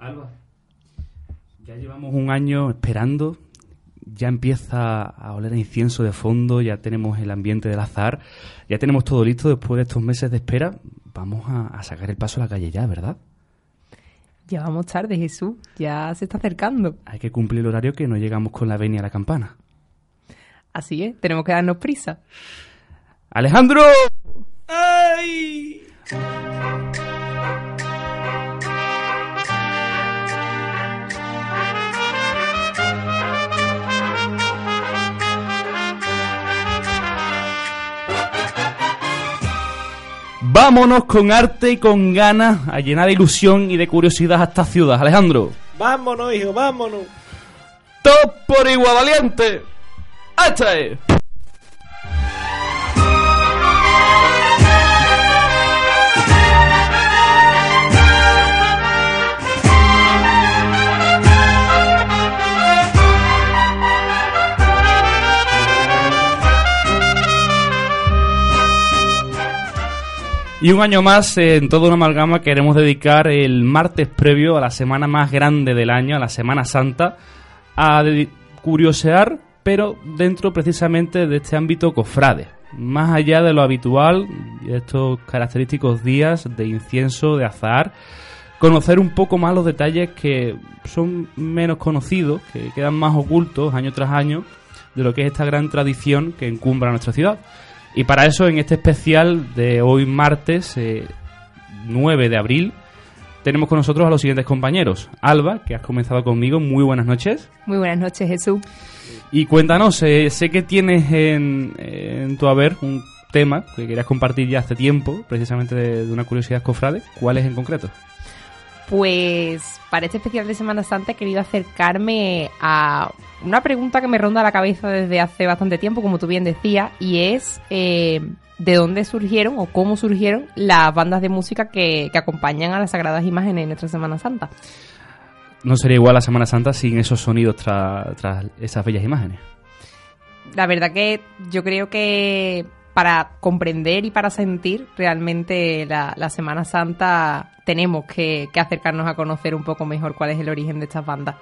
Alba, ya llevamos un año esperando, ya empieza a oler a incienso de fondo, ya tenemos el ambiente del azar, ya tenemos todo listo después de estos meses de espera. Vamos a, a sacar el paso a la calle ya, ¿verdad? Ya vamos tarde, Jesús. Ya se está acercando. Hay que cumplir el horario que no llegamos con la venia a la campana. Así es, tenemos que darnos prisa. ¡Alejandro! Vámonos con arte y con ganas a llenar de ilusión y de curiosidad a esta ciudad. Alejandro. Vámonos, hijo, vámonos. ¡Top por igual valiente! ¡Hasta Y un año más, eh, en toda una amalgama, queremos dedicar el martes previo a la semana más grande del año, a la Semana Santa, a curiosear, pero dentro precisamente de este ámbito cofrade. Más allá de lo habitual, de estos característicos días de incienso, de azahar, conocer un poco más los detalles que son menos conocidos, que quedan más ocultos año tras año, de lo que es esta gran tradición que encumbra nuestra ciudad. Y para eso, en este especial de hoy martes eh, 9 de abril, tenemos con nosotros a los siguientes compañeros. Alba, que has comenzado conmigo, muy buenas noches. Muy buenas noches, Jesús. Y cuéntanos, eh, sé que tienes en, en tu haber un tema que querías compartir ya hace tiempo, precisamente de, de una curiosidad cofrade. ¿Cuál es en concreto? Pues para este especial de Semana Santa he querido acercarme a una pregunta que me ronda la cabeza desde hace bastante tiempo, como tú bien decías, y es eh, de dónde surgieron o cómo surgieron las bandas de música que, que acompañan a las sagradas imágenes en nuestra Semana Santa. No sería igual la Semana Santa sin esos sonidos tras tras esas bellas imágenes. La verdad que yo creo que para comprender y para sentir realmente la, la Semana Santa tenemos que, que acercarnos a conocer un poco mejor cuál es el origen de estas bandas.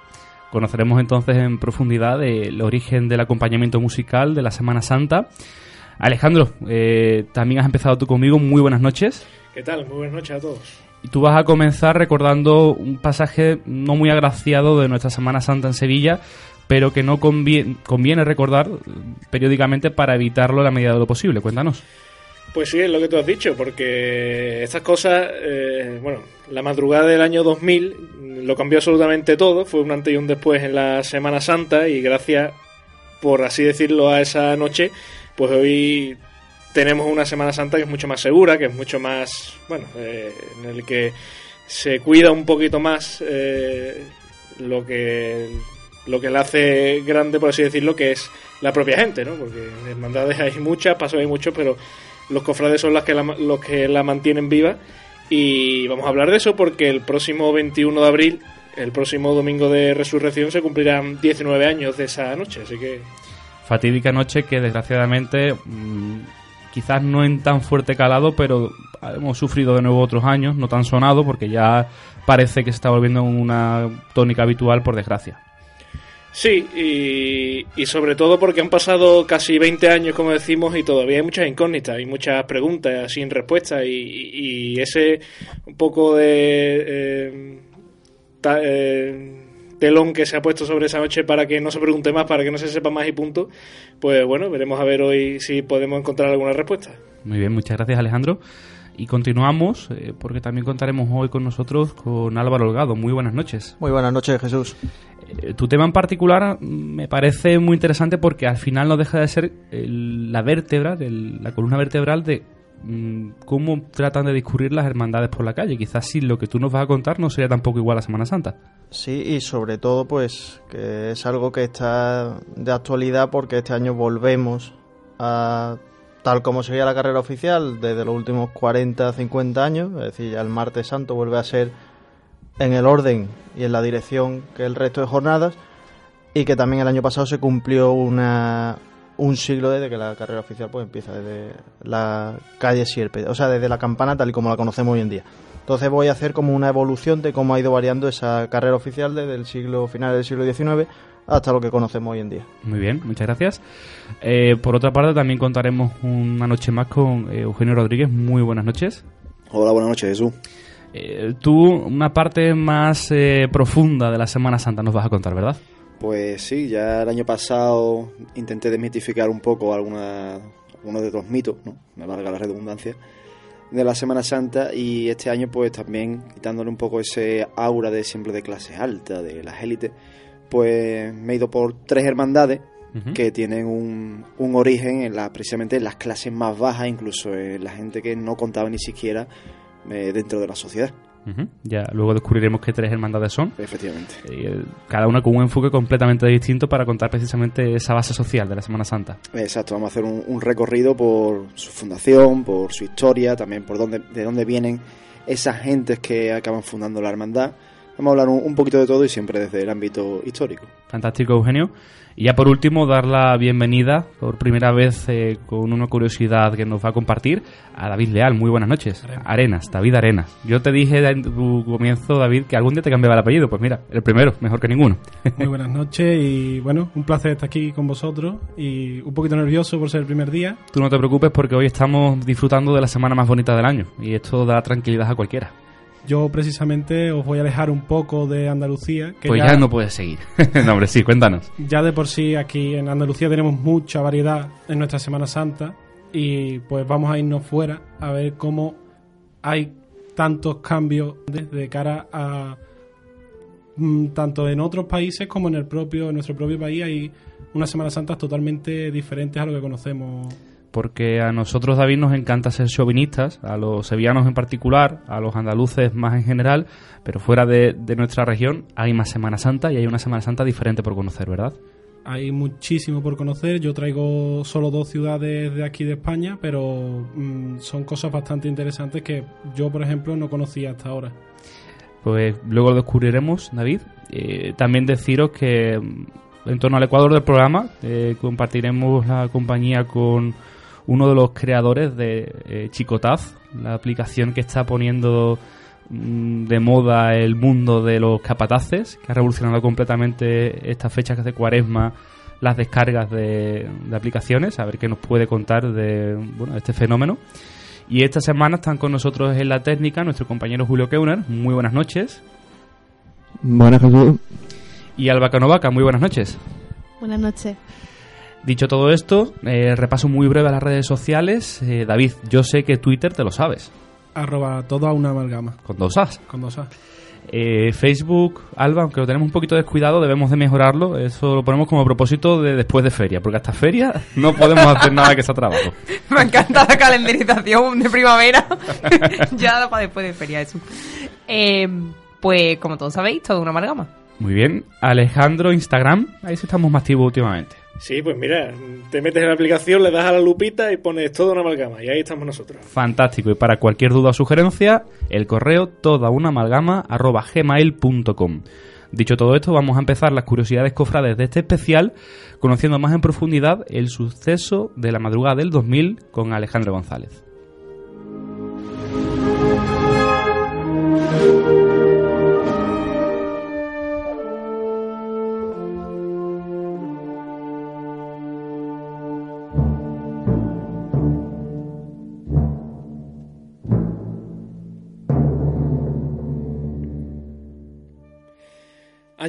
Conoceremos entonces en profundidad el origen del acompañamiento musical de la Semana Santa. Alejandro, eh, también has empezado tú conmigo. Muy buenas noches. ¿Qué tal? Muy buenas noches a todos. Y tú vas a comenzar recordando un pasaje no muy agraciado de nuestra Semana Santa en Sevilla, pero que no conviene, conviene recordar periódicamente para evitarlo a la medida de lo posible. Cuéntanos. Pues sí, es lo que tú has dicho, porque estas cosas, eh, bueno, la madrugada del año 2000 lo cambió absolutamente todo, fue un antes y un después en la Semana Santa y gracias, por así decirlo, a esa noche, pues hoy tenemos una Semana Santa que es mucho más segura, que es mucho más, bueno, eh, en el que se cuida un poquito más eh, lo que lo que la hace grande, por así decirlo, que es la propia gente, ¿no? Porque hermandades hay muchas, pasos hay muchos, pero los cofrades son las que la, los que la mantienen viva. Y vamos a hablar de eso porque el próximo 21 de abril, el próximo domingo de resurrección, se cumplirán 19 años de esa noche. Así que Fatídica noche que desgraciadamente mm, quizás no en tan fuerte calado, pero hemos sufrido de nuevo otros años, no tan sonado, porque ya parece que se está volviendo una tónica habitual, por desgracia. Sí, y, y, sobre todo porque han pasado casi 20 años, como decimos, y todavía hay muchas incógnitas, hay muchas preguntas sin respuesta, y, y ese un poco de eh, ta, eh, telón que se ha puesto sobre esa noche para que no se pregunte más, para que no se sepa más y punto, pues bueno, veremos a ver hoy si podemos encontrar alguna respuesta. Muy bien, muchas gracias Alejandro. Y continuamos, eh, porque también contaremos hoy con nosotros con Álvaro Holgado. Muy buenas noches. Muy buenas noches, Jesús. Eh, tu tema en particular me parece muy interesante porque al final no deja de ser el, la vértebra, el, la columna vertebral de mmm, cómo tratan de discurrir las hermandades por la calle. Quizás si lo que tú nos vas a contar no sería tampoco igual a Semana Santa. Sí, y sobre todo, pues, que es algo que está de actualidad porque este año volvemos a tal como sería la carrera oficial desde los últimos 40, 50 años, es decir, el martes santo vuelve a ser en el orden y en la dirección que el resto de jornadas, y que también el año pasado se cumplió una, un siglo desde que la carrera oficial pues empieza desde la calle Sierpe, o sea, desde la campana tal y como la conocemos hoy en día. Entonces voy a hacer como una evolución de cómo ha ido variando esa carrera oficial desde el siglo final del siglo XIX hasta lo que conocemos hoy en día. Muy bien, muchas gracias. Eh, por otra parte, también contaremos una noche más con eh, Eugenio Rodríguez. Muy buenas noches. Hola, buenas noches, Jesús. Eh, tú, una parte más profunda de la Semana Santa nos vas a contar, ¿verdad? Pues sí, ya el año pasado intenté desmitificar un poco alguna, algunos de los mitos, ¿no? me valga la redundancia, de la Semana Santa y este año pues también quitándole un poco ese aura de siempre de clase alta, de las élites, pues me he ido por tres hermandades que tienen un, un, origen en la, precisamente en las clases más bajas, incluso en la gente que no contaba ni siquiera eh, dentro de la sociedad. Ya luego descubriremos qué tres hermandades son. Efectivamente. Eh, cada una con un enfoque completamente distinto para contar precisamente esa base social de la Semana Santa. Exacto, vamos a hacer un, un recorrido por su fundación, por su historia, también por dónde, de dónde vienen esas gentes que acaban fundando la hermandad Vamos a hablar un, poquito de todo y siempre desde el ámbito histórico. Fantástico, Eugenio. Y ya por último, dar la bienvenida por primera vez eh, con una curiosidad que nos va a compartir a David Leal. Muy buenas noches. Arenas. David Arenas. Yo te dije en tu comienzo, David, que algún día te cambiaba el apellido. Pues mira, el primero, mejor que ninguno. Muy buenas noches y bueno, un placer estar aquí con vosotros y un poquito nervioso por ser el primer día. Tú no te preocupes porque hoy estamos disfrutando de la semana más bonita del año y esto da tranquilidad a cualquiera yo precisamente os voy a alejar un poco de Andalucía. Que pues ya, no puedes seguir. no, hombre, sí, cuéntanos. Ya de por sí aquí en Andalucía tenemos mucha variedad en nuestra Semana Santa y pues vamos a irnos fuera a ver cómo hay tantos cambios de cara a mm, tanto en otros países como en el propio en nuestro propio país hay unas Semanas Santas totalmente diferentes a lo que conocemos porque a nosotros, David, nos encanta ser chauvinistas, a los sevillanos en particular, a los andaluces más en general, pero fuera de, nuestra región hay más Semana Santa y hay una Semana Santa diferente por conocer, ¿verdad? Hay muchísimo por conocer. Yo traigo solo dos ciudades de aquí de España, pero mm, son cosas bastante interesantes que yo, por ejemplo, no conocía hasta ahora. Pues luego lo descubriremos, David. Eh, también deciros que mm, en torno al Ecuador del programa eh, compartiremos la compañía con uno de los creadores de eh, Chicotaz, la aplicación que está poniendo mm, de moda el mundo de los capataces, que ha revolucionado completamente estas fechas de cuaresma las descargas de, aplicaciones, a ver qué nos puede contar de bueno, este fenómeno. Y esta semana están con nosotros en la técnica nuestro compañero Julio Keuner. Muy buenas noches. Buenas noches. Y Alba Canovaca, muy buenas noches. Buenas noches. Dicho todo esto, eh, repaso muy breve a las redes sociales. Eh, David, yo sé que Twitter te lo sabes. Arroba todo a una amalgama. Con dos As. Con dos As. Eh, Facebook, Alba, aunque lo tenemos un poquito descuidado, debemos de mejorarlo. Eso lo ponemos como propósito de después de feria, porque hasta feria no podemos hacer nada que sea trabajo. Me encanta la calendarización de primavera. ya para después de feria eso. pues como todos sabéis, todo una amalgama. Muy bien. Alejandro, Instagram, ahí sí estamos más activos últimamente. Sí, pues mira, te metes en la aplicación, le das a la lupita y pones toda una amalgama. Y ahí estamos nosotros. Fantástico. Y para cualquier duda o sugerencia, el correo toda una amalgama gmail.com. Dicho todo esto, vamos a empezar las curiosidades cofrades de este especial, conociendo más en profundidad el suceso de la madrugada del 2000 con Alejandro González.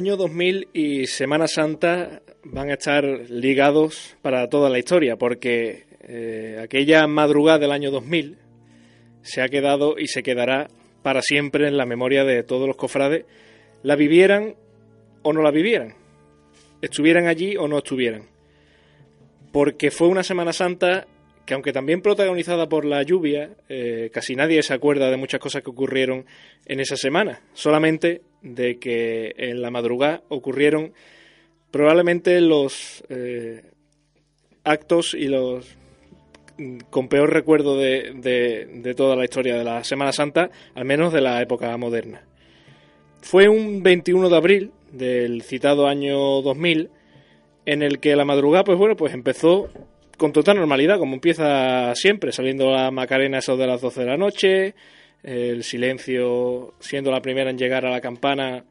Año 2000 y Semana Santa van a estar ligados para toda la historia, porque eh, aquella madrugada del año 2000 se ha quedado y se quedará para siempre en la memoria de todos los cofrades, la vivieran o no la vivieran, estuvieran allí o no estuvieran. Porque fue una Semana Santa que aunque también protagonizada por la lluvia, eh, casi nadie se acuerda de muchas cosas que ocurrieron en esa semana, solamente de que en la madrugada ocurrieron probablemente los eh, actos y los mm, con peor recuerdo de, de, toda la historia de la Semana Santa, al menos de la época moderna. Fue un 21 de abril del citado año 2000 en el que la madrugada, pues bueno, pues empezó con total normalidad, como empieza siempre, saliendo la Macarena eso de las 12 de la noche, el silencio siendo la primera en llegar a la campana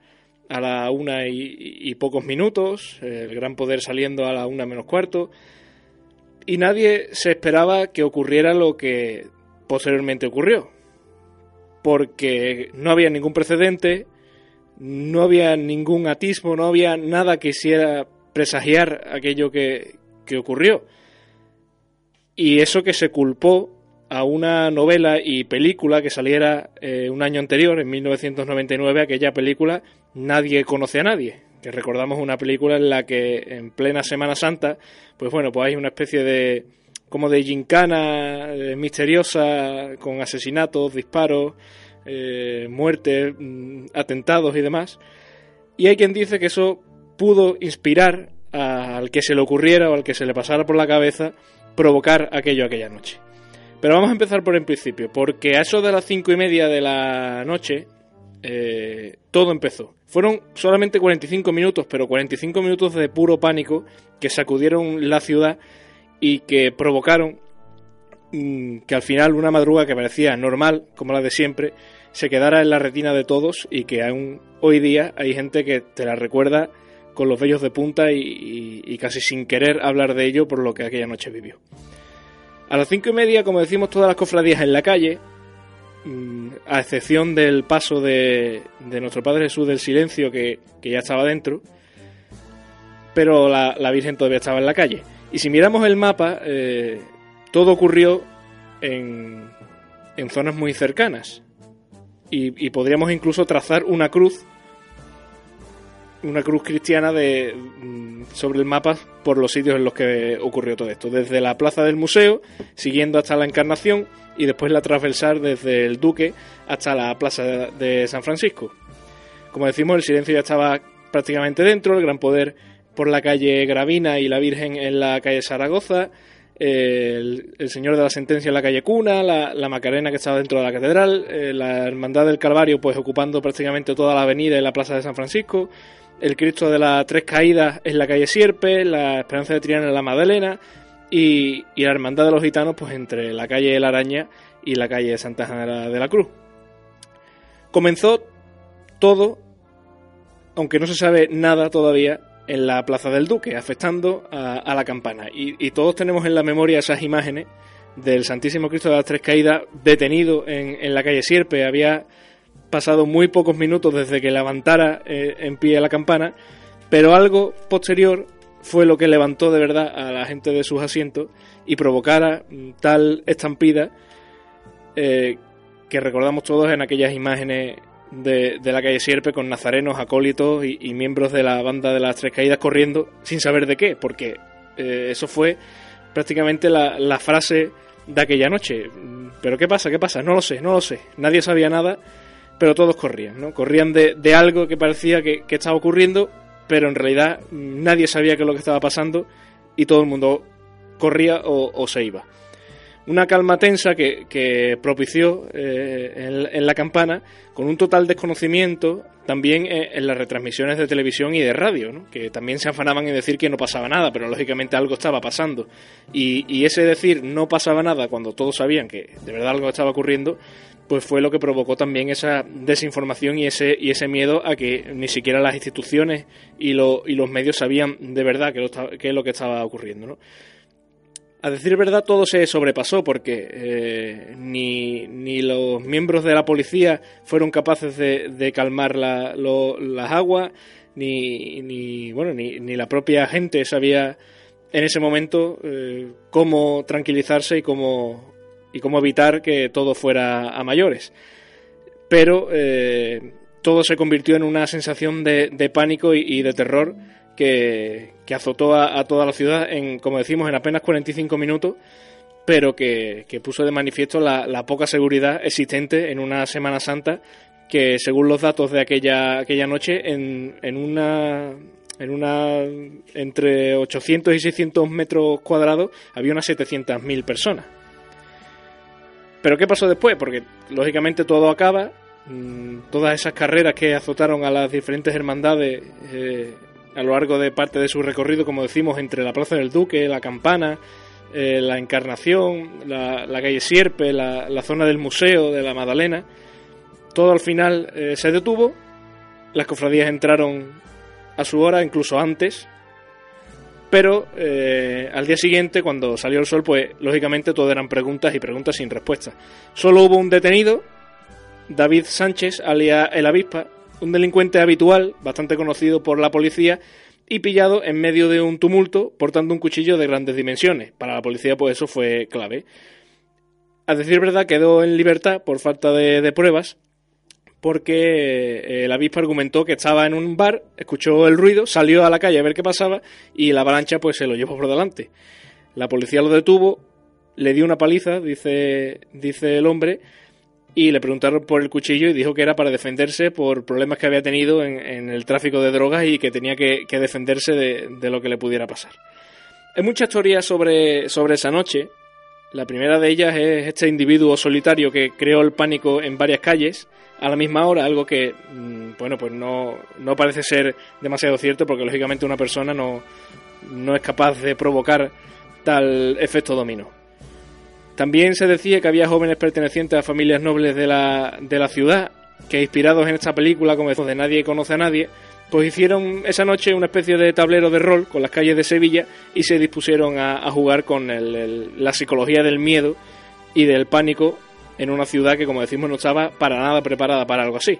a la una y, pocos minutos, el gran poder saliendo a la una menos cuarto, y nadie se esperaba que ocurriera lo que posteriormente ocurrió, porque no había ningún precedente, no había ningún atismo, no había nada que hiciera presagiar aquello que, que ocurrió. Y eso que se culpó a una novela y película que saliera eh, un año anterior, en 1999, aquella película Nadie conoce a nadie, que recordamos una película en la que en plena Semana Santa, pues bueno, pues hay una especie de como de gincana eh, misteriosa con asesinatos, disparos, eh, muertes, mm, atentados y demás. Y hay quien dice que eso pudo inspirar al que se le ocurriera o al que se le pasara por la cabeza provocar aquello aquella noche. Pero vamos a empezar por el principio, porque a eso de las cinco y media de la noche eh, todo empezó. Fueron solamente 45 minutos, pero 45 minutos de puro pánico que sacudieron la ciudad y que provocaron mm, que al final una madruga que parecía normal, como la de siempre, se quedara en la retina de todos y que aún hoy día hay gente que te la recuerda con los vellos de punta y, casi sin querer hablar de ello por lo que aquella noche vivió. A las cinco y media, como decimos, todas las cofradías en la calle, mm, a excepción del paso de, nuestro Padre Jesús del Silencio, que, ya estaba dentro, pero la, Virgen todavía estaba en la calle. Y si miramos el mapa, eh, todo ocurrió en, zonas muy cercanas. y podríamos incluso trazar una cruz una cruz cristiana de, mm, sobre el mapa por los sitios en los que ocurrió todo esto. Desde la plaza del museo, siguiendo hasta la Encarnación y después la transversal desde el Duque hasta la plaza de San Francisco. Como decimos, el silencio ya estaba prácticamente dentro, el gran poder por la calle Gravina y la Virgen en la calle Zaragoza, el, Señor de la Sentencia en la calle Cuna, la, Macarena que estaba dentro de la catedral, eh, la Hermandad del Calvario pues ocupando prácticamente toda la avenida y la plaza de San Francisco, el Cristo de las Tres Caídas en la calle Sierpe, la Esperanza de Triana en la Madalena y, la Hermandad de los Gitanos pues entre la calle de la Araña y la calle Santa Ana de la Cruz. Comenzó todo, aunque no se sabe nada todavía, en la Plaza del Duque, afectando a, la campana. Y, todos tenemos en la memoria esas imágenes del Santísimo Cristo de las Tres Caídas detenido en, en la calle Sierpe. Había pasado muy pocos minutos desde que levantara eh, en pie la campana, pero algo posterior fue lo que levantó de verdad a la gente de sus asientos y provocara mm, tal estampida eh, que recordamos todos en aquellas imágenes de, la calle Sierpe con nazarenos, acólitos y, miembros de la banda de las Tres Caídas corriendo sin saber de qué, porque eh, eso fue prácticamente la, la frase de aquella noche. Mm, ¿Pero qué pasa? ¿Qué pasa? No lo sé, no lo sé. Nadie sabía nada pero todos corrían, ¿no? Corrían de, de algo que parecía que, estaba ocurriendo, pero en realidad nadie sabía qué es lo que estaba pasando y todo el mundo corría o, se iba. Una calma tensa que, propició eh, en, la campana con un total desconocimiento también eh, en, las retransmisiones de televisión y de radio, ¿no? que también se afanaban en decir que no pasaba nada, pero lógicamente algo estaba pasando. Y, y ese decir no pasaba nada cuando todos sabían que de verdad algo estaba ocurriendo, pues fue lo que provocó también esa desinformación y ese, y ese miedo a que ni siquiera las instituciones y, y los medios sabían de verdad qué es lo que estaba ocurriendo. ¿no? A decir verdad, todo se sobrepasó porque eh, ni, ni, los miembros de la policía fueron capaces de, calmar las aguas, ni, ni, bueno, ni, ni, la propia gente sabía en ese momento eh, cómo tranquilizarse y cómo, y cómo evitar que todo fuera a mayores. Pero eh, todo se convirtió en una sensación de, pánico y, de terror que, azotó a, toda la ciudad en, como decimos, en apenas 45 minutos, pero que, puso de manifiesto la, poca seguridad existente en una Semana Santa que, según los datos de aquella, aquella noche, en, en una en una entre 800 y 600 metros cuadrados había unas 700.000 personas. Pero ¿qué pasó después? Porque lógicamente todo acaba, mm, todas esas carreras que azotaron a las diferentes hermandades eh, a lo largo de parte de su recorrido, como decimos, entre la Plaza del Duque, la Campana eh, la Encarnación, la, la calle Sierpe, la, zona del museo de la Madalena. Todo al final eh, se detuvo, las cofradías entraron a su hora, incluso antes, pero eh, al día siguiente, cuando salió el sol, pues lógicamente todo eran preguntas y preguntas sin respuesta. Solo hubo un detenido, David Sánchez, alias El Avispa, un delincuente habitual, bastante conocido por la policía, y pillado en medio de un tumulto portando un cuchillo de grandes dimensiones. Para la policía, pues eso fue clave. A decir verdad, quedó en libertad por falta de, de pruebas, porque eh, el avispa argumentó que estaba en un bar, escuchó el ruido, salió a la calle a ver qué pasaba y la avalancha pues se lo llevó por delante. La policía lo detuvo, le dio una paliza, dice, dice el hombre, y le preguntaron por el cuchillo y dijo que era para defenderse por problemas que había tenido en, en el tráfico de drogas y que tenía que, defenderse de, lo que le pudiera pasar. Hay muchas teorías sobre, sobre esa noche. La primera de ellas es este individuo solitario que creó el pánico en varias calles a la misma hora, algo que, mm, bueno, pues no, no parece ser demasiado cierto porque lógicamente una persona no, no es capaz de provocar tal efecto dominó. También se decía que había jóvenes pertenecientes a familias nobles de la, de la ciudad que inspirados en esta película, como de Nadie conoce a nadie, pues hicieron esa noche una especie de tablero de rol con las calles de Sevilla y se dispusieron a, jugar con el, la psicología del miedo y del pánico en una ciudad que, como decimos, no estaba para nada preparada para algo así.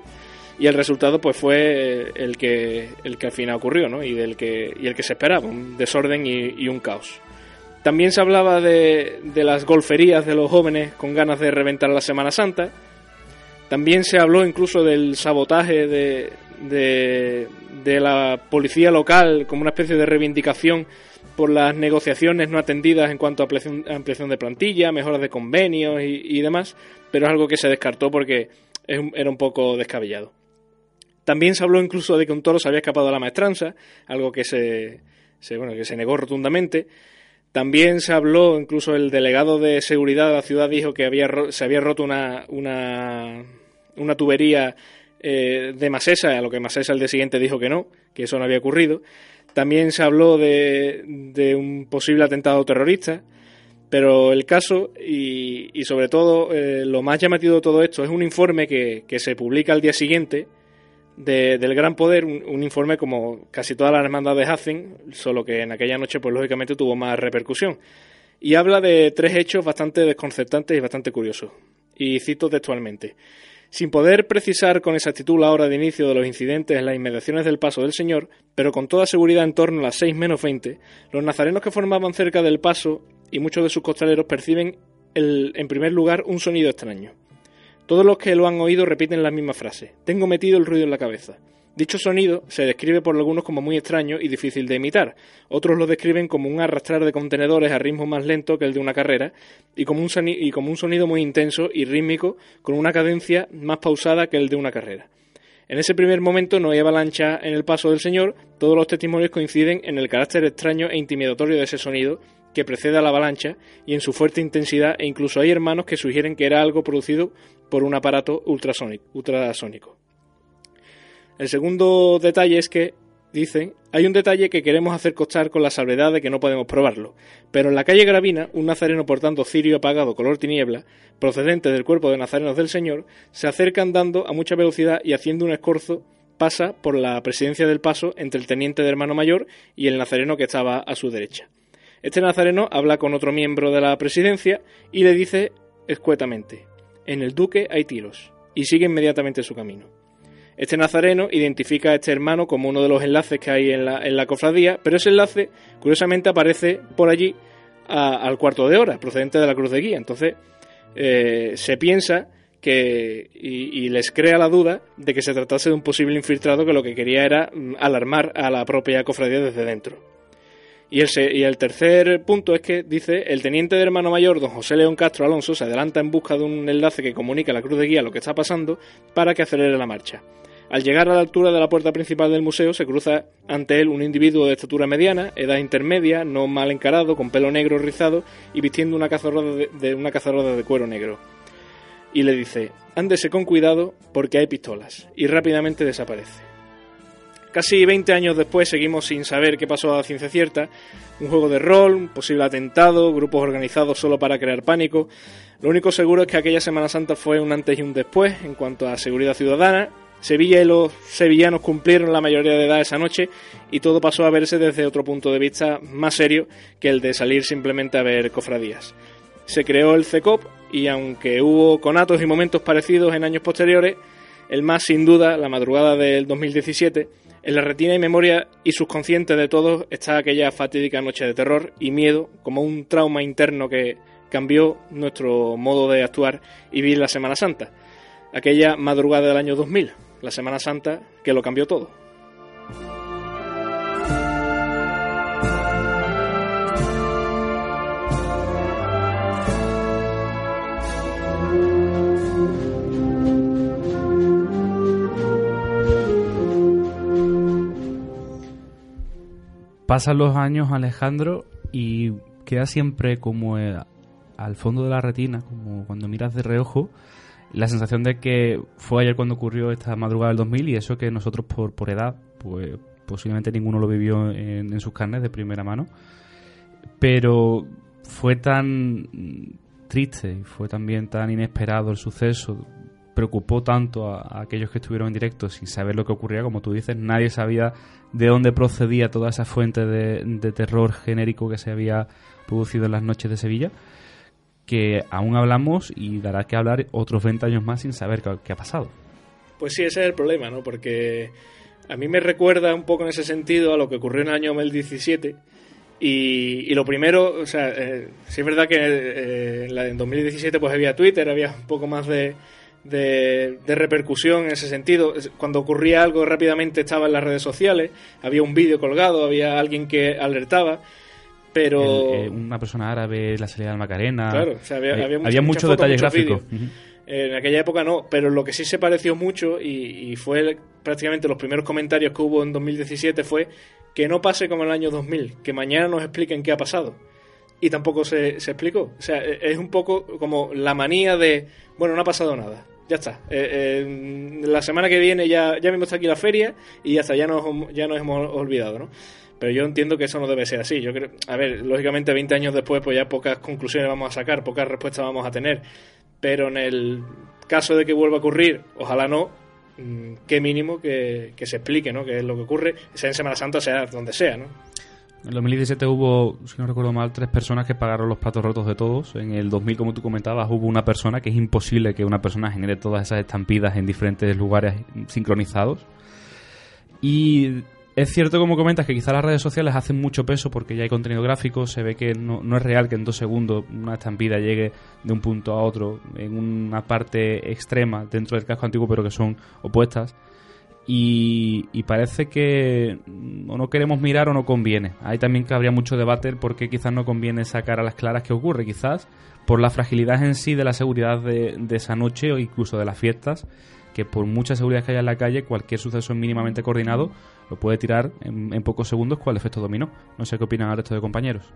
Y el resultado pues fue el que, el que al final ocurrió, ¿no? Y, del que, el que se esperaba, un desorden y, y un caos. También se hablaba de, de, las golferías de los jóvenes con ganas de reventar la Semana Santa. También se habló incluso del sabotaje de, de, la policía local como una especie de reivindicación por las negociaciones no atendidas en cuanto a ampliación, ampliación de plantilla, mejoras de convenios y, y, demás, pero es algo que se descartó porque es, era un poco descabellado. También se habló incluso de que un toro se había escapado de la maestranza, algo que se, se, bueno, que se negó rotundamente. También se habló, incluso el delegado de seguridad de la ciudad dijo que había, se había roto una, una, una tubería eh, de Masesa, a lo que Masesa el día siguiente dijo que no, que eso no había ocurrido. También se habló de, de un posible atentado terrorista, pero el caso y, y sobre todo eh, lo más llamativo de todo esto es un informe que, se publica al día siguiente de, del Gran Poder, un, un, informe como casi todas las hermandades hacen, solo que en aquella noche pues lógicamente tuvo más repercusión. Y habla de tres hechos bastante desconcertantes y bastante curiosos. Y cito textualmente. Sin poder precisar con exactitud la hora de inicio de los incidentes en las inmediaciones del paso del Señor, pero con toda seguridad en torno a las 6 menos 20, los nazarenos que formaban cerca del paso y muchos de sus costaleros perciben, el, en primer lugar, un sonido extraño. Todos los que lo han oído repiten la misma frase: Tengo metido el ruido en la cabeza. Dicho sonido se describe por algunos como muy extraño y difícil de imitar. Otros lo describen como un arrastrar de contenedores a ritmo más lento que el de una carrera y como, un sonido muy intenso y rítmico con una cadencia más pausada que el de una carrera. En ese primer momento no hay avalancha en el paso del Señor, todos los testimonios coinciden en el carácter extraño e intimidatorio de ese sonido que precede a la avalancha y en su fuerte intensidad e incluso hay hermanos que sugieren que era algo producido por un aparato ultrasónico. ultrasónico. El segundo detalle es que, dicen, hay un detalle que queremos hacer costar con la salvedad de que no podemos probarlo, pero en la calle Gravina, un nazareno portando cirio apagado color tiniebla, procedente del cuerpo de nazarenos del Señor, se acerca andando a mucha velocidad y haciendo un escorzo pasa por la presidencia del paso entre el teniente de hermano mayor y el nazareno que estaba a su derecha. Este nazareno habla con otro miembro de la presidencia y le dice escuetamente, en el duque hay tiros, y sigue inmediatamente su camino. Este nazareno identifica a este hermano como uno de los enlaces que hay en la, en la cofradía, pero ese enlace, curiosamente, aparece por allí al cuarto de hora, procedente de la cruz de guía. Entonces, eh, se piensa que, y, les crea la duda de que se tratase de un posible infiltrado que lo que quería era alarmar a la propia cofradía desde dentro. Y el, y el, tercer punto es que dice el teniente de hermano mayor, don José León Castro Alonso, se adelanta en busca de un enlace que comunique a la cruz de guía lo que está pasando para que acelere la marcha. Al llegar a la altura de la puerta principal del museo se cruza ante él un individuo de estatura mediana, edad intermedia, no mal encarado, con pelo negro rizado y vistiendo una cazarroda de, una cazarroda de cuero negro. Y le dice, ándese con cuidado porque hay pistolas, y rápidamente desaparece. Casi 20 años después seguimos sin saber qué pasó a ciencia cierta. Un juego de rol, un posible atentado, grupos organizados solo para crear pánico. Lo único seguro es que aquella Semana Santa fue un antes y un después en cuanto a seguridad ciudadana. Sevilla y los sevillanos cumplieron la mayoría de edad esa noche y todo pasó a verse desde otro punto de vista más serio que el de salir simplemente a ver cofradías. Se creó el CECOP y aunque hubo conatos y momentos parecidos en años posteriores, el más sin duda, la madrugada del 2017, en la retina y memoria y subconsciente de todos está aquella fatídica noche de terror y miedo como un trauma interno que cambió nuestro modo de actuar y vivir la Semana Santa. Aquella madrugada del año 2000, la Semana Santa que lo cambió todo. Pasan los años, Alejandro, y queda siempre como eh, al fondo de la retina, como cuando miras de reojo, la sensación de que fue ayer cuando ocurrió esta madrugada del 2000 y eso que nosotros por, por edad, pues posiblemente ninguno lo vivió en, en sus carnes de primera mano, pero fue tan triste y fue también tan inesperado el suceso, preocupó tanto a, aquellos que estuvieron en directo sin saber lo que ocurría, como tú dices, nadie sabía de dónde procedía toda esa fuente de, de terror genérico que se había producido en las noches de Sevilla, que aún hablamos y dará que hablar otros 20 años más sin saber qué, ha pasado. Pues sí, ese es el problema, ¿no? Porque a mí me recuerda un poco en ese sentido a lo que ocurrió en el año 2017. Y, y lo primero, o sea, eh, sí es verdad que eh, en 2017 pues había Twitter, había un poco más de, de, de, repercusión en ese sentido. Cuando ocurría algo rápidamente estaba en las redes sociales, había un vídeo colgado, había alguien que alertaba. Pero. El, eh, una persona árabe, la salida del Macarena. Claro, o sea, había, había, mucho, había muchos detalles mucho gráficos. En aquella época no, pero lo que sí se pareció mucho y, y, fue prácticamente los primeros comentarios que hubo en 2017 fue que no pase como en el año 2000, que mañana nos expliquen qué ha pasado. Y tampoco se, se explicó. O sea, es un poco como la manía de, bueno, no ha pasado nada ya está. Eh, eh, la semana que viene ya, ya mismo está aquí la feria y ya está, ya nos, ya nos hemos olvidado, ¿no? Pero yo entiendo que eso no debe ser así. Yo creo, a ver, lógicamente 20 años después, pues ya pocas conclusiones vamos a sacar, pocas respuestas vamos a tener. Pero en el caso de que vuelva a ocurrir, ojalá no, mm, qué mínimo que, que se explique, ¿no? Que es lo que ocurre, sea en Semana Santa, sea donde sea, ¿no? En 2017 hubo, si no recuerdo mal, tres personas que pagaron los platos rotos de todos. En el 2000, como tú comentabas, hubo una persona que es imposible que una persona genere todas esas estampidas en diferentes lugares sincronizados. Y es cierto, como comentas, que quizás las redes sociales hacen mucho peso porque ya hay contenido gráfico, se ve que no, no, es real que en dos segundos una estampida llegue de un punto a otro en una parte extrema dentro del casco antiguo, pero que son opuestas. Y, parece que o no queremos mirar o no conviene. Hay también que habría mucho debate porque quizás no conviene sacar a las claras qué ocurre, quizás por la fragilidad en sí de la seguridad de, de esa noche o incluso de las fiestas, que por mucha seguridad que haya en la calle, cualquier suceso mínimamente coordinado lo puede tirar en, en pocos segundos con el efecto dominó. No sé qué opinan el resto de compañeros.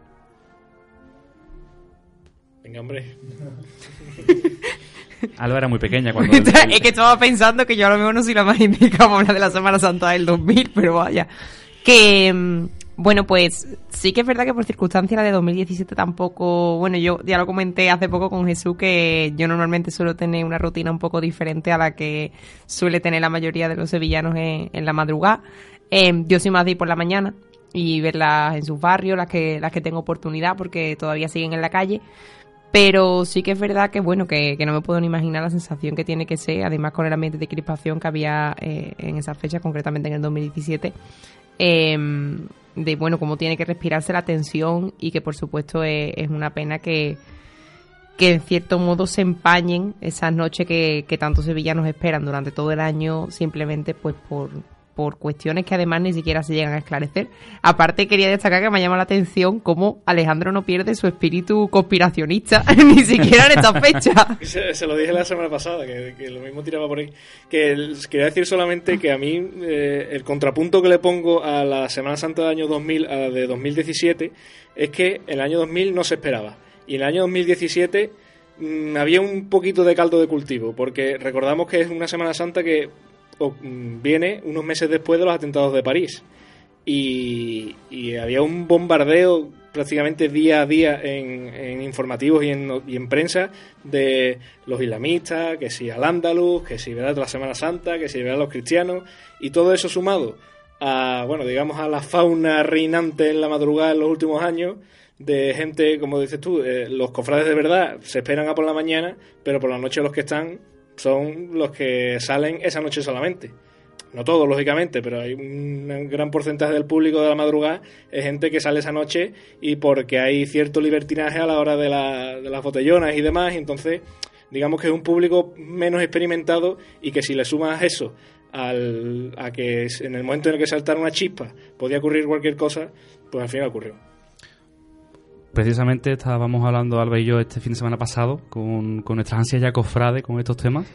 Venga, hombre. Alba era muy pequeña cuando... es que estaba pensando que yo ahora mismo no soy la más indicada para hablar de la Semana Santa del 2000, pero vaya. Que, mm, bueno, pues sí que es verdad que por circunstancias la de 2017 tampoco... Bueno, yo ya lo comenté hace poco con Jesús que yo normalmente suelo tener una rutina un poco diferente a la que suele tener la mayoría de los sevillanos en, en la madrugada. Eh, yo soy más de ir por la mañana y verlas en sus barrios, las que, las que tengo oportunidad porque todavía siguen en la calle. Pero sí que es verdad que, bueno, que, no me puedo ni imaginar la sensación que tiene que ser, además con el ambiente de crispación que había eh, en esa fecha, concretamente en el 2017, eh, de, bueno, cómo tiene que respirarse la tensión y que, por supuesto, es, es una pena que, que, en cierto modo, se empañen esas noches que, que tantos sevillanos esperan durante todo el año, simplemente, pues, por, por cuestiones que además ni siquiera se llegan a esclarecer. Aparte quería destacar que me llama la atención cómo Alejandro no pierde su espíritu conspiracionista ni siquiera en esta fecha. Se, lo dije la semana pasada, que, lo mismo tiraba por ahí. Que quería decir solamente que a mí eh, el contrapunto que le pongo a la Semana Santa del año 2000 a la de 2017 es que el año 2000 no se esperaba. Y en el año 2017 mmm, había un poquito de caldo de cultivo, porque recordamos que es una Semana Santa que mm, viene unos meses después de los atentados de París. Y, había un bombardeo prácticamente día a día en, informativos y en, prensa de los islamistas, que si al Andaluz, que si de la Semana Santa, que si ¿verdad? los cristianos, y todo eso sumado a, bueno, digamos, a la fauna reinante en la madrugada en los últimos años, de gente, como dices tú, eh, los cofrades de verdad se esperan a por la mañana, pero por la noche los que están son los que salen esa noche solamente. No todos, lógicamente, pero hay un gran porcentaje del público de la madrugada es gente que sale esa noche y porque hay cierto libertinaje a la hora de, la- de las botellonas y demás, entonces digamos que es un público menos experimentado y que si le sumas eso al, a que en el momento en el que saltara una chispa podía ocurrir cualquier cosa, pues al final ocurrió. Precisamente estábamos hablando, Alba y yo, este fin de semana pasado, con, con nuestras ansias ya cofrades con estos temas,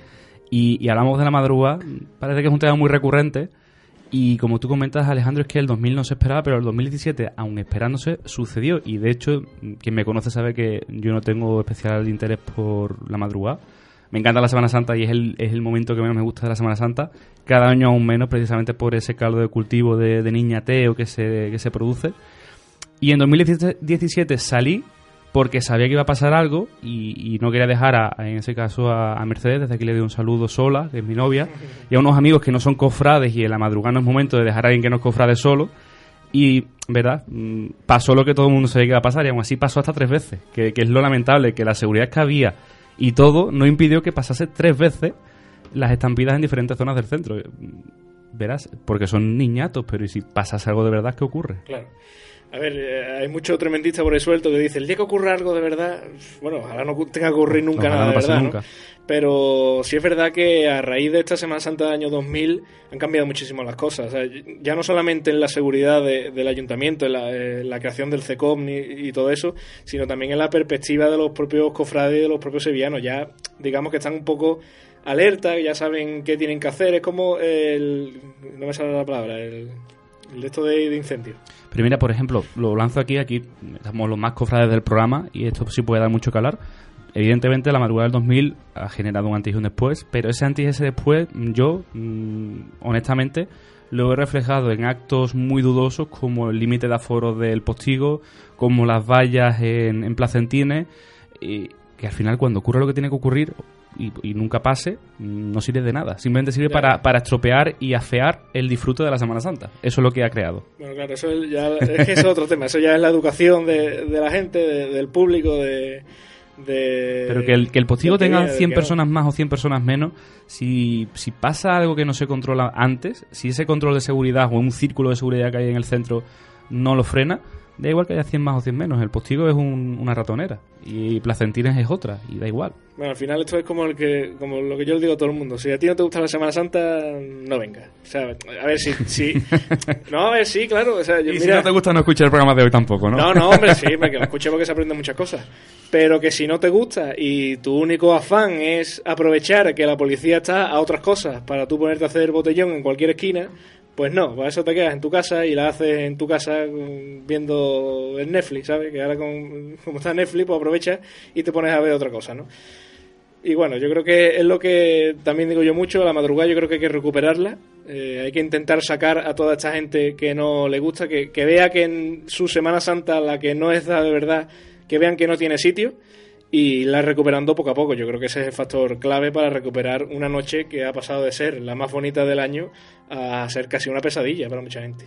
y, hablamos de la madrugada, parece que es un tema muy recurrente, y como tú comentas, Alejandro, es que el 2000 no se esperaba, pero el 2017, aun esperándose, sucedió, y de hecho, quien me conoce sabe que yo no tengo especial interés por la madrugada, me encanta la Semana Santa y es el, es el momento que menos me gusta de la Semana Santa, cada año aún menos, precisamente por ese caldo de cultivo de, de niñateo que se, que se produce, y en 2017 salí porque sabía que iba a pasar algo y, no quería dejar, a, en ese caso, a, Mercedes, desde aquí le doy un saludo sola, que es mi novia, y a unos amigos que no son cofrades y en la madrugada no es momento de dejar a alguien que no es cofrade solo. Y, ¿verdad? Mm, Pasó lo que todo el mundo sabía que iba a pasar y aún así pasó hasta tres veces, que, que es lo lamentable, que la seguridad que había y todo no impidió que pasase tres veces las estampidas en diferentes zonas del centro. Verás, porque son niñatos, pero ¿y si pasase algo de verdad, qué ocurre? Claro. A ver, eh, hay mucho tremendista por el suelto que dice, el día que ocurra algo de verdad, bueno, ojalá no tenga que ocurrir nunca Ojalá nada no de verdad, ¿no? Pero sí es verdad que a raíz de esta Semana Santa del año 2000 han cambiado muchísimo las cosas. O sea, ya no solamente en la seguridad de- del ayuntamiento, en la, en la creación del CECOM y, y todo eso, sino también en la perspectiva de los propios cofrades y de los propios sevillanos. Ya, digamos que están un poco alerta, ya saben qué tienen que hacer. Es como el... no me sale la palabra, el, el de esto de, de incendio. Pero mira, por ejemplo, lo lanzo aquí, aquí estamos los más cofrades del programa y esto sí puede dar mucho hablar. Evidentemente la madrugada del 2000 ha generado un antes y un después, pero ese antes y ese después yo, mm, honestamente, lo he reflejado en actos muy dudosos como el límite de aforo del postigo, como las vallas en, en Placentines, y que al final cuando ocurre lo que tiene que ocurrir y, y nunca pase, mm, no sirve de nada. Simplemente sirve para, para estropear y afear el disfrute de la Semana Santa. Eso es lo que ha creado. Bueno, claro, eso es, ya, es que es otro tema. Eso ya es la educación de, de la gente, de- del público, de... de- Pero que el, que el postigo que tenga viene, del 100 que no. personas más o 100 personas menos, si, si pasa algo que no se controla antes, si ese control de seguridad o un círculo de seguridad que hay en el centro no lo frena, da igual que haya 100 más o 100 menos. El postigo es un- una ratonera y Placentines es otra y da igual. Bueno, al final esto es como el que como lo que yo le digo a todo el mundo. Si a ti no te gusta la Semana Santa, no venga. O sea, a ver si... si no, a ver, sí, claro. O sea, yo, Y si no te gusta, no escuchar el programa de hoy tampoco, ¿no? No, no, hombre, sí, porque lo escuché porque se aprenden muchas cosas. Pero que si no te gusta y tu único afán es aprovechar que la policía está a otras cosas para tú ponerte a hacer botellón en cualquier esquina, pues no, para eso te quedas en tu casa y la haces en tu casa mm, viendo el Netflix, ¿sabes? Que ahora con, como está Netflix, pues aprovechas y te pones a ver otra cosa, ¿no? Y bueno, yo creo que es lo que también digo yo mucho, la madrugada yo creo que hay que recuperarla, eh, hay que intentar sacar a toda esta gente que no le gusta, que, que vea que en su Semana Santa, la que no es de verdad, que vean que no tiene sitio y la recuperando poco a poco. Yo creo que ese es el factor clave para recuperar una noche que ha pasado de ser la más bonita del año a ser casi una pesadilla para mucha gente.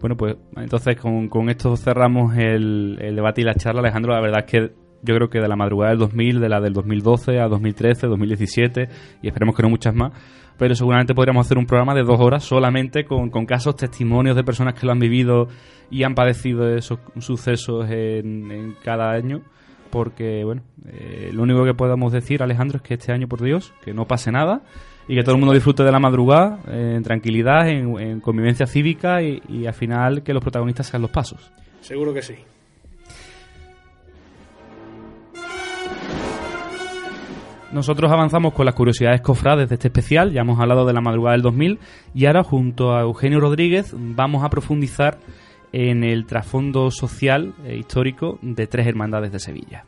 Bueno, pues entonces con, con esto cerramos el, el debate y la charla, Alejandro. La verdad es que yo creo que de la madrugada del 2000, de la del 2012 a 2013, 2017 y esperemos que no muchas más, pero seguramente podríamos hacer un programa de dos horas solamente con, con casos, testimonios de personas que lo han vivido y han padecido esos sucesos en, cada año. Porque, bueno, eh, lo único que podemos decir, Alejandro, es que este año, por Dios, que no pase nada y que todo el mundo disfrute de la madrugada en tranquilidad, en, en convivencia cívica y, y al final que los protagonistas sean los pasos. Seguro que sí. Nosotros avanzamos con las curiosidades cofrades de este especial, ya hemos hablado de la madrugada del 2000 y ahora junto a Eugenio Rodríguez vamos a profundizar en el trasfondo social e histórico de tres hermandades de Sevilla.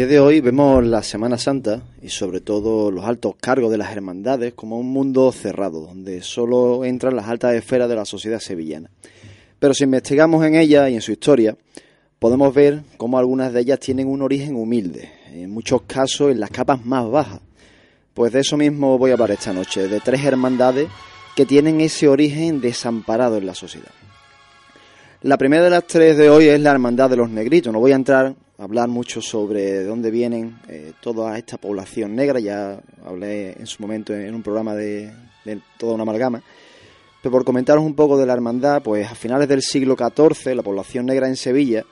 Día de hoy vemos la Semana Santa y sobre todo los altos cargos de las hermandades como un mundo cerrado, donde solo entran las altas esferas de la sociedad sevillana. Pero si investigamos en ella y en su historia, podemos ver cómo algunas de ellas tienen un origen humilde, en muchos casos en las capas más bajas. Pues de eso mismo voy a hablar esta noche, de tres hermandades que tienen ese origen desamparado en la sociedad. La primera de las tres de hoy es la Hermandad de los Negritos. No voy a entrar hablar mucho sobre de dónde vienen eh, toda esta población negra, ya hablé en su momento en un programa de, toda una amalgama. Pero por comentaros un poco de la hermandad, pues a finales del siglo XIV la población negra en Sevilla,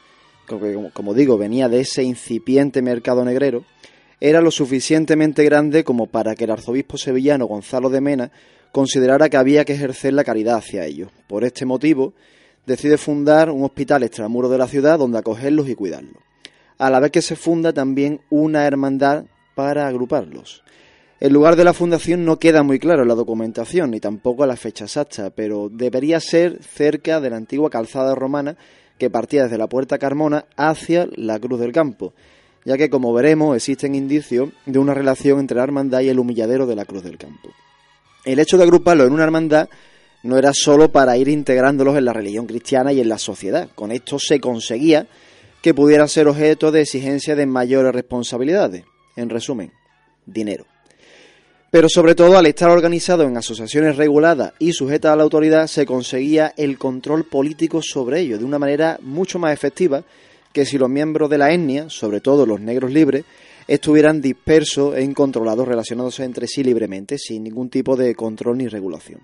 que como digo venía de ese incipiente mercado negrero, era lo suficientemente grande como para que el arzobispo sevillano Gonzalo de Mena considerara que había que ejercer la caridad hacia ellos. Por este motivo, decide fundar un hospital extramuro de la ciudad donde acogerlos y cuidarlos. A la vez que se funda también una hermandad para agruparlos. El lugar de la fundación no queda muy claro en la documentación, ni tampoco la fecha exacta, pero debería ser cerca de la antigua calzada romana que partía desde la Puerta Carmona hacia la Cruz del Campo, ya que como veremos existen indicios de una relación entre la hermandad y el humilladero de la Cruz del Campo. El hecho de agruparlo en una hermandad no era solo para ir integrándolos en la religión cristiana y en la sociedad. Con esto se conseguía que pudieran ser objeto de exigencia de mayores responsabilidades. En resumen, dinero. Pero sobre todo al estar organizado en asociaciones reguladas y sujetas a la autoridad se conseguía el control político sobre ellos de una manera mucho más efectiva que si los miembros de la etnia, sobre todo los negros libres, estuvieran dispersos e incontrolados relacionándose entre sí libremente, sin ningún tipo de control ni regulación.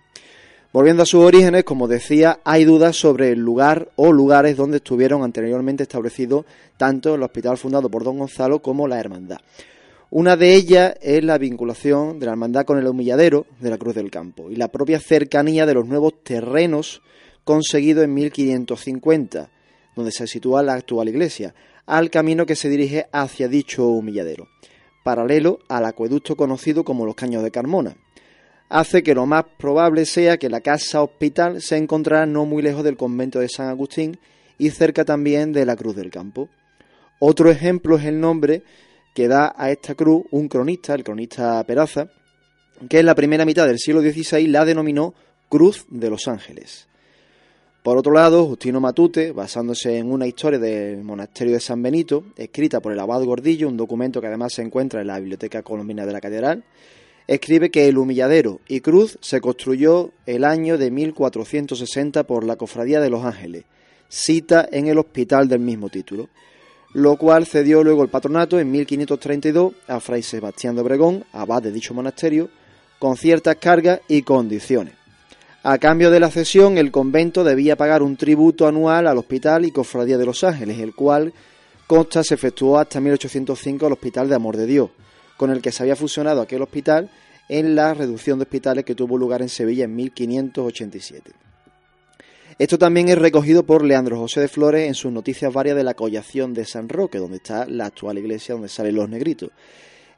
Volviendo a sus orígenes, como decía, hay dudas sobre el lugar o lugares donde estuvieron anteriormente establecidos tanto el hospital fundado por don Gonzalo como la hermandad. Una de ellas es la vinculación de la hermandad con el humilladero de la Cruz del Campo y la propia cercanía de los nuevos terrenos conseguidos en 1550, donde se sitúa la actual iglesia, al camino que se dirige hacia dicho humilladero, paralelo al acueducto conocido como los Caños de Carmona. Hace que lo más probable sea que la casa hospital se encontrara no muy lejos del convento de San Agustín y cerca también de la Cruz del Campo. Otro ejemplo es el nombre que da a esta cruz un cronista, el cronista Peraza, que en la primera mitad del siglo XVI la denominó Cruz de los Ángeles. Por otro lado, Justino Matute, basándose en una historia del monasterio de San Benito, escrita por el abad Gordillo, un documento que además se encuentra en la Biblioteca Colombina de la Catedral, escribe que el humilladero y cruz se construyó el año de 1460 por la Cofradía de los Ángeles, cita en el hospital del mismo título. Lo cual cedió luego el patronato en 1532 a Fray Sebastián de Obregón, abad de dicho monasterio, con ciertas cargas y condiciones. A cambio de la cesión, el convento debía pagar un tributo anual al hospital y cofradía de los ángeles, el cual consta se efectuó hasta 1805 al Hospital de Amor de Dios, con el que se había fusionado aquel hospital en la reducción de hospitales que tuvo lugar en Sevilla en 1587. Esto también es recogido por Leandro José de Flores en sus noticias varias de la collación de San Roque, donde está la actual iglesia donde salen los negritos,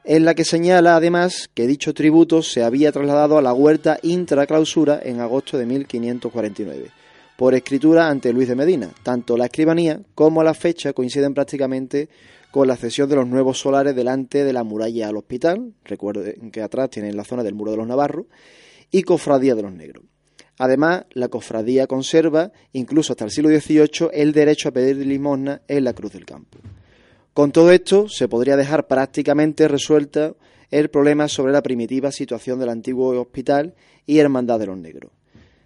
en la que señala además que dicho tributo se había trasladado a la huerta intraclausura en agosto de 1549, por escritura ante Luis de Medina. Tanto la escribanía como la fecha coinciden prácticamente con la cesión de los nuevos solares delante de la muralla al hospital, recuerden que atrás tienen la zona del muro de los Navarros, y cofradía de los negros. Además, la cofradía conserva, incluso hasta el siglo XVIII, el derecho a pedir limosna en la Cruz del Campo. Con todo esto, se podría dejar prácticamente resuelta el problema sobre la primitiva situación del antiguo hospital y Hermandad de los Negros.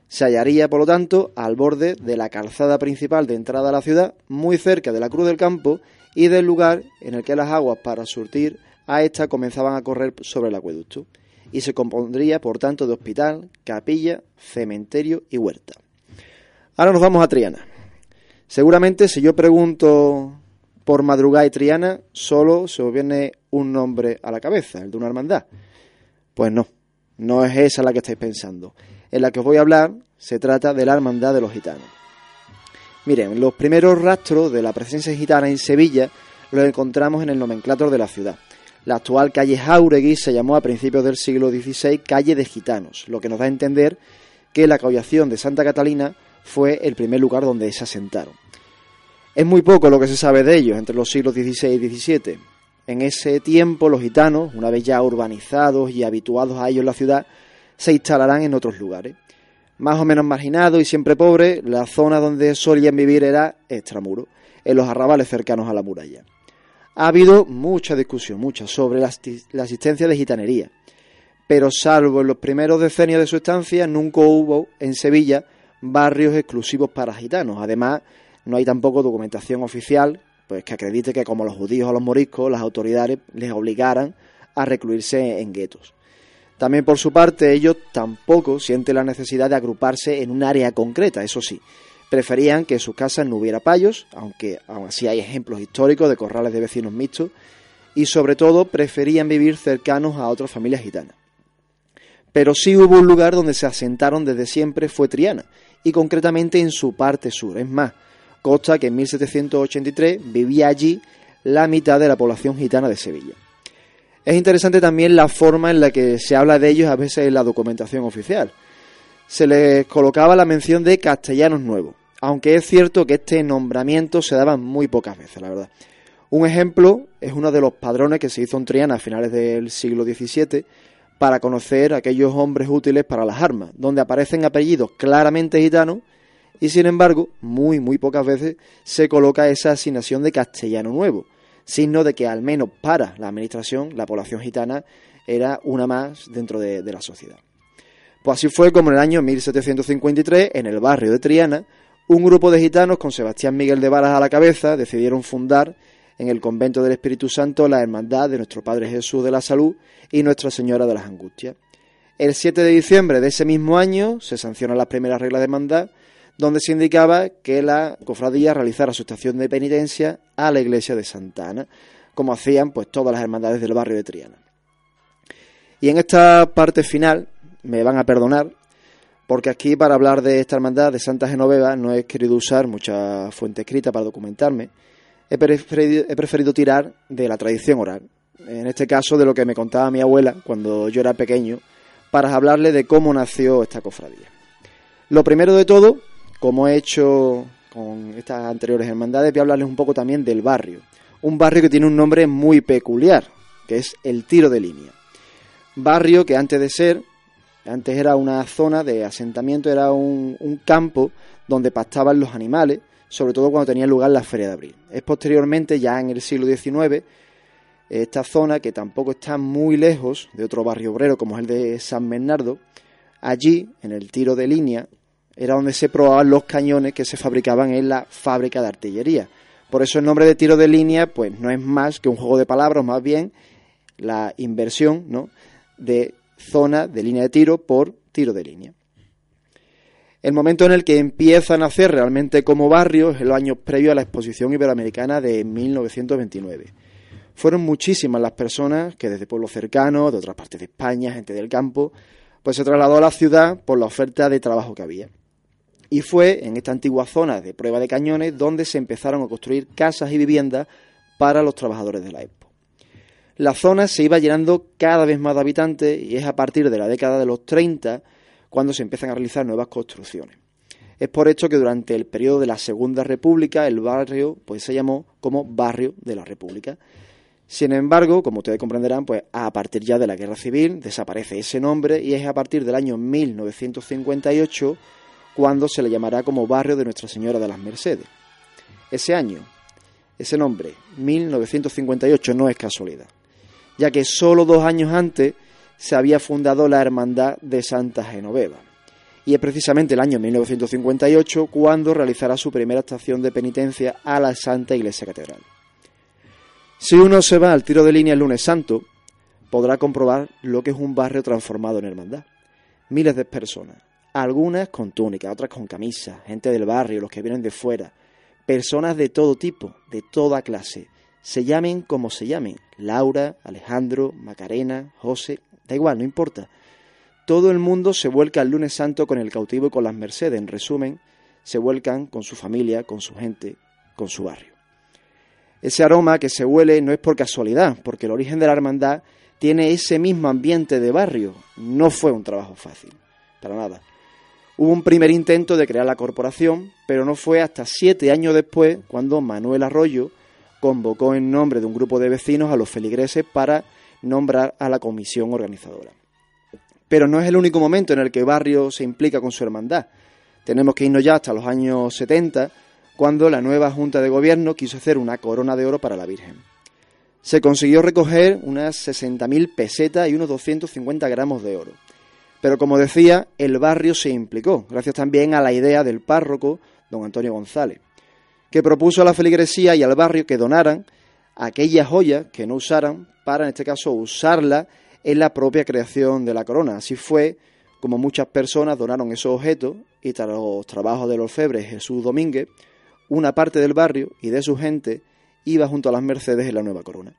Se hallaría, por lo tanto, al borde de la calzada principal de entrada a la ciudad, muy cerca de la Cruz del Campo y del lugar en el que las aguas para surtir a esta comenzaban a correr sobre el acueducto y se compondría, por tanto, de hospital, capilla, cementerio y huerta. Ahora nos vamos a Triana. Seguramente si yo pregunto por madrugada y Triana, solo se os viene un nombre a la cabeza, el de una hermandad. Pues no, no es esa la que estáis pensando. En la que os voy a hablar se trata de la hermandad de los gitanos. Miren, los primeros rastros de la presencia gitana en Sevilla los encontramos en el nomenclator de la ciudad. La actual calle Jauregui se llamó a principios del siglo XVI calle de gitanos, lo que nos da a entender que la collación de Santa Catalina fue el primer lugar donde se asentaron. Es muy poco lo que se sabe de ellos entre los siglos XVI y XVII. En ese tiempo los gitanos, una vez ya urbanizados y habituados a ello en la ciudad, se instalarán en otros lugares. Más o menos marginados y siempre pobres, la zona donde solían vivir era extramuro, en los arrabales cercanos a la muralla. Ha habido mucha discusión, mucha, sobre la, la existencia de gitanería, pero salvo en los primeros decenios de su estancia, nunca hubo en Sevilla barrios exclusivos para gitanos. Además, no hay tampoco documentación oficial pues que acredite que como los judíos o los moriscos, las autoridades les obligaran a recluirse en guetos. También por su parte ellos tampoco sienten la necesidad de agruparse en un área concreta, eso sí. Preferían que en sus casas no hubiera payos, aunque aún así hay ejemplos históricos de corrales de vecinos mixtos, y sobre todo preferían vivir cercanos a otras familias gitanas. Pero sí hubo un lugar donde se asentaron desde siempre fue Triana, y concretamente en su parte sur. Es más, consta que en 1783 vivía allí la mitad de la población gitana de Sevilla. Es interesante también la forma en la que se habla de ellos a veces en la documentación oficial. Se les colocaba la mención de castellanos nuevos, aunque es cierto que este nombramiento se daba muy pocas veces, la verdad. Un ejemplo es uno de los padrones que se hizo en Triana a finales del siglo XVII para conocer aquellos hombres útiles para las armas, donde aparecen apellidos claramente gitanos y sin embargo, muy, muy pocas veces se coloca esa asignación de castellano nuevo, signo de que al menos para la administración la población gitana era una más dentro de, la sociedad. Pues así fue como en el año 1753, en el barrio de Triana, un grupo de gitanos con Sebastián Miguel de Varas a la cabeza decidieron fundar en el convento del Espíritu Santo la hermandad de nuestro Padre Jesús de la Salud y Nuestra Señora de las Angustias. El 7 de diciembre de ese mismo año se sancionan las primeras reglas de hermandad donde se indicaba que la cofradía realizara su estación de penitencia a la iglesia de Santa Ana, como hacían pues todas las hermandades del barrio de Triana. Y en esta parte final me van a perdonar porque aquí para hablar de esta hermandad de Santa Genoveva no he querido usar mucha fuente escrita para documentarme. He preferido, he preferido tirar de la tradición oral, en este caso de lo que me contaba mi abuela cuando yo era pequeño, para hablarle de cómo nació esta cofradía. Lo primero de todo como he hecho con estas anteriores hermandades, voy a hablarles un poco también del barrio. Un barrio que tiene un nombre muy peculiar, que es el Tiro de Línea. Barrio que antes de ser, antes era una zona de asentamiento, era un, campo donde pastaban los animales, sobre todo cuando tenía lugar la Feria de Abril. Es posteriormente, ya en el siglo XIX, esta zona, que tampoco está muy lejos de otro barrio obrero como es el de San Bernardo, allí, en el tiro de línea, era donde se probaban los cañones que se fabricaban en la fábrica de artillería. Por eso el nombre de tiro de línea pues no es más que un juego de palabras, más bien la inversión ¿no? de zona de línea de tiro por tiro de línea. El momento en el que empieza a nacer realmente como barrio es el año previo a la exposición iberoamericana de 1929. Fueron muchísimas las personas que desde pueblos cercanos, de otras partes de España, gente del campo, pues se trasladó a la ciudad por la oferta de trabajo que había y fue en esta antigua zona de prueba de cañones donde se empezaron a construir casas y viviendas para los trabajadores de la Expo. La zona se iba llenando cada vez más de habitantes y es a partir de la década de los 30 cuando se empiezan a realizar nuevas construcciones. Es por esto que durante el periodo de la Segunda República el barrio pues, se llamó como Barrio de la República. Sin embargo, como ustedes comprenderán, pues a partir ya de la Guerra Civil desaparece ese nombre y es a partir del año 1958 cuando se le llamará como barrio de Nuestra Señora de las Mercedes. Ese año, ese nombre, 1958, no es casualidad, ya que solo dos años antes se había fundado la Hermandad de Santa Genoveva. Y es precisamente el año 1958 cuando realizará su primera estación de penitencia a la Santa Iglesia Catedral. Si uno se va al tiro de línea el lunes santo, podrá comprobar lo que es un barrio transformado en hermandad. Miles de personas, algunas con túnica, otras con camisa, gente del barrio, los que vienen de fuera, personas de todo tipo, de toda clase, se llamen como se llamen, Laura, Alejandro, Macarena, José, da igual, no importa. Todo el mundo se vuelca el lunes santo con el cautivo y con las Mercedes, en resumen, se vuelcan con su familia, con su gente, con su barrio. Ese aroma que se huele no es por casualidad, porque el origen de la hermandad tiene ese mismo ambiente de barrio. No fue un trabajo fácil, para nada. Hubo un primer intento de crear la corporación, pero no fue hasta siete años después cuando Manuel Arroyo, convocó en nombre de un grupo de vecinos a los feligreses para nombrar a la comisión organizadora. Pero no es el único momento en el que barrio se implica con su hermandad. Tenemos que irnos ya hasta los años 70, cuando la nueva Junta de Gobierno quiso hacer una corona de oro para la Virgen. Se consiguió recoger unas 60.000 pesetas y unos 250 gramos de oro. Pero como decía, el barrio se implicó, gracias también a la idea del párroco, don Antonio González, que propuso a la feligresía y al barrio que donaran aquellas joyas que no usaran para, en este caso, usarla en la propia creación de la corona. Así fue como muchas personas donaron esos objetos y tras los trabajos del orfebre Jesús Domínguez, una parte del barrio y de su gente iba junto a las Mercedes en la nueva corona.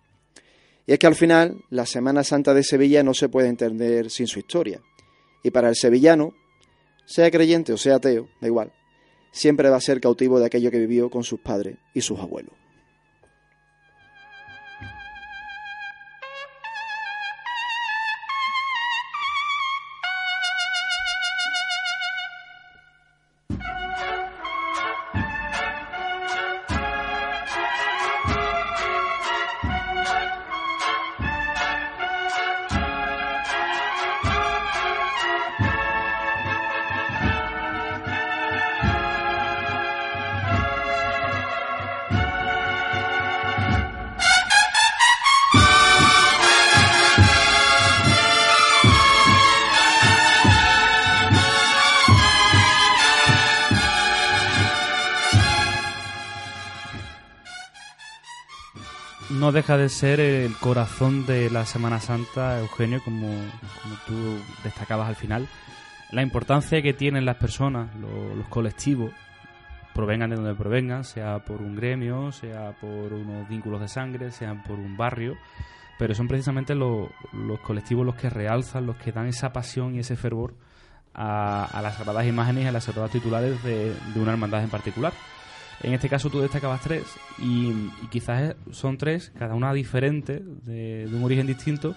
Y es que al final la Semana Santa de Sevilla no se puede entender sin su historia. Y para el sevillano, sea creyente o sea ateo, da igual, siempre va a ser cautivo de aquello que vivió con sus padres y sus abuelos. De ser el corazón de la Semana Santa, Eugenio, como, como tú destacabas al final. La importancia que tienen las personas, lo- los colectivos, provengan de donde provengan, sea por un gremio, sea por unos vínculos de sangre, sean por un barrio, pero son precisamente lo- los colectivos los que realzan, los que dan esa pasión y ese fervor a, a las sagradas imágenes y a las sagradas titulares de, de una hermandad en particular. En este caso tú destacabas tres y, quizás son tres, cada una diferente, de, de un origen distinto,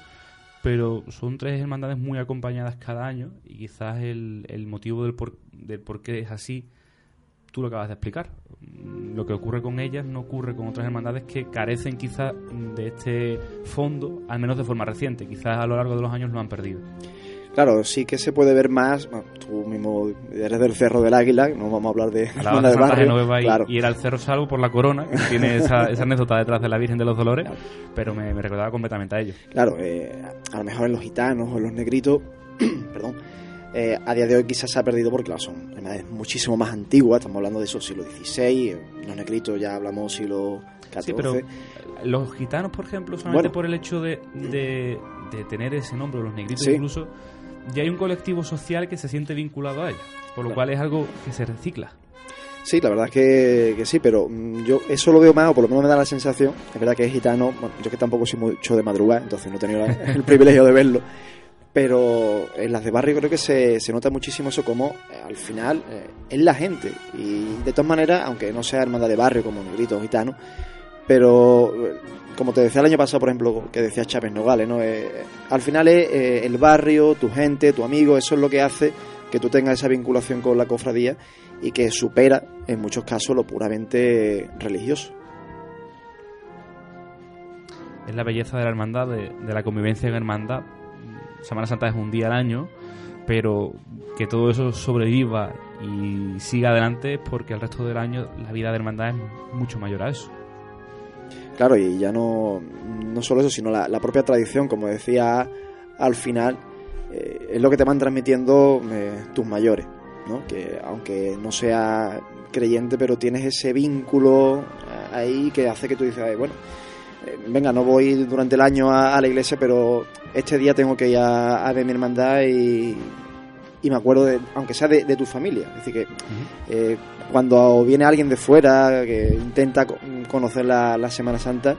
pero son tres hermandades muy acompañadas cada año y quizás el, el motivo del por, del por qué es así, tú lo acabas de explicar. Mm, Lo que ocurre con ellas no ocurre con otras hermandades que carecen quizás de este fondo, al menos de forma reciente. Quizás a lo largo de los años lo han perdido. Claro, sí que se puede ver más. bueno, tú mismo eres del Cerro del Águila, no vamos a hablar de Hablabas Hermandad de Barrio. Genoveva y, claro. y era el Cerro Salvo por la corona, que tiene esa, esa anécdota detrás de la Virgen de los Dolores, pero me, me recordaba completamente a ello. Claro, eh, a lo mejor en los gitanos o en los negritos, perdón, eh, a día de hoy quizás se ha perdido porque claro, son hermandades muchísimo más antiguas, estamos hablando de eso, siglo XVI, eh, los negritos ya hablamos siglo XIV. Sí, pero los gitanos, por ejemplo, solamente Bueno. por el hecho de, de, de tener ese nombre, los negritos Sí. incluso, ya hay un colectivo social que se siente vinculado a ellos, por lo Claro. cual es algo que se recicla. Sí, la verdad es que, que sí, pero mm, yo eso lo veo más, o por lo menos me da la sensación, es verdad que es gitano, bueno, yo que tampoco soy mucho de madrugar, entonces no he tenido el privilegio de verlo, pero en las de barrio creo que se, se nota muchísimo eso como eh, al final eh, es la gente, y de todas maneras, aunque no sea hermandad de barrio como negrito o gitano, pero eh, como te decía el año pasado, por ejemplo, que decía Chávez Nogales, ¿no? Eh, al final es eh, el barrio, tu gente, tu amigo, eso es lo que hace que tú tengas esa vinculación con la cofradía y que supera en muchos casos lo puramente religioso. Es la belleza de la hermandad, de, de la convivencia en hermandad. Semana Santa es un día al año, pero que todo eso sobreviva y siga adelante es porque el resto del año la vida de hermandad es mucho mayor a eso. Claro, y ya no, no solo eso, sino la, propia tradición, como decía al final, eh, es lo que te van transmitiendo eh, tus mayores, ¿no? Que aunque no sea creyente, pero tienes ese vínculo eh, ahí que hace que tú dices, "Ay, bueno, venga, no voy durante el año a, a la iglesia, pero este día tengo que ir a, a ver mi hermandad y, y me acuerdo, de, aunque sea de, de tu familia. Es decir, que eh, cuando viene alguien de fuera que intenta co- conocer la, la Semana Santa, eh,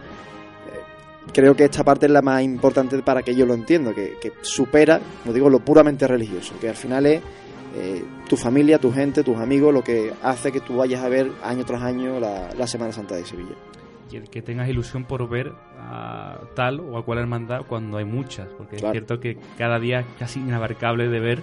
creo que esta parte es la más importante para que yo lo entienda, que, que supera, como digo, lo puramente religioso, que al final es eh, tu familia, tu gente, tus amigos, lo que hace que tú vayas a ver año tras año la, la Semana Santa de Sevilla. Y el que tengas ilusión por ver a tal o a cual hermandad cuando hay muchas, porque Claro. es cierto que cada día es casi inabarcable de ver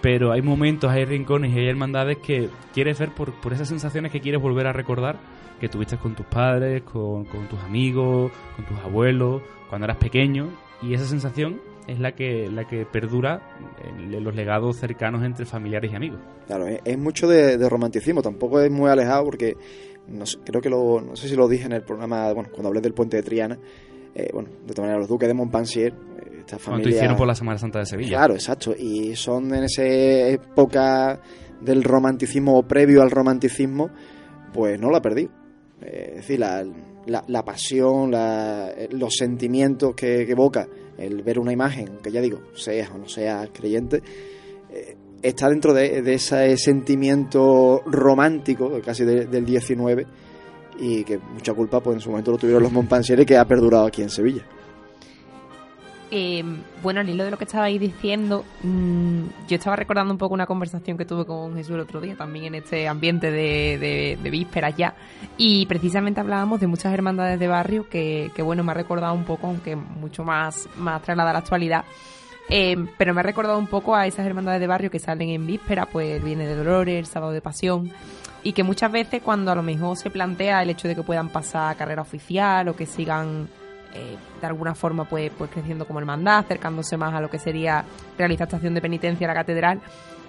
pero hay momentos, hay rincones y hay hermandades que quieres ver por, por esas sensaciones que quieres volver a recordar que tuviste con tus padres, con, con tus amigos, con tus abuelos, cuando eras pequeño, y esa sensación es la que, la que perdura en los legados cercanos entre familiares y amigos. Claro, es, mucho de, de romanticismo, tampoco es muy alejado porque no sé, creo que lo, no sé si lo dije en el programa, bueno, cuando hablé del puente de Triana, eh, bueno, de todas maneras, los duques de Montpensier, esta Cuando familia... hicieron por la Semana Santa de Sevilla. Claro, exacto, y son en esa época del romanticismo o previo al romanticismo, pues no la perdí. Eh, es decir, la, la, la pasión, la, los sentimientos que, que evoca el ver una imagen, que ya digo, seas o no seas creyente, eh, está dentro de, de ese sentimiento romántico, casi de- del 19, y que mucha culpa pues en su momento lo tuvieron los Montpensier que ha perdurado aquí en Sevilla. Eh, bueno, al hilo de lo que estabais diciendo, mm, yo estaba recordando un poco una conversación que tuve con Jesús el otro día, también en este ambiente de, de- de vísperas ya, y precisamente hablábamos de muchas hermandades de barrio que, que, bueno, me ha recordado un poco, aunque mucho más, más trasladada a la actualidad, eh, pero me ha recordado un poco a esas hermandades de barrio que salen en víspera, pues Viene de Dolores, el Sábado de Pasión, y que muchas veces cuando a lo mejor se plantea el hecho de que puedan pasar carrera oficial o que sigan eh, de alguna forma pues, pues creciendo como hermandad, acercándose más a lo que sería realizar estación de penitencia a la catedral,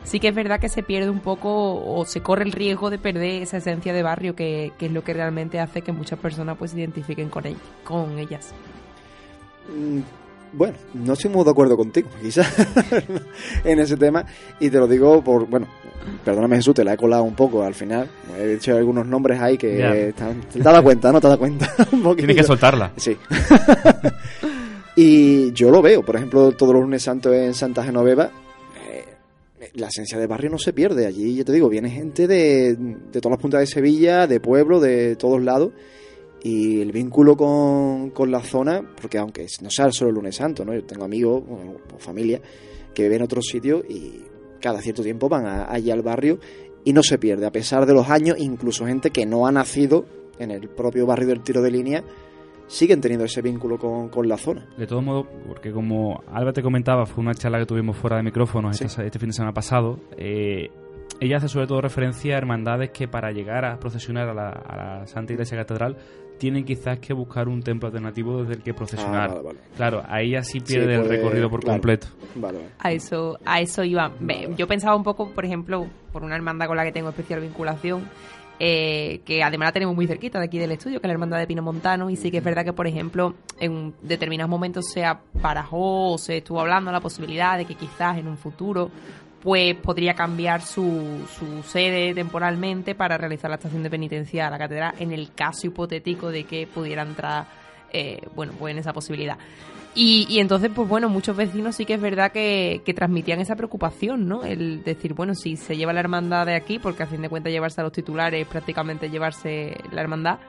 sí que es verdad que se pierde un poco o se corre el riesgo de perder esa esencia de barrio que, que es lo que realmente hace que muchas personas pues se identifiquen con, ell- con ellas. Mm, Bueno, no estoy muy de acuerdo contigo, quizás, en ese tema. Y te lo digo por, bueno, perdóname Jesús, te la he colado un poco al final. He dicho algunos nombres ahí que están, te das cuenta, ¿no? Te das cuenta. un. Tienes que soltarla. Sí. y yo lo veo, por ejemplo, todos los lunes santos en Santa Genoveva. eh, La esencia de barrio no se pierde. Allí, yo te digo, viene gente de, de todas las puntas de Sevilla, de pueblo, de todos lados. Y el vínculo con, con la zona, porque aunque no sea solo el lunes santo, ¿no? Yo tengo amigos o, o familia que viven en otros sitios y cada cierto tiempo van a- allí al barrio y no se pierde, a pesar de los años, incluso gente que no ha nacido en el propio barrio del tiro de línea, siguen teniendo ese vínculo con, con la zona. De todos modos, porque como Alba te comentaba, fue una charla que tuvimos fuera de micrófonos Sí. este fin de semana pasado. eh, ella hace sobre todo referencia a hermandades que para llegar a procesionar a la, a la Santa Iglesia Catedral tienen quizás que buscar un templo alternativo desde el que procesionar. Ah, vale, vale. Claro, ahí ya sí pierde el recorrido por claro. completo. Vale, vale. A eso, a eso iba. Yo pensaba un poco, por ejemplo, por una hermandad con la que tengo especial vinculación, eh, que además la tenemos muy cerquita de aquí del estudio, que es la hermandad de Pino Montano, y sí que es verdad que, por ejemplo, en determinados momentos se barajó o se estuvo hablando la posibilidad de que quizás en un futuro pues podría cambiar su, su sede temporalmente para realizar la estación de penitencia a la catedral en el caso hipotético de que pudiera entrar eh, bueno pues en esa posibilidad y, entonces, pues bueno, muchos vecinos sí que es verdad que, transmitían esa preocupación, ¿no? El decir, bueno, si se lleva la hermandad de aquí, porque a fin de cuentas llevarse a los titulares es prácticamente llevarse la hermandad,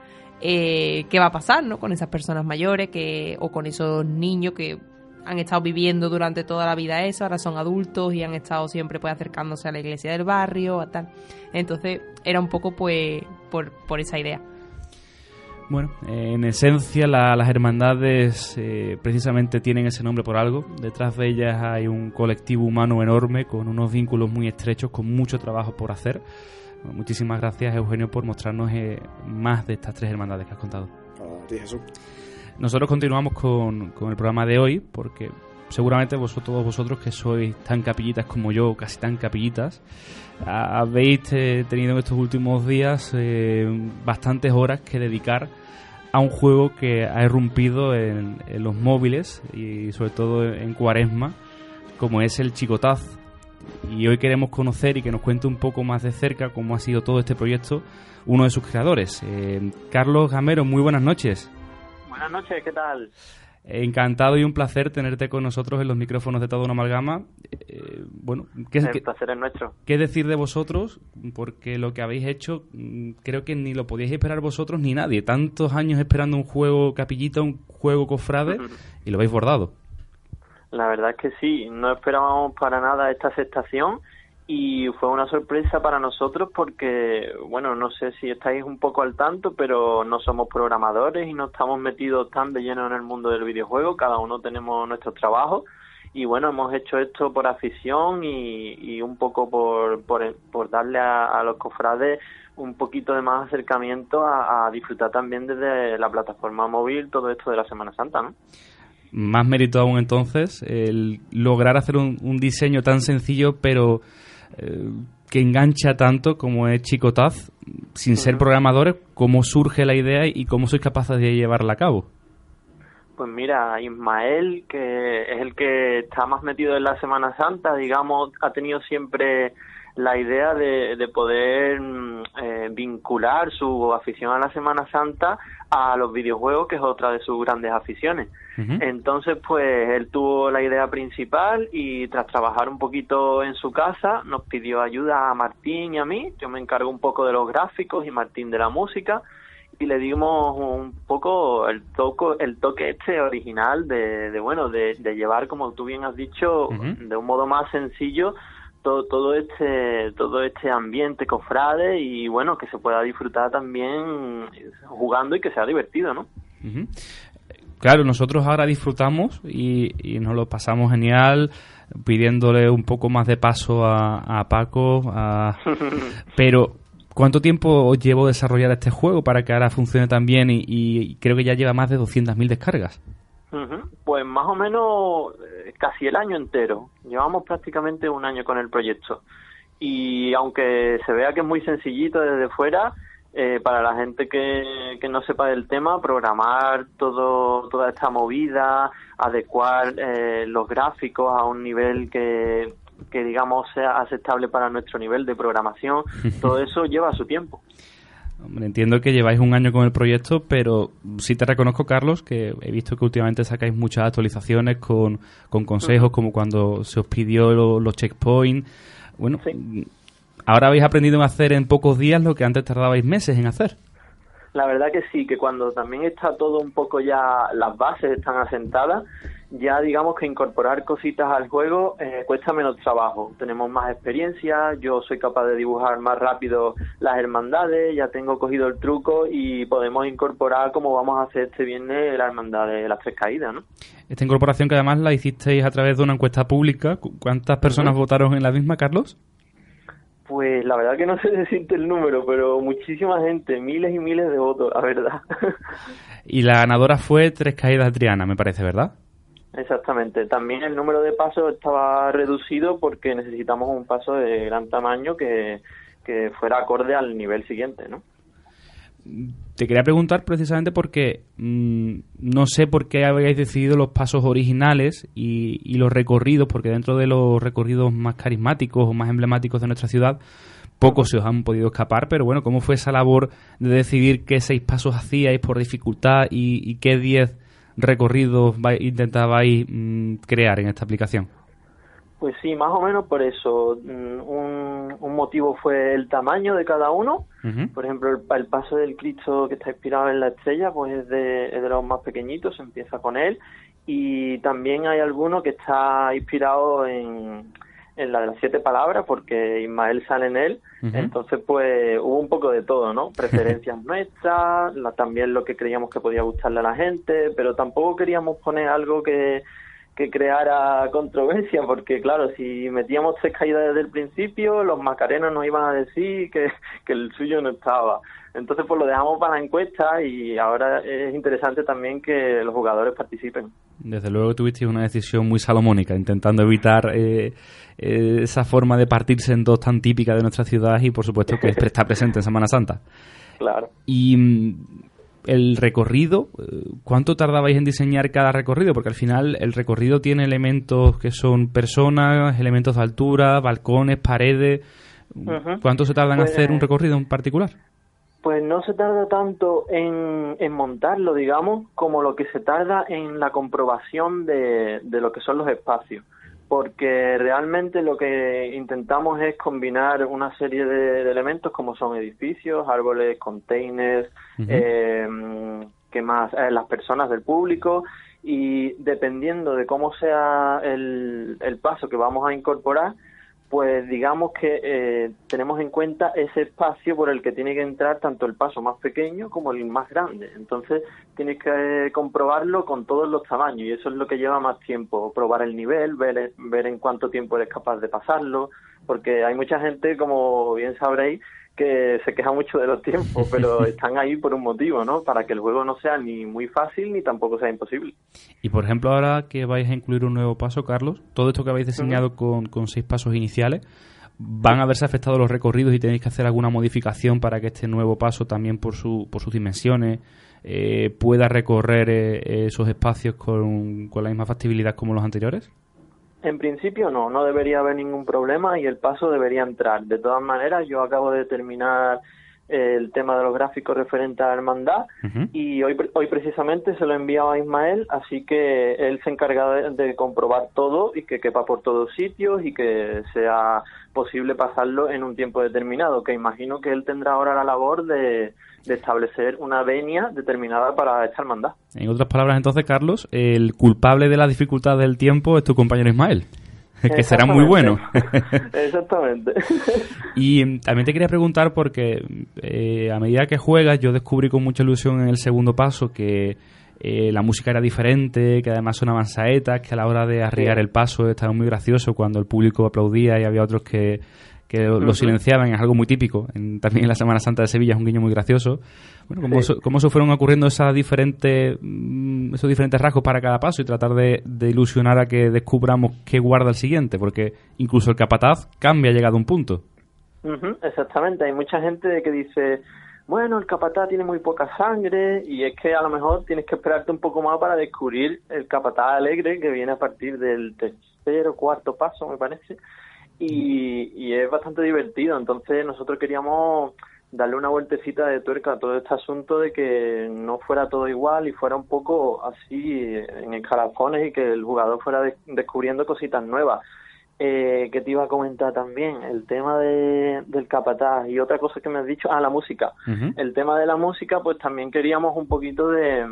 eh, ¿qué va a pasar, ¿no? Con esas personas mayores que o con esos niños que han estado viviendo durante toda la vida eso, ahora son adultos y han estado siempre pues acercándose a la iglesia del barrio, a tal. Entonces, era un poco pues por, por esa idea. Bueno, eh, en esencia la- las hermandades eh, precisamente tienen ese nombre por algo. Detrás de ellas hay un colectivo humano enorme con unos vínculos muy estrechos, con mucho trabajo por hacer. Bueno, muchísimas gracias Eugenio por mostrarnos eh, más de estas tres hermandades que has contado. A ti, Jesús. Nosotros continuamos con, con el programa de hoy porque seguramente vosotros, todos vosotros que sois tan capillitas como yo, casi tan capillitas, habéis eh, tenido en estos últimos días eh, bastantes horas que dedicar a un juego que ha irrumpido en, en los móviles y sobre todo en cuaresma, como es el Chicotaz. Y hoy queremos conocer y que nos cuente un poco más de cerca cómo ha sido todo este proyecto uno de sus creadores. Eh, Carlos Gamero, muy buenas noches. Buenas noches, ¿qué tal? Encantado y un placer tenerte con nosotros en los micrófonos de toda una amalgama. Eh, bueno, ¿qué, El qué- placer es nuestro. qué decir de vosotros? Porque lo que habéis hecho mm, creo que ni lo podíais esperar vosotros ni nadie. Tantos años esperando un juego capillita, un juego cofrade y lo habéis bordado. La verdad es que sí, no esperábamos para nada esta aceptación y fue una sorpresa para nosotros porque, bueno, no sé si estáis un poco al tanto, pero no somos programadores y no estamos metidos tan de lleno en el mundo del videojuego, cada uno tenemos nuestros trabajos y bueno, hemos hecho esto por afición y, un poco por, por, darle a, los cofrades un poquito de más acercamiento a, disfrutar también desde la plataforma móvil todo esto de la Semana Santa, ¿no? Más mérito aún entonces el lograr hacer un, diseño tan sencillo pero eh, que engancha tanto como es Chicotaz, sin ser programadores, cómo surge la idea y cómo sois capaces de llevarla a cabo. Pues mira, Ismael, que es el que está más metido en la Semana Santa, digamos, ha tenido siempre la idea de, de poder mm, eh, vincular su afición a la Semana Santa a los videojuegos, que es otra de sus grandes aficiones. Entonces, pues él tuvo la idea principal y tras trabajar un poquito en su casa, nos pidió ayuda a Martín y a mí. Yo me encargo un poco de los gráficos y Martín de la música. Y le dimos un poco el toque, el toque este original de, bueno, de, llevar, como tú bien has dicho, de un modo más sencillo todo, todo este todo este ambiente cofrade y bueno que se pueda disfrutar también jugando y que sea divertido no claro nosotros ahora disfrutamos y, y, nos lo pasamos genial pidiéndole un poco más de paso a, a Paco pero ¿Cuánto tiempo os llevó desarrollar este juego para que ahora funcione tan bien y, creo que ya lleva más de 200.000 descargas? Pues más o menos eh, casi el año entero. Llevamos prácticamente un año con el proyecto. Y aunque se vea que es muy sencillito desde fuera, eh, para la gente que, que, no sepa del tema, programar todo, toda esta movida, adecuar eh, los gráficos a un nivel que, que digamos sea aceptable para nuestro nivel de programación, todo eso lleva su tiempo. entiendo que lleváis un año con el proyecto, pero sí te reconozco, Carlos, que he visto que últimamente sacáis muchas actualizaciones con, con consejos, como cuando se os pidió los checkpoints. Bueno, ahora habéis aprendido a hacer en pocos días lo que antes tardabais meses en hacer. La verdad que sí, que cuando también está todo un poco ya, las bases están asentadas, ya digamos que incorporar cositas al juego eh, cuesta menos trabajo. Tenemos más experiencia, yo soy capaz de dibujar más rápido las hermandades, ya tengo cogido el truco y podemos incorporar como vamos a hacer este viernes la hermandad de las tres caídas, ¿no? Esta incorporación que además la hicisteis a través de una encuesta pública, ¿cuántas personas votaron en la misma, Carlos? Pues la verdad que no sé decirte el número, pero muchísima gente, miles y miles de votos, la verdad. y la ganadora fue Tres Caídas Triana, me parece, ¿verdad? Exactamente. También el número de pasos estaba reducido porque necesitamos un paso de gran tamaño que, fuera acorde al nivel siguiente, ¿no? Te quería preguntar precisamente porque mm, no sé por qué habéis decidido los pasos originales y, los recorridos, porque dentro de los recorridos más carismáticos o más emblemáticos de nuestra ciudad, pocos se os han podido escapar, pero bueno, ¿cómo fue esa labor de decidir qué seis pasos hacíais por dificultad y, y qué diez recorridos intentabais mm, crear en esta aplicación? Pues sí, más o menos por eso. Mm, un, un motivo fue el tamaño de cada uno. Por ejemplo, el, paso del Cristo que está inspirado en la estrella, pues es de, es de los más pequeñitos, se empieza con él. Y también hay alguno que está inspirado en, en la de las siete palabras porque Ismael sale en él. Entonces, pues hubo un poco de todo, ¿no? Preferencias nuestras, también lo que creíamos que podía gustarle a la gente, pero tampoco queríamos poner algo que, que creara controversia, porque claro, si metíamos tres caídas desde el principio, los macarenos nos iban a decir que, que el suyo no estaba. Entonces, pues lo dejamos para la encuesta y ahora es interesante también que los jugadores participen. Desde luego tuviste una decisión muy salomónica, intentando evitar eh, eh, esa forma de partirse en dos tan típica de nuestra ciudad y, por supuesto, que está presente en Semana Santa. Claro. Y mm, el recorrido, eh, ¿cuánto tardabais en diseñar cada recorrido? Porque al final el recorrido tiene elementos que son personas, elementos de altura, balcones, paredes. ¿Cuánto se tarda en hacer un pues recorrido en particular? Pues no se tarda tanto en, en, montarlo, digamos, como lo que se tarda en la comprobación de, de lo que son los espacios. Porque realmente lo que intentamos es combinar una serie de, elementos como son edificios, árboles, containers, eh, que más eh, las personas del público. Y dependiendo de cómo sea el, el paso que vamos a incorporar, pues digamos que eh, tenemos en cuenta ese espacio por el que tiene que entrar tanto el paso más pequeño como el más grande. Entonces tienes que eh, comprobarlo con todos los tamaños y eso es lo que lleva más tiempo, probar el nivel, ver, ver en cuánto tiempo eres capaz de pasarlo, porque hay mucha gente, como bien sabréis, que se queja mucho de los tiempos, pero están ahí por un motivo, ¿no? Para que el juego no sea ni muy fácil ni tampoco sea imposible. Y por ejemplo, ahora que vais a incluir un nuevo paso, Carlos, todo esto que habéis diseñado con, con seis pasos iniciales, ¿van a verse afectados los recorridos y tenéis que hacer alguna modificación para que este nuevo paso también por, su, por sus dimensiones eh, pueda recorrer eh, esos espacios con, con la misma factibilidad como los anteriores? En principio no, no debería haber ningún problema y el paso debería entrar. De todas maneras, yo acabo de terminar el tema de los gráficos referente a la hermandad y hoy, hoy precisamente se lo he enviado a Ismael, así que él se encarga de, de, comprobar todo y que quepa por todos sitios y que sea posible pasarlo en un tiempo determinado, que imagino que él tendrá ahora la labor de, de establecer una venia determinada para esta hermandad. En otras palabras, entonces, Carlos, el culpable de la dificultad del tiempo es tu compañero Ismael. que será muy bueno. Exactamente. y también te quería preguntar porque eh, a medida que juegas yo descubrí con mucha ilusión en el segundo paso que eh, la música era diferente, que además sonaban saetas, que a la hora de arriar el paso estaba muy gracioso cuando el público aplaudía y había otros que, que lo, silenciaban, es algo muy típico. En, también en la Semana Santa de Sevilla es un guiño muy gracioso. Bueno, ¿cómo, sí. cómo se fueron ocurriendo esas diferentes, mm, esos diferentes rasgos para cada paso y tratar de, de, ilusionar a que descubramos qué guarda el siguiente? Porque incluso el capataz cambia llegado a un punto. Uh -huh, exactamente, hay mucha gente que dice, bueno, el capataz tiene muy poca sangre y es que a lo mejor tienes que esperarte un poco más para descubrir el capataz alegre que viene a partir del tercero, cuarto paso, me parece y, y es bastante divertido. Entonces nosotros queríamos darle una vueltecita de tuerca a todo este asunto de que no fuera todo igual y fuera un poco así en escalafones y que el jugador fuera de descubriendo cositas nuevas. Eh, que te iba a comentar también, el tema de, del capataz y otra cosa que me has dicho, ah, la música. Uh -huh. El tema de la música, pues también queríamos un poquito de,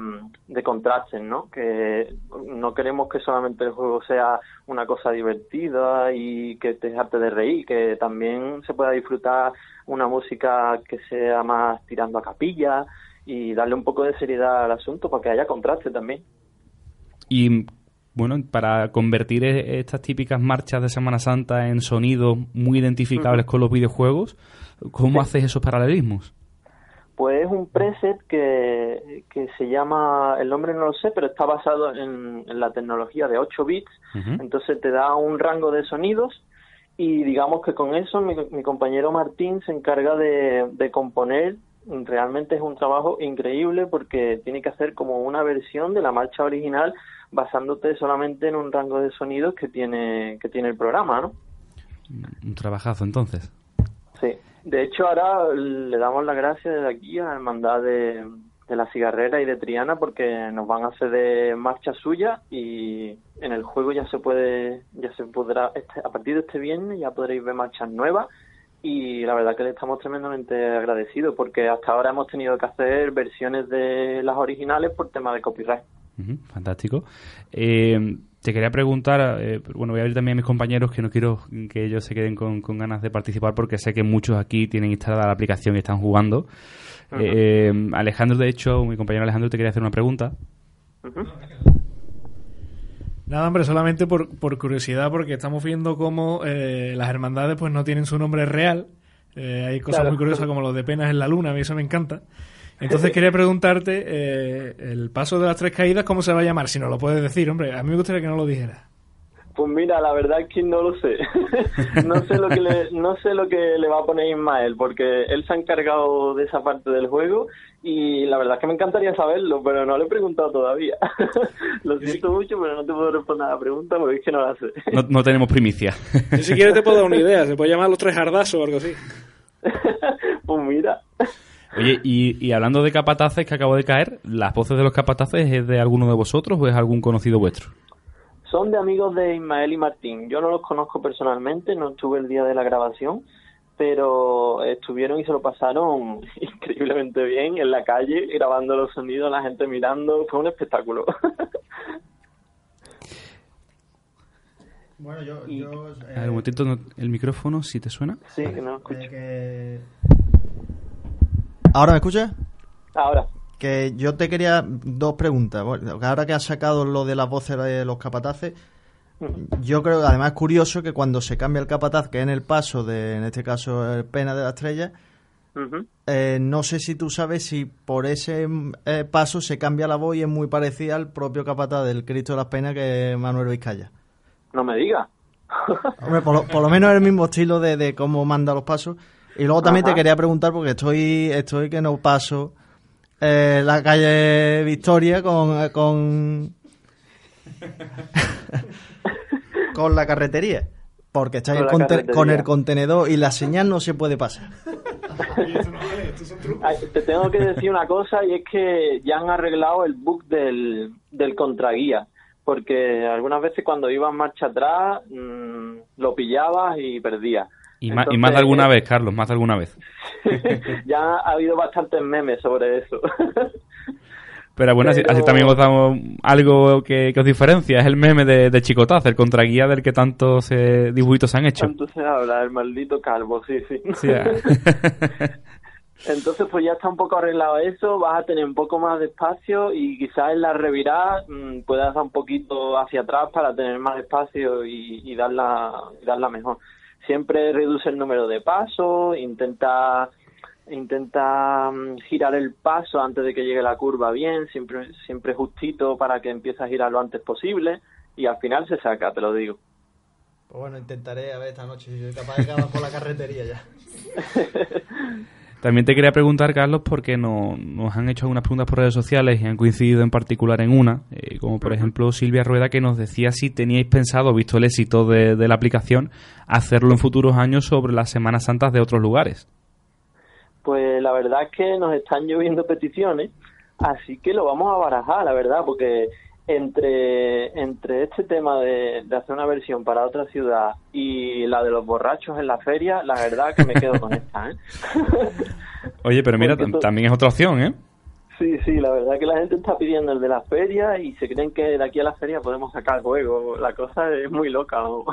de contrastes, ¿no? Que no queremos que solamente el juego sea una cosa divertida y que te dejarte de reír, que también se pueda disfrutar una música que sea más tirando a capilla y darle un poco de seriedad al asunto para que haya contraste también. Y bueno, para convertir e-, estas típicas marchas de Semana Santa en sonidos muy identificables uh -huh. con los videojuegos, ¿cómo sí. haces esos paralelismos? Pues es un preset que, que se llama, el nombre no lo sé, pero está basado en, en la tecnología de 8 bits, uh -huh. entonces te da un rango de sonidos y digamos que con eso mi, mi compañero Martín se encarga de, de componer realmente es un trabajo increíble porque tiene que hacer como una versión de la marcha original basándote solamente en un rango de sonidos que tiene que tiene el programa, ¿no? Un trabajazo entonces. Sí. De hecho ahora le damos las gracias desde aquí a la hermandad de, de la cigarrera y de Triana porque nos van a hacer de marcha suya y en el juego ya se puede ya se podrá este, a partir de este viernes ya podréis ver marchas nuevas y la verdad que le estamos tremendamente agradecidos porque hasta ahora hemos tenido que hacer versiones de las originales por tema de copyright. Uh -huh, fantástico. Eh, te quería preguntar, eh, bueno, voy a abrir también a mis compañeros que no quiero que ellos se queden con, con, ganas de participar porque sé que muchos aquí tienen instalada la aplicación y están jugando. Uh -huh. eh, Alejandro, de hecho, mi compañero Alejandro te quería hacer una pregunta. Uh -huh. Nada, hombre, solamente por, por curiosidad, porque estamos viendo cómo eh, las hermandades pues no tienen su nombre real. Eh, hay cosas claro. muy curiosas como los de penas en la luna, a mí eso me encanta. Entonces quería preguntarte, eh, el paso de las tres caídas, ¿cómo se va a llamar? Si no lo puedes decir, hombre, a mí me gustaría que no lo dijera. Pues mira, la verdad es que no lo sé. no sé lo que le, no sé lo que le va a poner Ismael, porque él se ha encargado de esa parte del juego y la verdad es que me encantaría saberlo, pero no le he preguntado todavía. lo siento mucho, pero no te puedo responder a la pregunta porque es que no la sé. no, no tenemos primicia. Yo si quieres te puedo dar una idea, se puede llamar los tres jardazos o algo así. pues mira. Oye, y, y, hablando de capataces que acabo de caer, ¿las voces de los capataces es de alguno de vosotros o es algún conocido vuestro? Son de amigos de Ismael y Martín. Yo no los conozco personalmente, no estuve el día de la grabación, pero estuvieron y se lo pasaron increíblemente bien en la calle, grabando los sonidos, la gente mirando. Fue un espectáculo. Bueno, yo... Yo, A ver, eh, un momentito, el micrófono, si te suena. Sí, que no escucho. eh, que- ¿Ahora me escuchas? Ahora, Que yo te quería dos preguntas. Bueno, ahora que has sacado lo de las voces de los capataces, yo creo que además es curioso que cuando se cambia el capataz, que es en el paso de, en este caso, el pena de la estrella, eh, no sé si tú sabes si por ese eh, paso se cambia la voz y es muy parecida al propio capataz del Cristo de las Penas que es Manuel Vizcaya. no me digas. Hombre, por lo, por lo menos es el mismo estilo de, de cómo manda los pasos. Y luego también Ajá. te quería preguntar, porque estoy estoy que no paso eh, la calle Victoria con, con, con la carretería. Porque está Con el la conte- carretería. con el contenedor y la señal no se puede pasar. Ay, Te tengo que decir una cosa y es que ya han arreglado el bug del, del contraguía. Porque algunas veces cuando ibas marcha atrás mm, lo pillabas y perdías. Y, más, y más de alguna vez, Carlos, más de alguna vez. ya ha habido bastantes memes sobre eso. Pero bueno, así, Pero- así también os damos algo que, que os diferencia. Es el meme de, de Chicotaz, el contraguía del que tantos eh, dibujitos se han hecho. Tanto se habla, el maldito calvo, sí, sí. Sí, ah. Entonces, pues ya está un poco arreglado eso, vas a tener un poco más de espacio y quizás en la revirada mm, puedas dar un poquito hacia atrás para tener más espacio y, y darla, y darla mejor. Siempre reduce el número de pasos, intenta intenta mm, girar el paso antes de que llegue la curva bien, siempre siempre justito para que empiece a girar lo antes posible y al final se saca, te lo digo. Pues bueno, intentaré a ver esta noche si soy capaz de acabar por la carretería ya. También te quería preguntar, Carlos, porque no- nos han hecho algunas preguntas por redes sociales y han coincidido en particular en una, eh, como por ejemplo Silvia Rueda, que nos decía si teníais pensado, visto el éxito de, de la aplicación, hacerlo en futuros años sobre las Semanas Santas de otros lugares. Pues la verdad es que nos están lloviendo peticiones, así que lo vamos a barajar, la verdad, porque entre, entre este tema de, de hacer una versión para otra ciudad y la de los borrachos en la feria, la verdad que me quedo con esta, ¿eh? Oye, pero mira, también es otra opción, ¿eh? Sí, sí, la verdad que la gente está pidiendo el de la feria y se creen que de aquí a la feria podemos sacar juego. La cosa es muy loca. ¿no?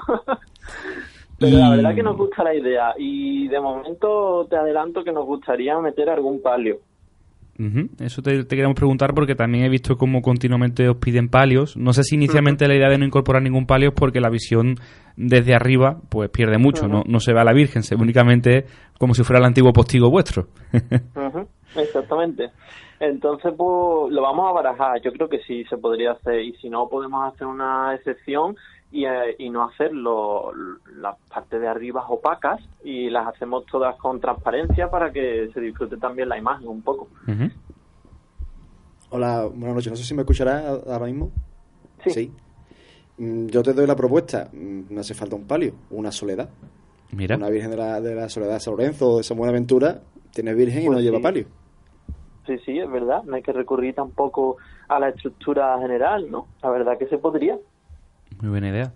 Pero la verdad que nos gusta la idea y de momento te adelanto que nos gustaría meter algún palio. Ujú, Eso te, te queremos preguntar porque también he visto cómo continuamente os piden palios. No sé si inicialmente la idea de no incorporar ningún palio es porque la visión desde arriba pues pierde mucho, no, no se ve a la Virgen, se ve únicamente como si fuera el antiguo postigo vuestro. Exactamente. Entonces, pues lo vamos a barajar. Yo creo que sí se podría hacer. Y si no, podemos hacer una excepción y, eh, y no hacer lo- las partes de arriba opacas y las hacemos todas con transparencia para que se disfrute también la imagen un poco. Hola, buenas noches. No sé si me escucharás a- ahora mismo. Sí. Mm, Yo te doy la propuesta. Mm, No hace falta un palio, una soledad. Mira, Una Virgen de la, de la Soledad de San Lorenzo o de San Buenaventura tiene Virgen y Pues no lleva palio. Sí, sí, es verdad. No hay que recurrir tampoco a la estructura general, ¿no? La verdad que se podría. Muy buena idea.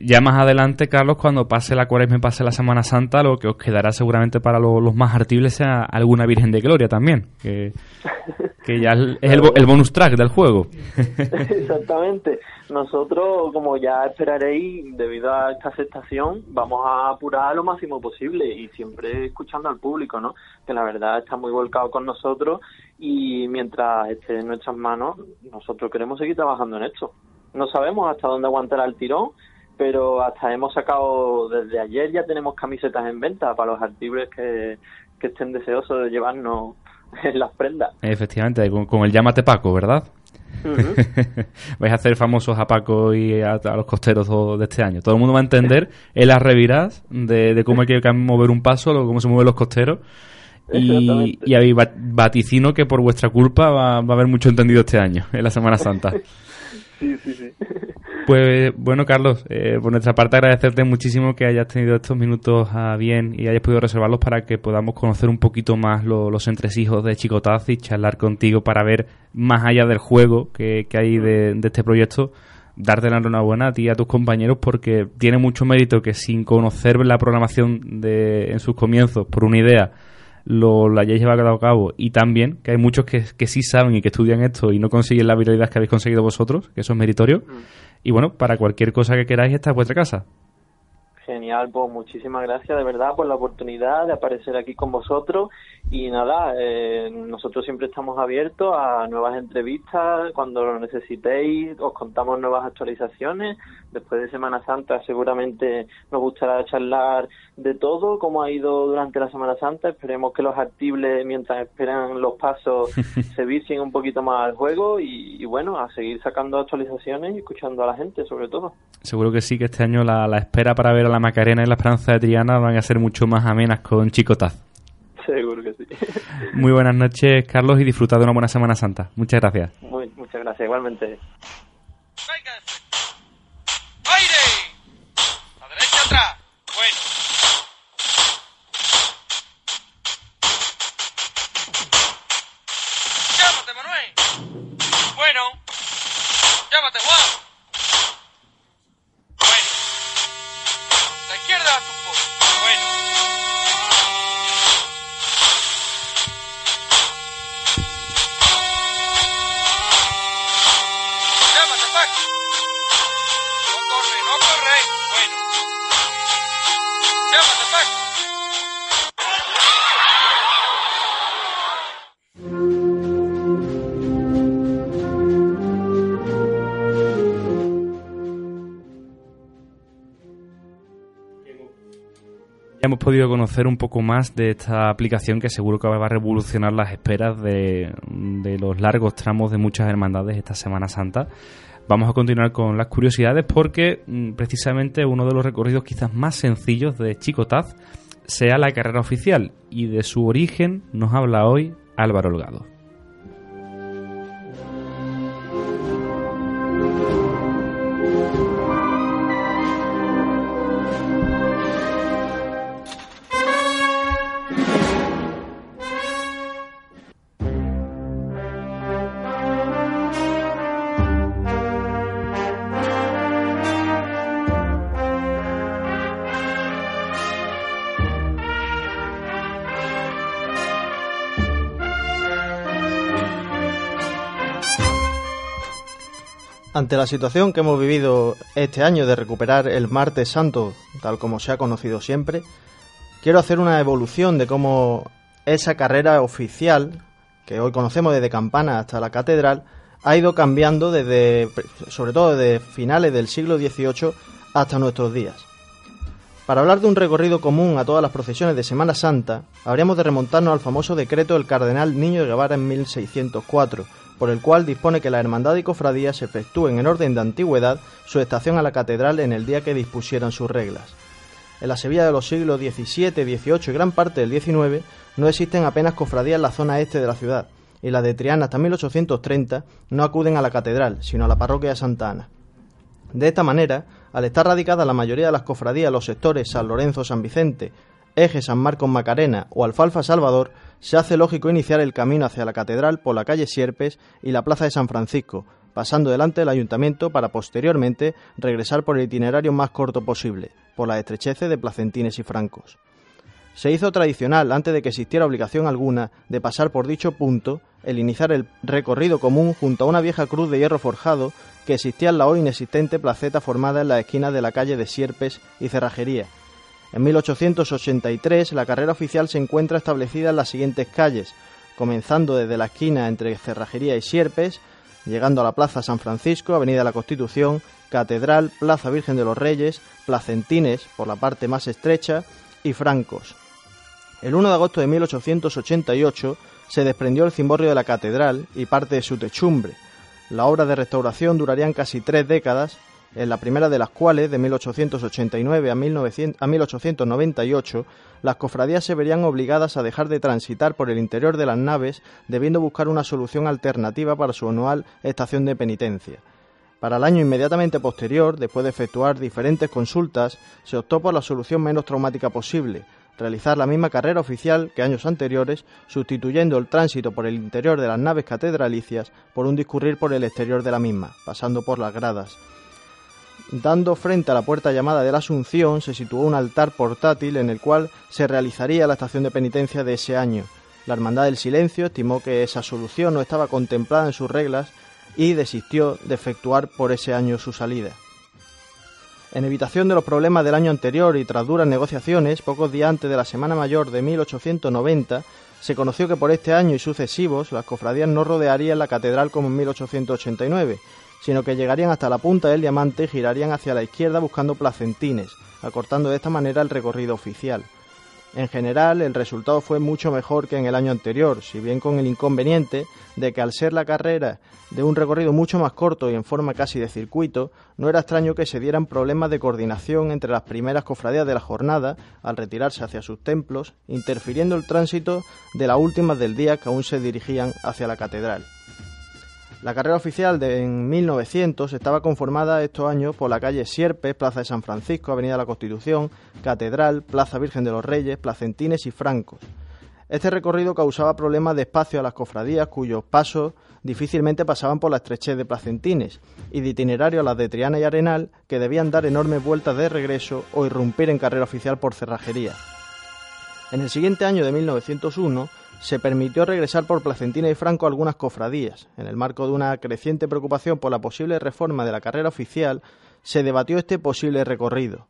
Ya más adelante, Carlos, cuando pase la cuaresma y pase la Semana Santa, lo que os quedará seguramente para lo- los más artibles sea alguna Virgen de Gloria también, que, que ya es el, el bonus track del juego. Exactamente. Nosotros, como ya esperaréis, debido a esta aceptación, vamos a apurar lo máximo posible y siempre escuchando al público, ¿no? Que la verdad está muy volcado con nosotros y mientras esté en nuestras manos, nosotros queremos seguir trabajando en esto. No sabemos hasta dónde aguantará el tirón, pero hasta hemos sacado, desde ayer ya tenemos camisetas en venta para los artibles que, que estén deseosos de llevarnos en las prendas. Efectivamente, con, con el llámate Paco, ¿verdad? Vais a hacer famosos a Paco y a, a los costeros de este año. Todo el mundo va a entender en las reviras de, de cómo hay que mover un paso, lo- cómo se mueven los costeros. Y, y va- vaticino que por vuestra culpa va, va a haber mucho entendido este año, en la Semana Santa. Sí, sí, sí. Pues bueno, Carlos, eh, por nuestra parte agradecerte muchísimo que hayas tenido estos minutos a bien y hayas podido reservarlos para que podamos conocer un poquito más lo- los entresijos de Chicotaz y charlar contigo para ver más allá del juego que, que hay de, de este proyecto. Darte la enhorabuena a ti y a tus compañeros porque tiene mucho mérito que sin conocer la programación de, en sus comienzos por una idea lo, lo hayáis llevado a cabo y también que hay muchos que, que sí saben y que estudian esto y no consiguen la viralidad que habéis conseguido vosotros, que eso es meritorio. Y bueno, para cualquier cosa que queráis, esta es vuestra casa. Genial, pues muchísimas gracias de verdad por la oportunidad de aparecer aquí con vosotros. Y nada, eh, nosotros siempre estamos abiertos a nuevas entrevistas, cuando lo necesitéis os contamos nuevas actualizaciones, después de Semana Santa seguramente nos gustará charlar de todo, cómo ha ido durante la Semana Santa, esperemos que los actibles mientras esperan los pasos se vicien un poquito más al juego y, y bueno, a seguir sacando actualizaciones y escuchando a la gente sobre todo. Seguro que sí, que este año la, la espera para ver a la Macarena y la Esperanza de Triana van a ser mucho más amenas con Chicotaz. Seguro que sí. Muy buenas noches, Carlos, y disfrutad de una buena Semana Santa. Muchas gracias. Muy, muchas gracias, igualmente. Podido conocer un poco más de esta aplicación que seguro que va a revolucionar las esperas de, los largos tramos de muchas hermandades esta Semana Santa. Vamos a continuar con las curiosidades porque mm, precisamente uno de los recorridos quizás más sencillos de Chicotaz sea la carrera oficial y de su origen nos habla hoy Álvaro Holgado. Ante la situación que hemos vivido este año de recuperar el martes santo, tal como se ha conocido siempre, quiero hacer una evolución de cómo esa carrera oficial, que hoy conocemos desde Campana hasta la Catedral, ha ido cambiando desde, sobre todo desde finales del siglo XVIII hasta nuestros días. Para hablar de un recorrido común a todas las procesiones de Semana Santa, habríamos de remontarnos al famoso decreto del cardenal Niño de Guevara en 1604, por el cual dispone que la hermandad y cofradía se efectúen en orden de antigüedad su estación a la catedral en el día que dispusieran sus reglas. En la Sevilla de los siglos XVII, XVIII y gran parte del XIX no existen apenas cofradías en la zona este de la ciudad, y las de Triana hasta 1830 no acuden a la catedral, sino a la parroquia de Santa Ana. De esta manera, al estar radicada la mayoría de las cofradías en los sectores San Lorenzo, San Vicente, Eje San Marcos Macarena o Alfalfa Salvador, se hace lógico iniciar el camino hacia la catedral por la calle Sierpes y la plaza de San Francisco, pasando delante del ayuntamiento para posteriormente regresar por el itinerario más corto posible, por las estrecheces de Placentines y Francos. Se hizo tradicional, antes de que existiera obligación alguna de pasar por dicho punto, el iniciar el recorrido común junto a una vieja cruz de hierro forjado que existía en la hoy inexistente placeta formada en la esquina de la calle de Sierpes y Cerrajería. En 1883 la carrera oficial se encuentra establecida en las siguientes calles, comenzando desde la esquina entre Cerrajería y Sierpes, llegando a la Plaza San Francisco, Avenida la Constitución, Catedral, Plaza Virgen de los Reyes, Placentines por la parte más estrecha y Francos. El 1 de agosto de 1888 se desprendió el cimborrio de la catedral y parte de su techumbre. La obra de restauración durarían casi tres décadas, en la primera de las cuales, de 1889 a, 1900 a 1898, las cofradías se verían obligadas a dejar de transitar por el interior de las naves, debiendo buscar una solución alternativa para su anual estación de penitencia. Para el año inmediatamente posterior, después de efectuar diferentes consultas, se optó por la solución menos traumática posible, realizar la misma carrera oficial que años anteriores, sustituyendo el tránsito por el interior de las naves catedralicias por un discurrir por el exterior de la misma, pasando por las gradas. Dando frente a la puerta llamada de la Asunción, se situó un altar portátil en el cual se realizaría la estación de penitencia de ese año. La Hermandad del Silencio estimó que esa solución no estaba contemplada en sus reglas y desistió de efectuar por ese año su salida. En evitación de los problemas del año anterior y tras duras negociaciones, pocos días antes de la Semana Mayor de 1890, se conoció que por este año y sucesivos las cofradías no rodearían la catedral como en 1889, sino que llegarían hasta la punta del diamante y girarían hacia la izquierda buscando placentines, acortando de esta manera el recorrido oficial. En general, el resultado fue mucho mejor que en el año anterior, si bien con el inconveniente de que al ser la carrera de un recorrido mucho más corto y en forma casi de circuito, no era extraño que se dieran problemas de coordinación entre las primeras cofradías de la jornada al retirarse hacia sus templos, interfiriendo el tránsito de las últimas del día que aún se dirigían hacia la catedral. La carrera oficial de en 1900 estaba conformada estos años por la calle Sierpes, Plaza de San Francisco, Avenida de la Constitución, Catedral, Plaza Virgen de los Reyes, Placentines y Francos. Este recorrido causaba problemas de espacio a las cofradías cuyos pasos difícilmente pasaban por la estrechez de Placentines y de itinerario a las de Triana y Arenal que debían dar enormes vueltas de regreso o irrumpir en carrera oficial por cerrajería. En el siguiente año de 1901 se permitió regresar por Placentina y Franco algunas cofradías. En el marco de una creciente preocupación por la posible reforma de la carrera oficial, se debatió este posible recorrido.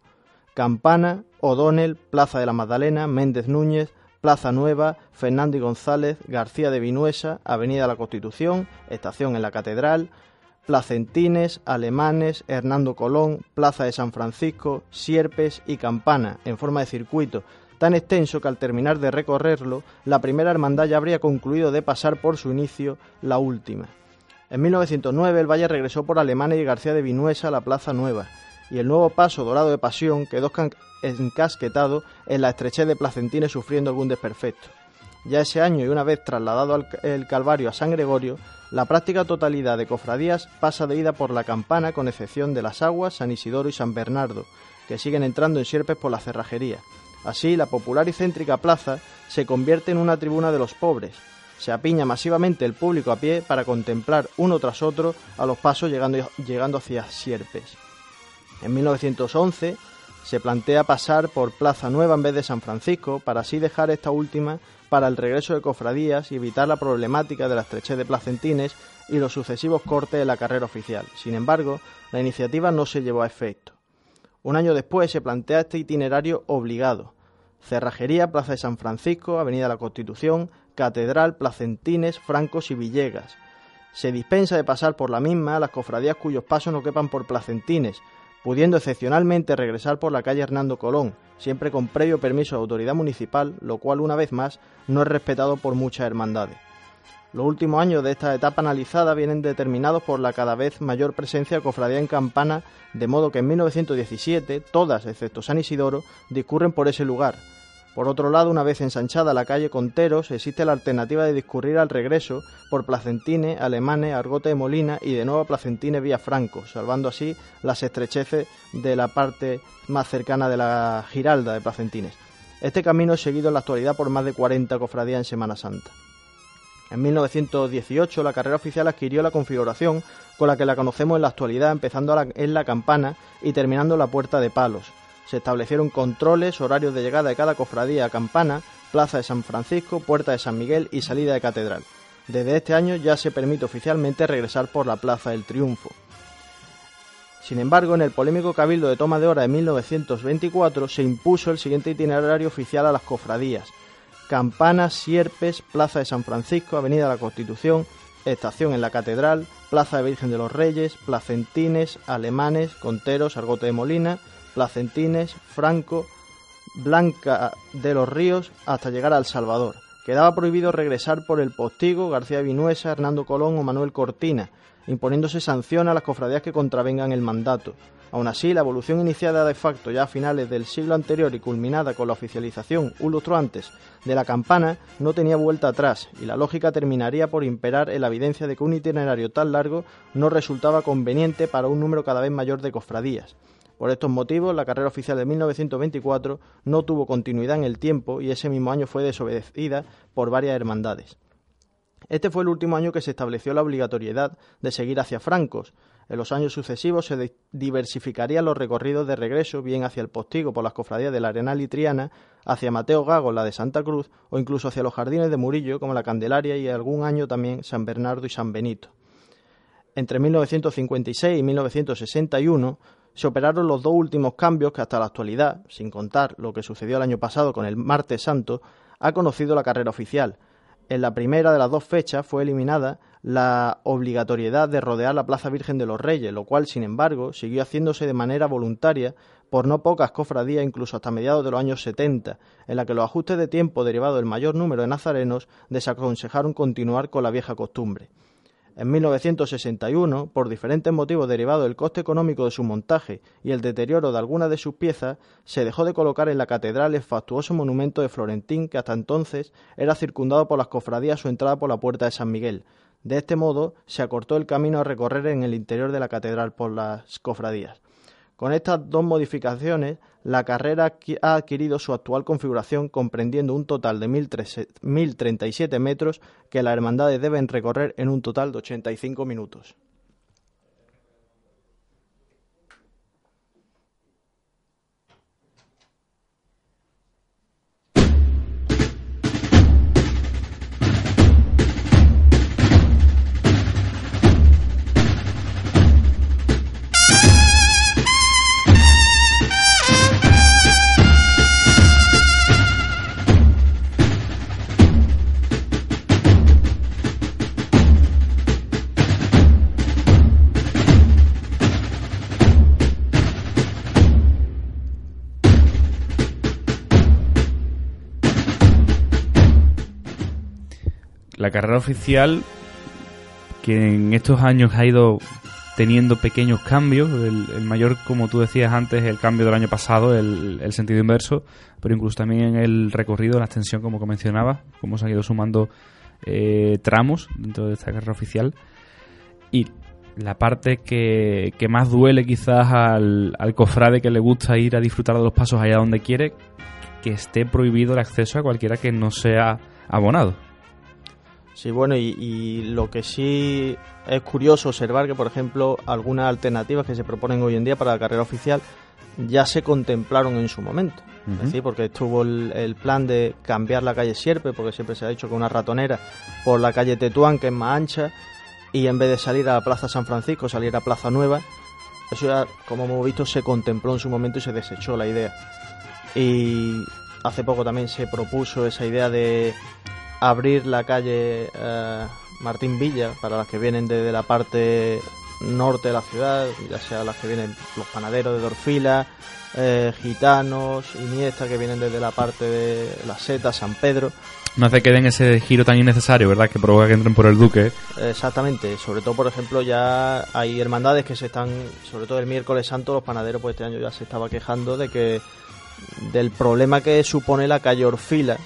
Campana, O'Donnell, Plaza de la Magdalena, Méndez Núñez, Plaza Nueva, Fernando y González, García de Vinuesa, Avenida de la Constitución, Estación en la Catedral, Placentines, Alemanes, Hernando Colón, Plaza de San Francisco, Sierpes y Campana, en forma de circuito, tan extenso que al terminar de recorrerlo, la primera hermandad ya habría concluido de pasar por su inicio la última. En 1909 el Valle regresó por Alemanes y García de Vinuesa a la Plaza Nueva, y el nuevo paso dorado de pasión quedó encasquetado en la estrechez de Placentines sufriendo algún desperfecto. Ya ese año y una vez trasladado el Calvario a San Gregorio, la práctica totalidad de cofradías pasa de ida por la campana con excepción de las aguas, San Isidoro y San Bernardo, que siguen entrando en sierpes por la cerrajería. Así, la popular y céntrica plaza se convierte en una tribuna de los pobres. Se apiña masivamente el público a pie para contemplar uno tras otro a los pasos llegando, llegando hacia Sierpes. En 1911 se plantea pasar por Plaza Nueva en vez de San Francisco para así dejar esta última para el regreso de cofradías y evitar la problemática de la estrechez de Placentines y los sucesivos cortes de la carrera oficial. Sin embargo, la iniciativa no se llevó a efecto. Un año después se plantea este itinerario obligado. Cerrajería, Plaza de San Francisco, Avenida de la Constitución, Catedral, Placentines, Francos y Villegas. Se dispensa de pasar por la misma a las cofradías cuyos pasos no quepan por Placentines, pudiendo excepcionalmente regresar por la calle Hernando Colón, siempre con previo permiso de autoridad municipal, lo cual una vez más no es respetado por muchas hermandades. Los últimos años de esta etapa analizada vienen determinados por la cada vez mayor presencia de cofradía en campana, de modo que en 1917 todas, excepto San Isidoro, discurren por ese lugar. Por otro lado, una vez ensanchada la calle Conteros, existe la alternativa de discurrir al regreso por Placentine, Alemane, Argote de Molina y de nuevo a Placentine vía Franco, salvando así las estrecheces de la parte más cercana de la Giralda de Placentines. Este camino es seguido en la actualidad por más de 40 cofradías en Semana Santa. En 1918 la carrera oficial adquirió la configuración con la que la conocemos en la actualidad, empezando en la campana y terminando en la puerta de palos. Se establecieron controles, horarios de llegada de cada cofradía a campana, plaza de San Francisco, puerta de San Miguel y salida de catedral. Desde este año ya se permite oficialmente regresar por la Plaza del Triunfo. Sin embargo, en el polémico Cabildo de Toma de Hora de 1924 se impuso el siguiente itinerario oficial a las cofradías, Campana, Sierpes, Plaza de San Francisco, Avenida de la Constitución, Estación en la Catedral, Plaza de Virgen de los Reyes, Placentines, Alemanes, Conteros, Argote de Molina, Placentines, Franco, Blanca de los Ríos, hasta llegar al Salvador. Quedaba prohibido regresar por el Postigo, García Vinuesa, Hernando Colón o Manuel Cortina, imponiéndose sanción a las cofradías que contravengan el mandato. Aún así, la evolución iniciada de facto ya a finales del siglo anterior y culminada con la oficialización un lustro antes de la campana no tenía vuelta atrás y la lógica terminaría por imperar en la evidencia de que un itinerario tan largo no resultaba conveniente para un número cada vez mayor de cofradías. Por estos motivos, la carrera oficial de 1924 no tuvo continuidad en el tiempo y ese mismo año fue desobedecida por varias hermandades. Este fue el último año que se estableció la obligatoriedad de seguir hacia Francos, en los años sucesivos se diversificarían los recorridos de regreso, bien hacia el Postigo por las cofradías de la Arenal y Triana, hacia Mateo Gago, la de Santa Cruz, o incluso hacia los jardines de Murillo, como la Candelaria, y algún año también San Bernardo y San Benito. Entre 1956 y 1961 se operaron los dos últimos cambios que hasta la actualidad, sin contar lo que sucedió el año pasado con el Martes Santo, ha conocido la carrera oficial. En la primera de las dos fechas fue eliminada la obligatoriedad de rodear la Plaza Virgen de los Reyes, lo cual, sin embargo, siguió haciéndose de manera voluntaria por no pocas cofradías, incluso hasta mediados de los años 70, en la que los ajustes de tiempo derivados del mayor número de nazarenos desaconsejaron continuar con la vieja costumbre. En 1961, por diferentes motivos derivados del coste económico de su montaje y el deterioro de algunas de sus piezas, se dejó de colocar en la catedral el fastuoso monumento de Florentín que hasta entonces era circundado por las cofradías a su entrada por la puerta de San Miguel. De este modo, se acortó el camino a recorrer en el interior de la catedral por las cofradías. Con estas dos modificaciones, la carrera ha adquirido su actual configuración comprendiendo un total de 1.037 metros que las hermandades deben recorrer en un total de 85 minutos. La carrera oficial, que en estos años ha ido teniendo pequeños cambios, el, mayor, como tú decías antes, el cambio del año pasado, el, sentido inverso, pero incluso también el recorrido, la extensión, como mencionaba, cómo se han ido sumando eh, tramos dentro de esta carrera oficial. Y la parte que, que más duele quizás al, al, cofrade que le gusta ir a disfrutar de los pasos allá donde quiere, que esté prohibido el acceso a cualquiera que no sea abonado. Sí, bueno, y, lo que sí es curioso observar que, por ejemplo, algunas alternativas que se proponen hoy en día para la carrera oficial ya se contemplaron en su momento. Es decir, porque estuvo el, plan de cambiar la calle Sierpe, porque siempre se ha dicho que una ratonera, por la calle Tetuán, que es más ancha, y en vez de salir a la Plaza San Francisco, salir a Plaza Nueva. Eso ya, como hemos visto, se contempló en su momento y se desechó la idea. Y hace poco también se propuso esa idea de abrir la calle eh, Martín Villa para las que vienen desde la parte norte de la ciudad, ya sea las que vienen los panaderos de Dorfila, eh, gitanos, Iniesta que vienen desde la parte de la Seta, San Pedro. No hace que den ese giro tan innecesario, ¿verdad? Que provoca que entren por el Duque. Exactamente, sobre todo, por ejemplo, ya hay hermandades que se están, sobre todo el miércoles santo, los panaderos pues este año ya se estaba quejando de que del problema que supone la calle Orfila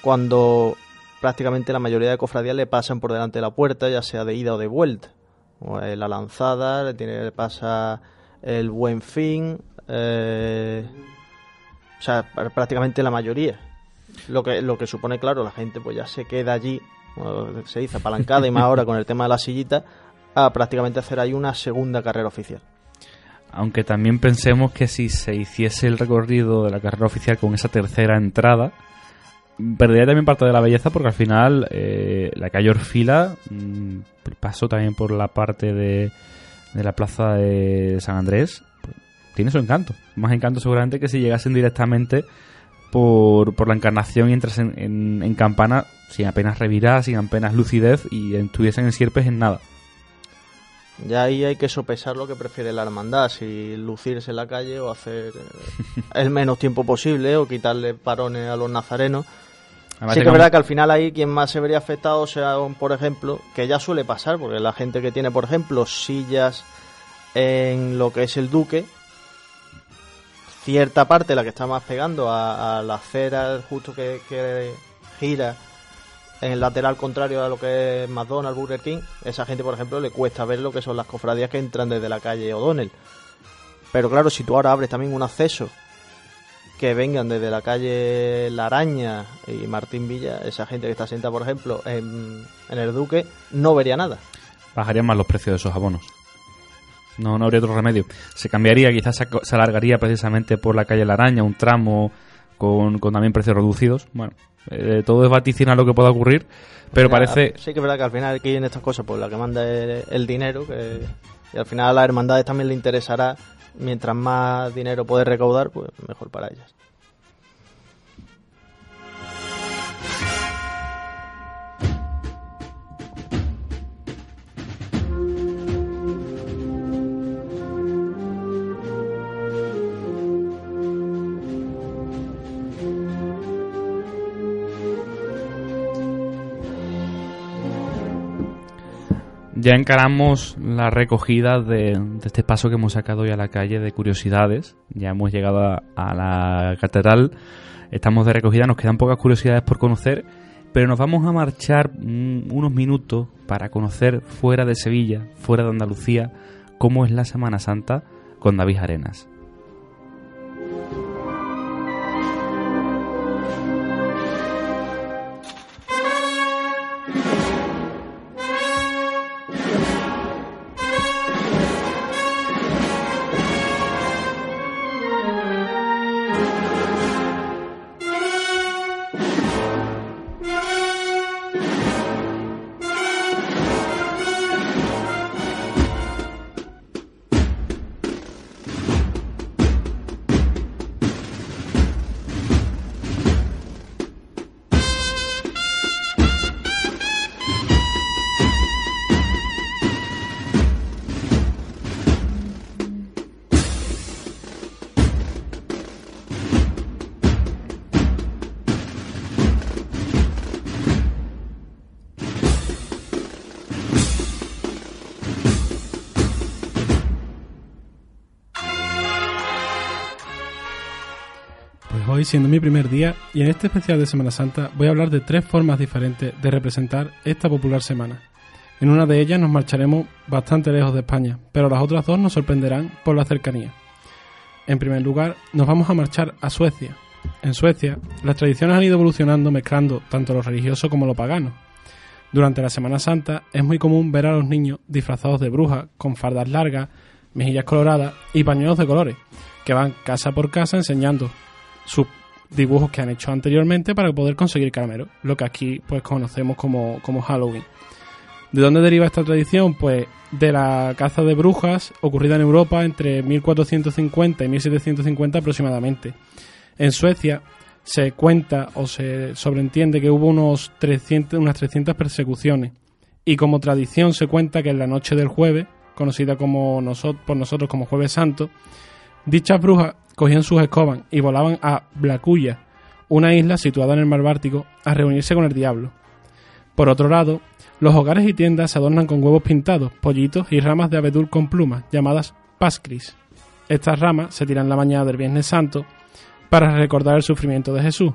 cuando prácticamente la mayoría de cofradías le pasan por delante de la puerta, ya sea de ida o de vuelta. la lanzada, le, tiene, pasa el buen fin, eh, o sea, prácticamente la mayoría. Lo que, lo que supone, claro, la gente pues ya se queda allí, se dice apalancada y más ahora con el tema de la sillita, a prácticamente hacer ahí una segunda carrera oficial. Aunque también pensemos que si se hiciese el recorrido de la carrera oficial con esa tercera entrada, perdería también parte de la belleza porque al final eh, la calle Orfila mm, pasó también por la parte de, de la plaza de San Andrés. tiene su encanto. Más encanto seguramente que si llegasen directamente por, por la encarnación y entras en, en, campana sin apenas revirar, sin apenas lucidez y estuviesen en sierpes en nada. Ya ahí hay que sopesar lo que prefiere la hermandad, si lucirse en la calle o hacer eh, el menos tiempo posible o quitarle parones a los nazarenos. Sí que es verdad que al final ahí quien más se vería afectado sea, por ejemplo, que ya suele pasar, porque la gente que tiene, por ejemplo, sillas en lo que es el Duque, cierta parte, la que está más pegando a, la acera justo que, que gira en el lateral contrario a lo que es McDonald's, Burger King, esa gente, por ejemplo, le cuesta ver lo que son las cofradías que entran desde la calle O'Donnell. Pero claro, si tú ahora abres también un acceso que vengan desde la calle La Araña y Martín Villa, esa gente que está sentada, por ejemplo, en, el Duque, no vería nada. Bajarían más los precios de esos abonos. No, no habría otro remedio. Se cambiaría, quizás se alargaría precisamente por la calle La Araña, un tramo con, con también precios reducidos. Bueno, Eh, todo es vaticinar lo que pueda ocurrir, pero parece... Sí que es verdad que al final aquí en estas cosas, pues la que manda es el dinero, que, y al final a las hermandades también le interesará, mientras más dinero puede recaudar, pues mejor para ellas. Ya encaramos la recogida de, este paso que hemos sacado hoy a la calle de curiosidades. Ya hemos llegado a, a la catedral. Estamos de recogida, nos quedan pocas curiosidades por conocer, pero nos vamos a marchar unos minutos para conocer fuera de Sevilla, fuera de Andalucía, cómo es la Semana Santa con David Arenas. Siendo mi primer día, y en este especial de Semana Santa, voy a hablar de tres formas diferentes de representar esta popular semana. En una de ellas nos marcharemos bastante lejos de España, pero las otras dos nos sorprenderán por la cercanía. En primer lugar, nos vamos a marchar a Suecia. En Suecia, las tradiciones han ido evolucionando mezclando tanto lo religioso como lo pagano. Durante la Semana Santa es muy común ver a los niños disfrazados de brujas, con fardas largas, mejillas coloradas y pañuelos de colores, que van casa por casa enseñando sus dibujos que han hecho anteriormente para poder conseguir caramelo, lo que aquí pues conocemos como, como Halloween. ¿De dónde deriva esta tradición? Pues de la caza de brujas ocurrida en Europa entre 1450 y 1750 aproximadamente. En Suecia se cuenta o se sobreentiende que hubo unos 300, unas 300 persecuciones y como tradición se cuenta que en la noche del jueves, conocida como noso- por nosotros como Jueves Santo, dichas brujas cogían sus escobas y volaban a Blacuya, una isla situada en el mar Báltico, a reunirse con el diablo. Por otro lado, los hogares y tiendas se adornan con huevos pintados, pollitos y ramas de abedul con plumas, llamadas pascris. Estas ramas se tiran la mañana del Viernes Santo para recordar el sufrimiento de Jesús.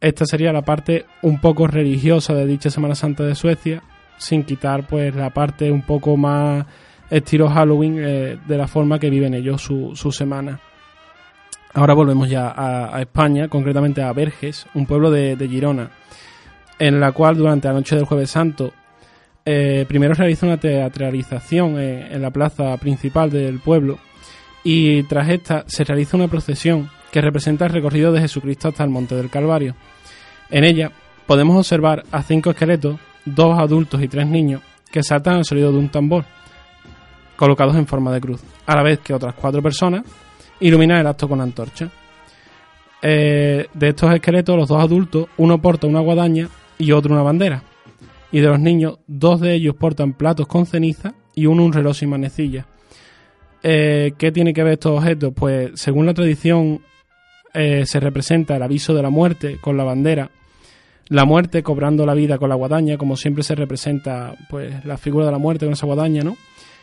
Esta sería la parte un poco religiosa de dicha Semana Santa de Suecia, sin quitar pues la parte un poco más estilo Halloween eh, de la forma que viven ellos su, su semana. Ahora volvemos ya a, España, concretamente a Verges, un pueblo de, de Girona, en la cual durante la noche del Jueves Santo eh, primero realiza una teatralización eh, en la plaza principal del pueblo y tras esta se realiza una procesión que representa el recorrido de Jesucristo hasta el Monte del Calvario. En ella podemos observar a cinco esqueletos, dos adultos y tres niños, que saltan al sonido de un tambor, colocados en forma de cruz, a la vez que otras cuatro personas iluminan el acto con antorcha. Eh, de estos esqueletos, los dos adultos, uno porta una guadaña y otro una bandera. Y de los niños, dos de ellos portan platos con ceniza y uno un reloj sin manecilla. Eh, ¿Qué tiene que ver estos objetos? Pues según la tradición eh, se representa el aviso de la muerte con la bandera, la muerte cobrando la vida con la guadaña, como siempre se representa pues la figura de la muerte con esa guadaña, ¿no?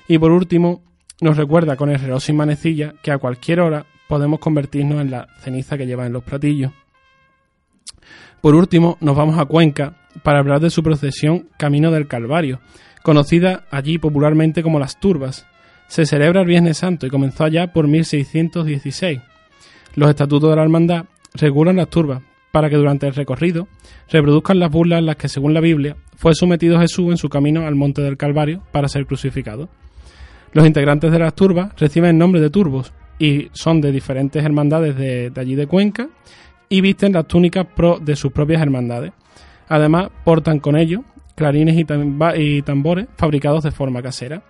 Y por último, nos recuerda con el reloj sin manecilla que a cualquier hora podemos convertirnos en la ceniza que llevan en los platillos. Por último, nos vamos a Cuenca para hablar de su procesión Camino del Calvario, conocida allí popularmente como las Turbas. Se celebra el Viernes Santo y comenzó allá por 1616. Los estatutos de la hermandad regulan las turbas para que durante el recorrido reproduzcan las burlas en las que, según la Biblia, fue sometido Jesús en su camino al monte del Calvario para ser crucificado. Los integrantes de las turbas reciben el nombre de turbos y son de diferentes hermandades de, de allí de Cuenca y visten las túnicas pro de sus propias hermandades. Además, portan con ellos clarines y, tambores fabricados de forma casera.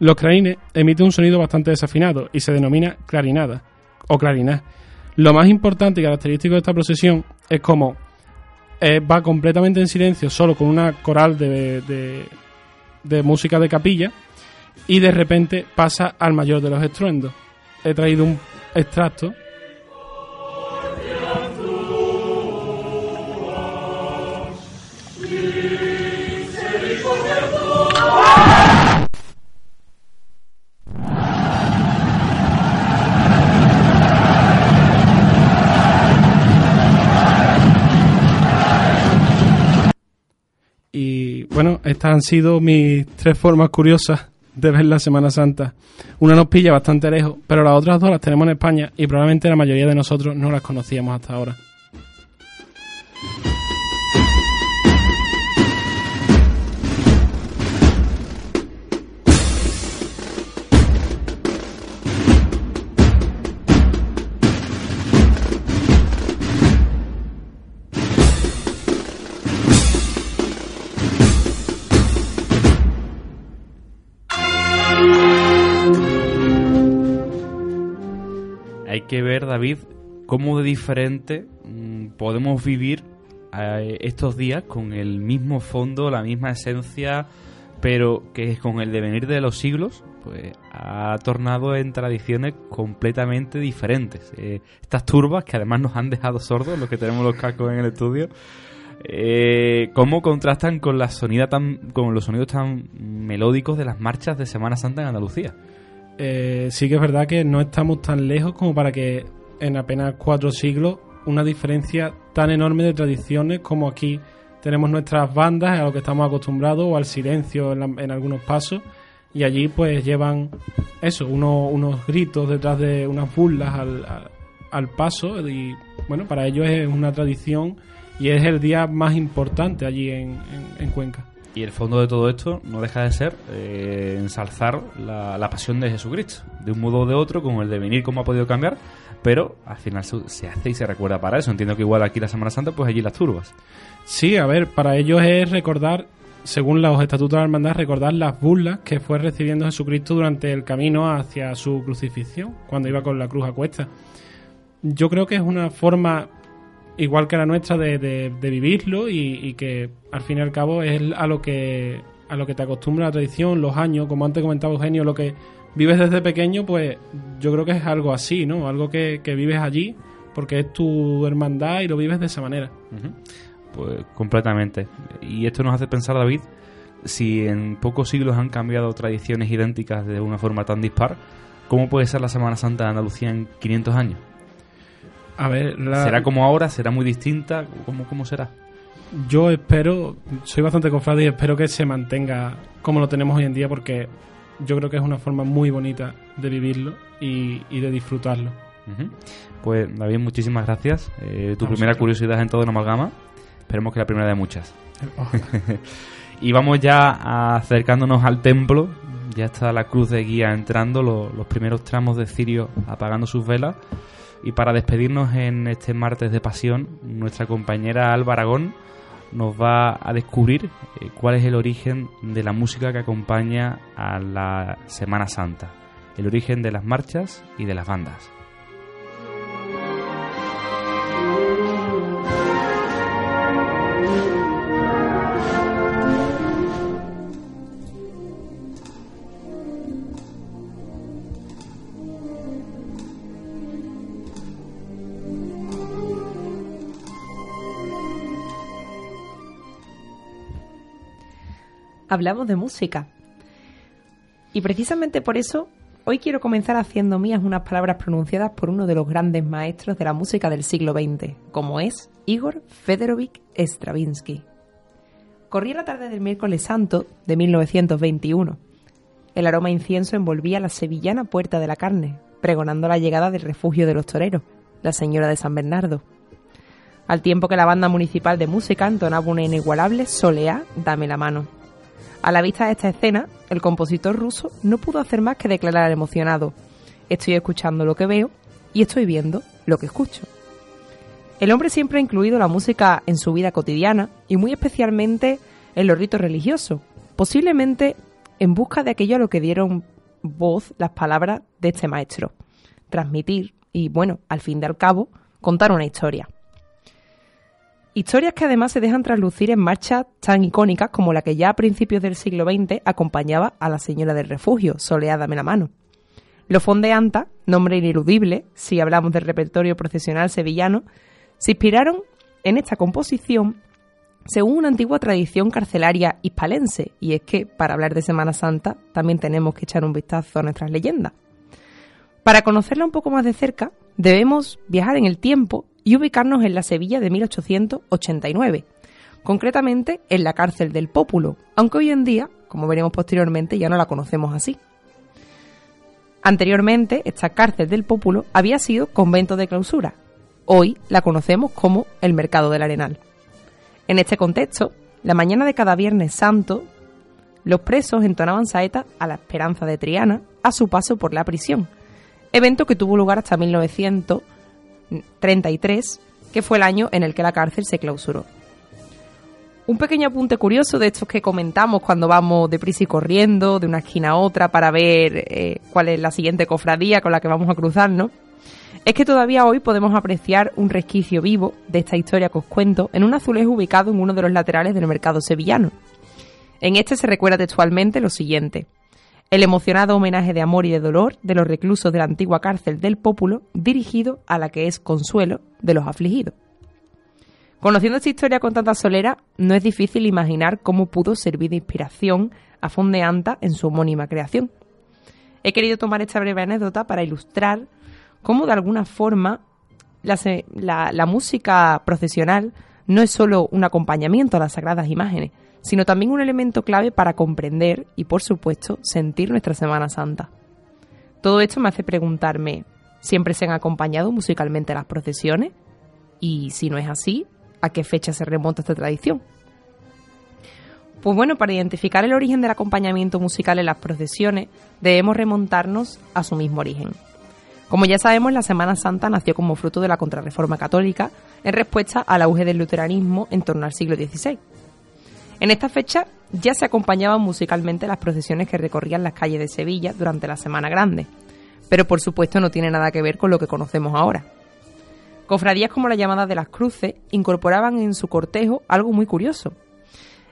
Los clarines emiten un sonido bastante desafinado y se denomina clarinada o clarinaz. Lo más importante y característico de esta procesión es como eh, va completamente en silencio, solo con una coral de, de- de música de capilla, y de repente pasa al mayor de los estruendos. He traído un extracto. Y bueno, estas han sido mis tres formas curiosas de ver la Semana Santa. Una nos pilla bastante lejos, pero las otras dos las tenemos en España y probablemente la mayoría de nosotros no las conocíamos hasta ahora. Que ver, David, cómo de diferente mm, podemos vivir eh, estos días con el mismo fondo, la misma esencia, pero que con el devenir de los siglos, pues ha tornado en tradiciones completamente diferentes. Eh, estas turbas, que además nos han dejado sordos, los que tenemos los cascos en el estudio, eh, cómo contrastan con la sonida tan, con los sonidos tan melódicos de las marchas de Semana Santa en Andalucía. Eh, sí que es verdad que no estamos tan lejos como para que en apenas cuatro siglos una diferencia tan enorme de tradiciones como aquí tenemos nuestras bandas a lo que estamos acostumbrados o al silencio en, la- en algunos pasos y allí pues llevan eso, uno- unos gritos detrás de unas burlas al, al- paso y bueno, para ellos es una tradición y es el día más importante allí en- en Cuenca. Y el fondo de todo esto no deja de ser eh, ensalzar la, pasión de Jesucristo, de un modo o de otro, con el devenir cómo ha podido cambiar, pero al final se, se hace y se recuerda para eso. Entiendo que igual aquí la Semana Santa, pues allí las turbas. Sí, a ver, para ellos es recordar, según los estatutos de la hermandad, recordar las burlas que fue recibiendo Jesucristo durante el camino hacia su crucifixión, cuando iba con la cruz a cuesta. Yo creo que es una forma, igual que la nuestra, de, de- vivirlo y, que al fin y al cabo es a lo que a lo que te acostumbra la tradición, los años, como antes comentaba Eugenio, lo que vives desde pequeño, pues yo creo que es algo así, ¿no? Algo que, que vives allí porque es tu hermandad y lo vives de esa manera. Ujú. Pues completamente. Y esto nos hace pensar, David, si en pocos siglos han cambiado tradiciones idénticas de una forma tan dispar, ¿cómo puede ser la Semana Santa de Andalucía en 500 años? A ver, la- ¿Será como ahora? ¿Será muy distinta? ¿Cómo, cómo será? Yo espero, soy bastante cofrade y espero que se mantenga como lo tenemos hoy en día porque yo creo que es una forma muy bonita de vivirlo y, y de disfrutarlo. Pues David, muchísimas gracias. Eh, tu primera vosotros. curiosidad en todo en amalgama. Esperemos que la primera de muchas. y vamos ya acercándonos al templo. Ya está la cruz de guía entrando, lo- los primeros tramos de cirio apagando sus velas. Y para despedirnos en este martes de pasión, nuestra compañera Alba Aragón nos va a descubrir eh, cuál es el origen de la música que acompaña a la Semana Santa. El origen de las marchas y de las bandas. Hablamos de música. Y precisamente por eso, hoy quiero comenzar haciendo mías unas palabras pronunciadas por uno de los grandes maestros de la música del siglo XX, como es Igor Fedorovich Stravinsky. Corría la tarde del miércoles santo de 1921. El aroma incienso envolvía la sevillana Puerta de la Carne, pregonando la llegada del refugio de los toreros, la Señora de San Bernardo. Al tiempo que la banda municipal de música entonaba una inigualable Soleá, dame la mano. A la vista de esta escena, el compositor ruso no pudo hacer más que declarar emocionado: Estoy escuchando lo que veo y estoy viendo lo que escucho. El hombre siempre ha incluido la música en su vida cotidiana y muy especialmente en los ritos religiosos, posiblemente en busca de aquello a lo que dieron voz las palabras de este maestro, transmitir y, bueno, al fin y al cabo, contar una historia. Historias que además se dejan traslucir en marchas tan icónicas como la que ya a principios del siglo XX acompañaba a la Señora del Refugio, Soleada la mano. Los fondeanta, nombre ineludible si hablamos del repertorio procesional sevillano, se inspiraron en esta composición según una antigua tradición carcelaria hispalense, y es que para hablar de Semana Santa también tenemos que echar un vistazo a nuestras leyendas. Para conocerla un poco más de cerca, debemos viajar en el tiempo y ubicarnos en la Sevilla de 1889, concretamente en la cárcel del Pópulo, aunque hoy en día, como veremos posteriormente, ya no la conocemos así. Anteriormente, esta cárcel del Pópulo había sido convento de clausura. Hoy la conocemos como el Mercado del Arenal. En este contexto, la mañana de cada Viernes Santo, los presos entonaban saetas a la esperanza de Triana a su paso por la prisión, evento que tuvo lugar hasta 1933, que fue el año en el que la cárcel se clausuró. Un pequeño apunte curioso de estos que comentamos cuando vamos deprisa y corriendo de una esquina a otra para ver eh, cuál es la siguiente cofradía con la que vamos a cruzarnos es que todavía hoy podemos apreciar un resquicio vivo de esta historia que os cuento en un azulejo ubicado en uno de los laterales del mercado sevillano. En este se recuerda textualmente lo siguiente. El emocionado homenaje de amor y de dolor de los reclusos de la antigua cárcel del Pópulo dirigido a la que es consuelo de los afligidos. Conociendo esta historia con tanta solera, no es difícil imaginar cómo pudo servir de inspiración a Fondeanta en su homónima creación. He querido tomar esta breve anécdota para ilustrar cómo de alguna forma la, música procesional no es solo un acompañamiento a las sagradas imágenes, sino también un elemento clave para comprender y, por supuesto, sentir nuestra Semana Santa. Todo esto me hace preguntarme, ¿siempre se han acompañado musicalmente las procesiones? Y si no es así, ¿a qué fecha se remonta esta tradición? Pues bueno, para identificar el origen del acompañamiento musical en las procesiones, debemos remontarnos a su mismo origen, como ya sabemos, la Semana Santa nació como fruto de la contrarreforma católica en respuesta al auge del luteranismo en torno al siglo XVI. En esta fecha ya se acompañaban musicalmente las procesiones que recorrían las calles de Sevilla durante la Semana Grande, pero por supuesto no tiene nada que ver con lo que conocemos ahora. Cofradías como la llamada de las Cruces incorporaban en su cortejo algo muy curioso.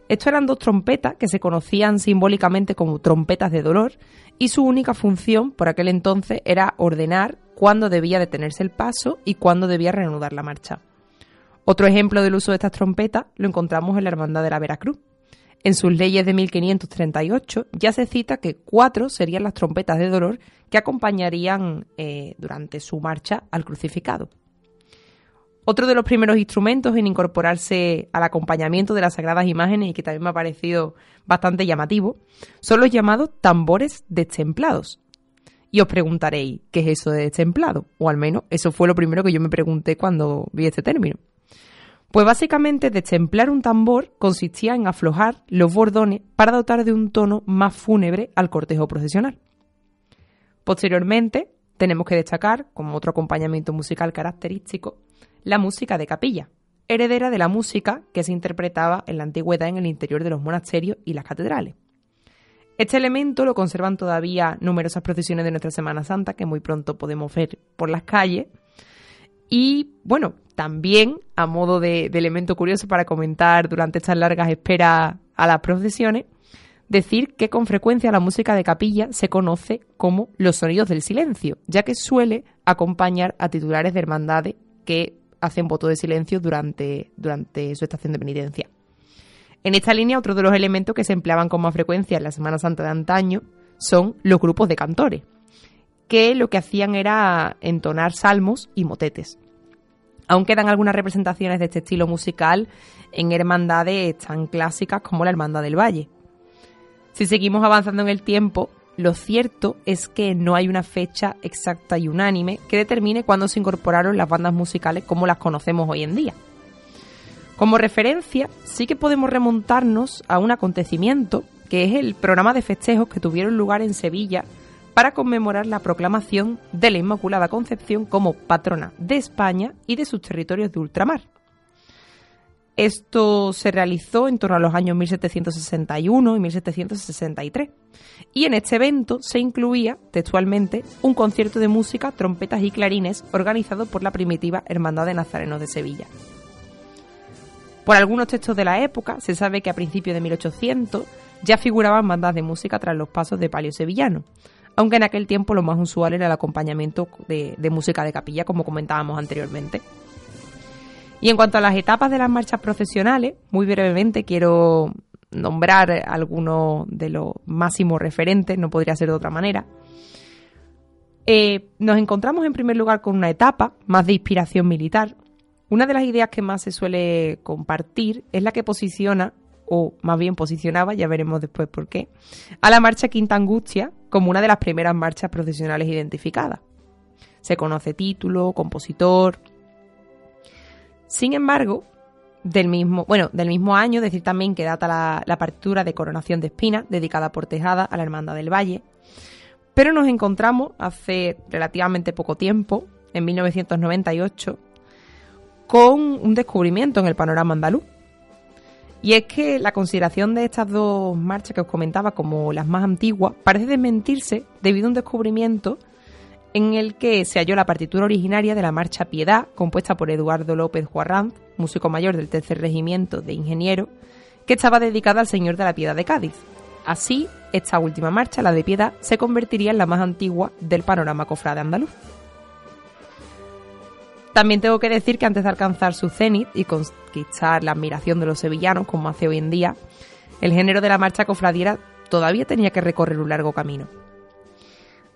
Estos eran dos trompetas que se conocían simbólicamente como trompetas de dolor y su única función por aquel entonces era ordenar cuándo debía detenerse el paso y cuándo debía reanudar la marcha. Otro ejemplo del uso de estas trompetas lo encontramos en la Hermandad de la Veracruz. En sus leyes de 1538 ya se cita que cuatro serían las trompetas de dolor que acompañarían eh, durante su marcha al crucificado. Otro de los primeros instrumentos en incorporarse al acompañamiento de las sagradas imágenes y que también me ha parecido bastante llamativo son los llamados tambores destemplados. Y os preguntaréis, ¿qué es eso de destemplado? O al menos eso fue lo primero que yo me pregunté cuando vi este término. Pues básicamente destemplar un tambor consistía en aflojar los bordones para dotar de un tono más fúnebre al cortejo procesional. Posteriormente, tenemos que destacar, como otro acompañamiento musical característico, la música de capilla, heredera de la música que se interpretaba en la antigüedad en el interior de los monasterios y las catedrales. Este elemento lo conservan todavía numerosas procesiones de nuestra Semana Santa que muy pronto podemos ver por las calles. Y bueno, también a modo de, elemento curioso para comentar durante estas largas esperas a las procesiones, decir que con frecuencia la música de capilla se conoce como los sonidos del silencio, ya que suele acompañar a titulares de hermandades que hacen voto de silencio durante, durante su estación de penitencia. En esta línea, otro de los elementos que se empleaban con más frecuencia en la Semana Santa de antaño son los grupos de cantores, que lo que hacían era entonar salmos y motetes. Aún quedan algunas representaciones de este estilo musical en hermandades tan clásicas como la Hermandad del Valle. Si seguimos avanzando en el tiempo, lo cierto es que no hay una fecha exacta y unánime que determine cuándo se incorporaron las bandas musicales como las conocemos hoy en día. Como referencia, sí que podemos remontarnos a un acontecimiento que es el programa de festejos que tuvieron lugar en Sevilla para conmemorar la proclamación de la Inmaculada Concepción como patrona de España y de sus territorios de ultramar. Esto se realizó en torno a los años 1761 y 1763. Y en este evento se incluía, textualmente, un concierto de música, trompetas y clarines organizado por la primitiva Hermandad de Nazarenos de Sevilla. Por algunos textos de la época, se sabe que a principios de 1800 ya figuraban bandas de música tras los pasos de palio sevillano, aunque en aquel tiempo lo más usual era el acompañamiento de, música de capilla, como comentábamos anteriormente. Y en cuanto a las etapas de las marchas profesionales, muy brevemente quiero nombrar algunos de los máximos referentes, no podría ser de otra manera. Eh, nos encontramos en primer lugar con una etapa más de inspiración militar. Una de las ideas que más se suele compartir es la que posiciona, o más bien posicionaba, ya veremos después por qué, a la marcha Quinta Angustia como una de las primeras marchas profesionales identificadas. Se conoce título, compositor, sin embargo, del mismo, bueno, del mismo año, decir también que data la, la partitura de Coronación de Espina, dedicada por Tejada a la Hermandad del Valle. Pero nos encontramos hace relativamente poco tiempo, en 1998, con un descubrimiento en el panorama andaluz. Y es que la consideración de estas dos marchas que os comentaba como las más antiguas parece desmentirse debido a un descubrimiento en el que se halló la partitura originaria de la Marcha Piedad, compuesta por Eduardo López Juarranz, músico mayor del Tercer Regimiento de Ingeniero, que estaba dedicada al Señor de la Piedad de Cádiz. Así, esta última marcha, la de Piedad, se convertiría en la más antigua del panorama cofrade andaluz. También tengo que decir que antes de alcanzar su cenit y conquistar la admiración de los sevillanos, como hace hoy en día, el género de la marcha cofradiera todavía tenía que recorrer un largo camino.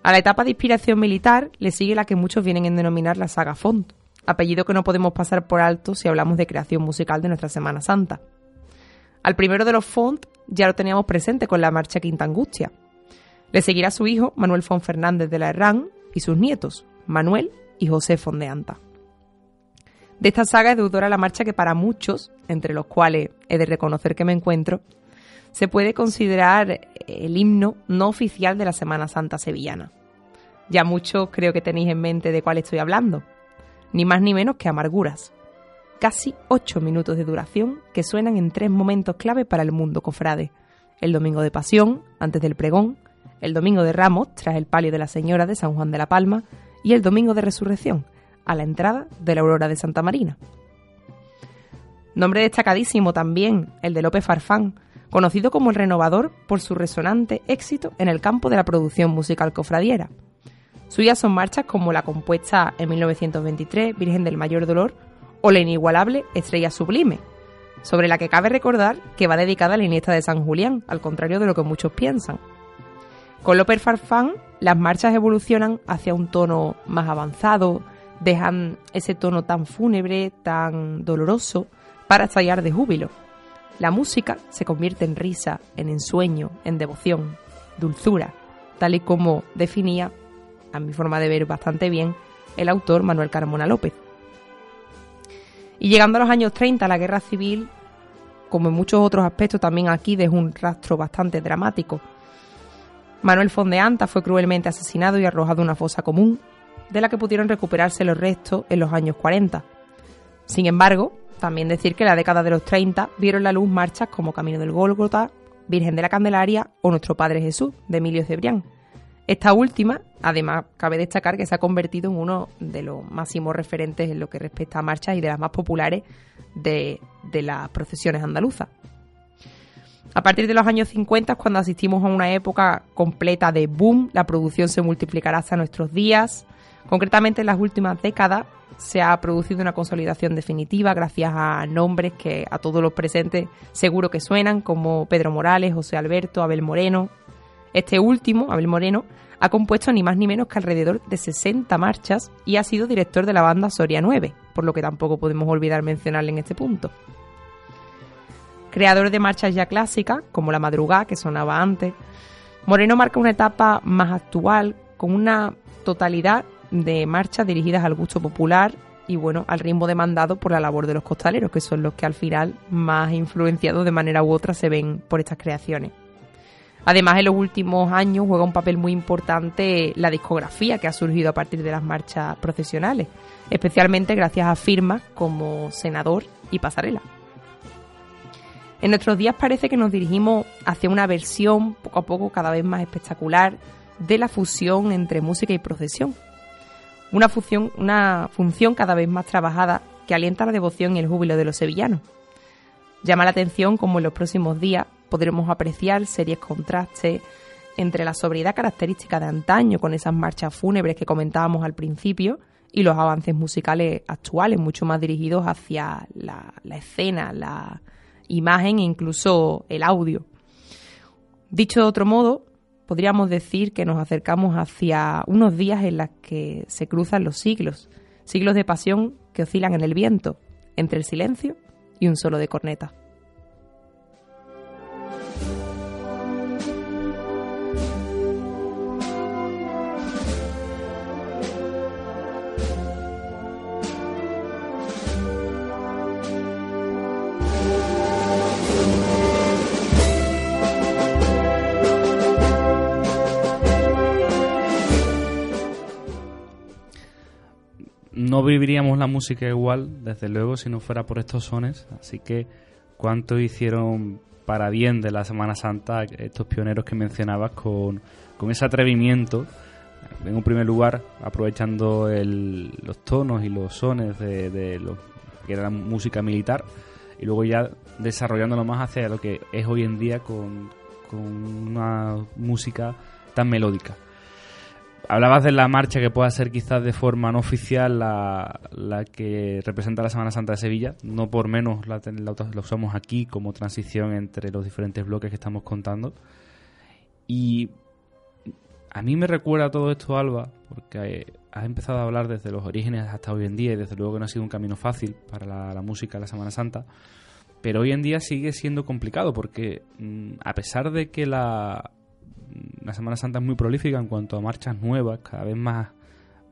A la etapa de inspiración militar le sigue la que muchos vienen a denominar la saga Font, apellido que no podemos pasar por alto si hablamos de creación musical de nuestra Semana Santa. Al primero de los Font ya lo teníamos presente con la marcha Quinta Angustia. Le seguirá su hijo Manuel Font Fernández de la Herrán y sus nietos, Manuel y José Font de. De esta saga es deudora la marcha que para muchos, entre los cuales he de reconocer que me encuentro, se puede considerar el himno no oficial de la Semana Santa sevillana. Ya muchos creo que tenéis en mente de cuál estoy hablando. Ni más ni menos que Amarguras. Casi ocho minutos de duración que suenan en tres momentos clave para el mundo cofrade. El domingo de Pasión, antes del pregón, el domingo de Ramos, tras el palio de la Señora de San Juan de la Palma, y el domingo de Resurrección, a la entrada de la Aurora de Santa Marina. Nombre destacadísimo también el de López Farfán, conocido como el renovador por su resonante éxito en el campo de la producción musical cofradiera. Suyas son marchas como la compuesta en 1923, Virgen del Mayor Dolor, o la inigualable Estrella Sublime, sobre la que cabe recordar que va dedicada a la Iniesta de San Julián, al contrario de lo que muchos piensan. Con López Farfán, las marchas evolucionan hacia un tono más avanzado, dejan ese tono tan fúnebre, tan doloroso, para estallar de júbilo. La música se convierte en risa, en ensueño, en devoción, dulzura, tal y como definía, a mi forma de ver bastante bien, el autor Manuel Carmona López. Y llegando a los años 30, la guerra civil, como en muchos otros aspectos, también aquí dejó un rastro bastante dramático. Manuel Fondeanta fue cruelmente asesinado y arrojado a una fosa común, de la que pudieron recuperarse los restos en los años 40. Sin embargo, también decir que en la década de los 30 vieron la luz marchas como Camino del Gólgota, Virgen de la Candelaria o Nuestro Padre Jesús, de Emilio Cebrián. Esta última, además, cabe destacar que se ha convertido en uno de los máximos referentes en lo que respecta a marchas y de las más populares de, de las procesiones andaluzas. A partir de los años 50 es cuando asistimos a una época completa de boom, la producción se multiplicará hasta nuestros días. Concretamente en las últimas décadas se ha producido una consolidación definitiva gracias a nombres que a todos los presentes seguro que suenan, como Pedro Morales, José Alberto, Abel Moreno. Este último, Abel Moreno, ha compuesto ni más ni menos que alrededor de 60 marchas y ha sido director de la banda Soria 9, por lo que tampoco podemos olvidar mencionarle en este punto. Creador de marchas ya clásicas, como La Madrugada, que sonaba antes, Moreno marca una etapa más actual, con una totalidad de marchas dirigidas al gusto popular y bueno, al ritmo demandado por la labor de los costaleros, que son los que al final más influenciados de manera u otra se ven por estas creaciones. Además, en los últimos años juega un papel muy importante la discografía que ha surgido a partir de las marchas procesionales, especialmente gracias a firmas como Senador y Pasarela. En nuestros días parece que nos dirigimos hacia una versión poco a poco cada vez más espectacular de la fusión entre música y procesión. Una función, una función cada vez más trabajada que alienta la devoción y el júbilo de los sevillanos. Llama la atención como en los próximos días podremos apreciar series contrastes entre la sobriedad característica de antaño con esas marchas fúnebres que comentábamos al principio y los avances musicales actuales, mucho más dirigidos hacia la, la escena, la imagen e incluso el audio. Dicho de otro modo, podríamos decir que nos acercamos hacia unos días en los que se cruzan los siglos, siglos de pasión que oscilan en el viento, entre el silencio y un solo de corneta. No viviríamos la música igual, desde luego, si no fuera por estos sones. Así que, ¿cuánto hicieron para bien de la Semana Santa estos pioneros que mencionabas con, con ese atrevimiento? En un primer lugar, aprovechando el, los tonos y los sones de, de lo que era la música militar, y luego ya desarrollándolo más hacia lo que es hoy en día con, con una música tan melódica. Hablabas de la marcha que pueda ser quizás de forma no oficial la, la que representa la Semana Santa de Sevilla. No por menos la, la, la, usamos aquí como transición entre los diferentes bloques que estamos contando. Y a mí me recuerda todo esto, Alba, porque has empezado a hablar desde los orígenes hasta hoy en día y desde luego que no ha sido un camino fácil para la, la música de la Semana Santa. Pero hoy en día sigue siendo complicado porque mm, a pesar de que la, la Semana Santa es muy prolífica en cuanto a marchas nuevas, cada vez más,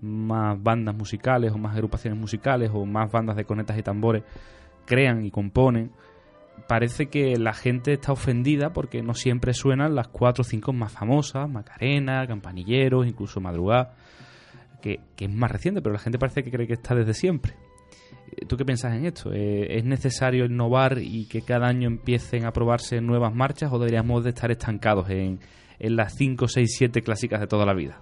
más bandas musicales o más agrupaciones musicales o más bandas de conetas y tambores crean y componen. Parece que la gente está ofendida porque no siempre suenan las cuatro o cinco más famosas, Macarena, Campanilleros, incluso Madrugada, que, que es más reciente, pero la gente parece que cree que está desde siempre. ¿Tú qué piensas en esto? ¿Es necesario innovar y que cada año empiecen a probarse nuevas marchas o deberíamos de estar estancados en, en las 5, 6, 7 clásicas de toda la vida?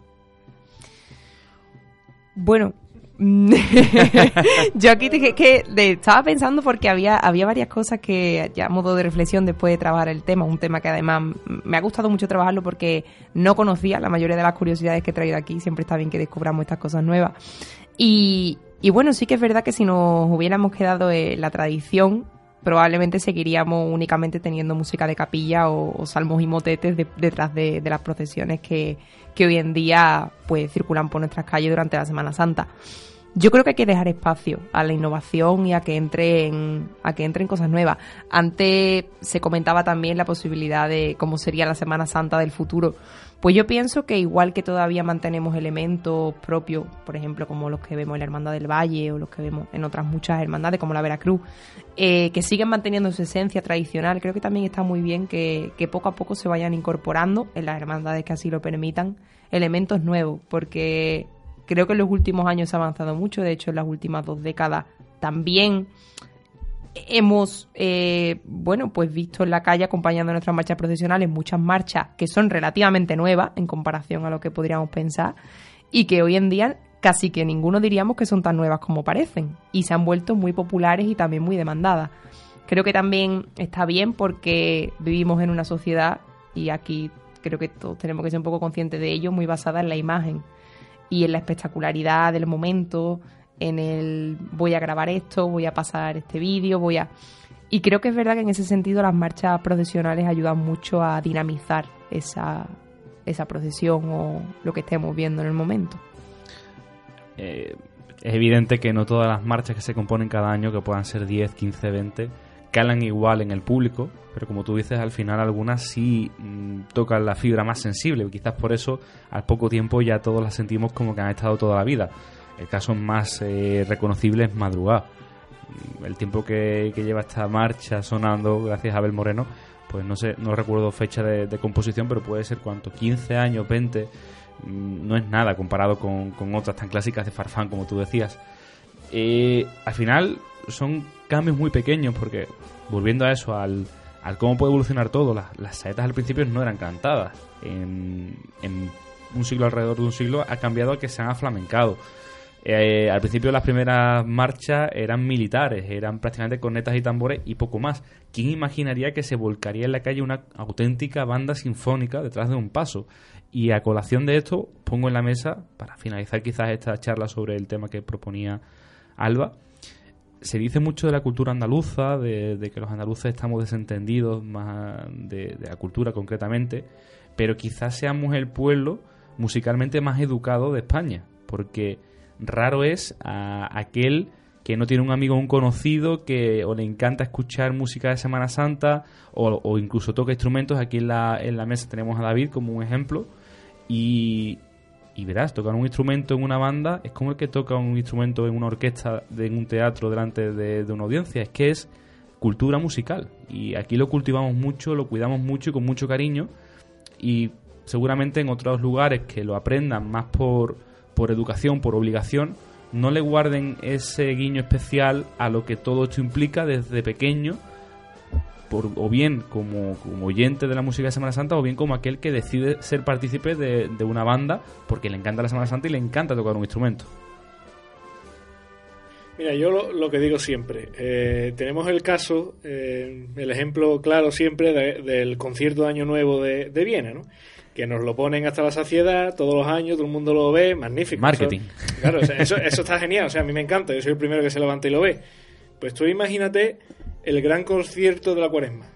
Bueno, yo aquí dije que estaba pensando porque había, había varias cosas que, ya a modo de reflexión, después de trabajar el tema, un tema que además me ha gustado mucho trabajarlo porque no conocía la mayoría de las curiosidades que he traído aquí. Siempre está bien que descubramos estas cosas nuevas. Y, y bueno, sí que es verdad que si nos hubiéramos quedado en la tradición, probablemente seguiríamos únicamente teniendo música de capilla o, salmos y motetes de, detrás de, de, las procesiones que, que, hoy en día pues circulan por nuestras calles durante la Semana Santa. Yo creo que hay que dejar espacio a la innovación y a que entren, a que entren cosas nuevas. Antes se comentaba también la posibilidad de cómo sería la Semana Santa del futuro. Pues yo pienso que igual que todavía mantenemos elementos propios, por ejemplo, como los que vemos en la Hermandad del Valle o los que vemos en otras muchas hermandades, como la Veracruz, eh, que siguen manteniendo su esencia tradicional, creo que también está muy bien que, que poco a poco se vayan incorporando en las hermandades que así lo permitan elementos nuevos, porque creo que en los últimos años se ha avanzado mucho, de hecho en las últimas dos décadas también hemos, eh, bueno, pues visto en la calle acompañando nuestras marchas procesionales muchas marchas que son relativamente nuevas en comparación a lo que podríamos pensar y que hoy en día casi que ninguno diríamos que son tan nuevas como parecen y se han vuelto muy populares y también muy demandadas. Creo que también está bien porque vivimos en una sociedad y aquí creo que todos tenemos que ser un poco conscientes de ello, muy basada en la imagen y en la espectacularidad del momento, en el voy a grabar esto, voy a pasar este vídeo, voy a... Y creo que es verdad que en ese sentido las marchas procesionales ayudan mucho a dinamizar esa, esa procesión o lo que estemos viendo en el momento. Eh, es evidente que no todas las marchas que se componen cada año, que puedan ser 10, 15, 20, calan igual en el público, pero como tú dices, al final algunas sí mmm, tocan la fibra más sensible. Quizás por eso al poco tiempo ya todos las sentimos como que han estado toda la vida. El caso más eh, reconocible es Madrugada. El tiempo que, lleva esta marcha sonando, gracias a Abel Moreno, pues no sé, no recuerdo fecha de, composición, pero puede ser cuánto, 15 años, 20, mm, no es nada comparado con, otras tan clásicas de Farfán, como tú decías. Al final son cambios muy pequeños, porque volviendo a eso, al, cómo puede evolucionar todo, las, saetas al principio no eran cantadas. En un siglo alrededor de un siglo ha cambiado a que se han aflamencado. Eh, al principio las primeras marchas eran militares, eran prácticamente cornetas y tambores y poco más. ¿Quién imaginaría que se volcaría en la calle una auténtica banda sinfónica detrás de un paso? Y a colación de esto pongo en la mesa, para finalizar quizás esta charla sobre el tema que proponía Alba, se dice mucho de la cultura andaluza, de, de que los andaluces estamos desentendidos más de, de la cultura concretamente, pero quizás seamos el pueblo musicalmente más educado de España, porque raro es a aquel que no tiene un amigo o un conocido que o le encanta escuchar música de Semana Santa o, incluso toca instrumentos. Aquí en la, en la mesa tenemos a David como un ejemplo y, y verás, tocar un instrumento en una banda es como el que toca un instrumento en una orquesta, de, en un teatro delante de, de una audiencia. Es que es cultura musical y aquí lo cultivamos mucho, lo cuidamos mucho y con mucho cariño y seguramente en otros lugares que lo aprendan más por, por educación, por obligación, no le guarden ese guiño especial a lo que todo esto implica desde pequeño, por, o bien como, oyente de la música de Semana Santa, o bien como aquel que decide ser partícipe de, una banda porque le encanta la Semana Santa y le encanta tocar un instrumento. Mira, yo lo, que digo siempre, eh, tenemos el caso, eh, el ejemplo claro siempre de- del concierto de Año Nuevo de, de Viena, ¿no? Que nos lo ponen hasta la saciedad, todos los años, todo el mundo lo ve, magnífico. Marketing. Eso- claro, o sea, eso, eso está genial, o sea, a mí me encanta, yo soy el primero que se levanta y lo ve. Pues tú imagínate el gran concierto de la cuaresma.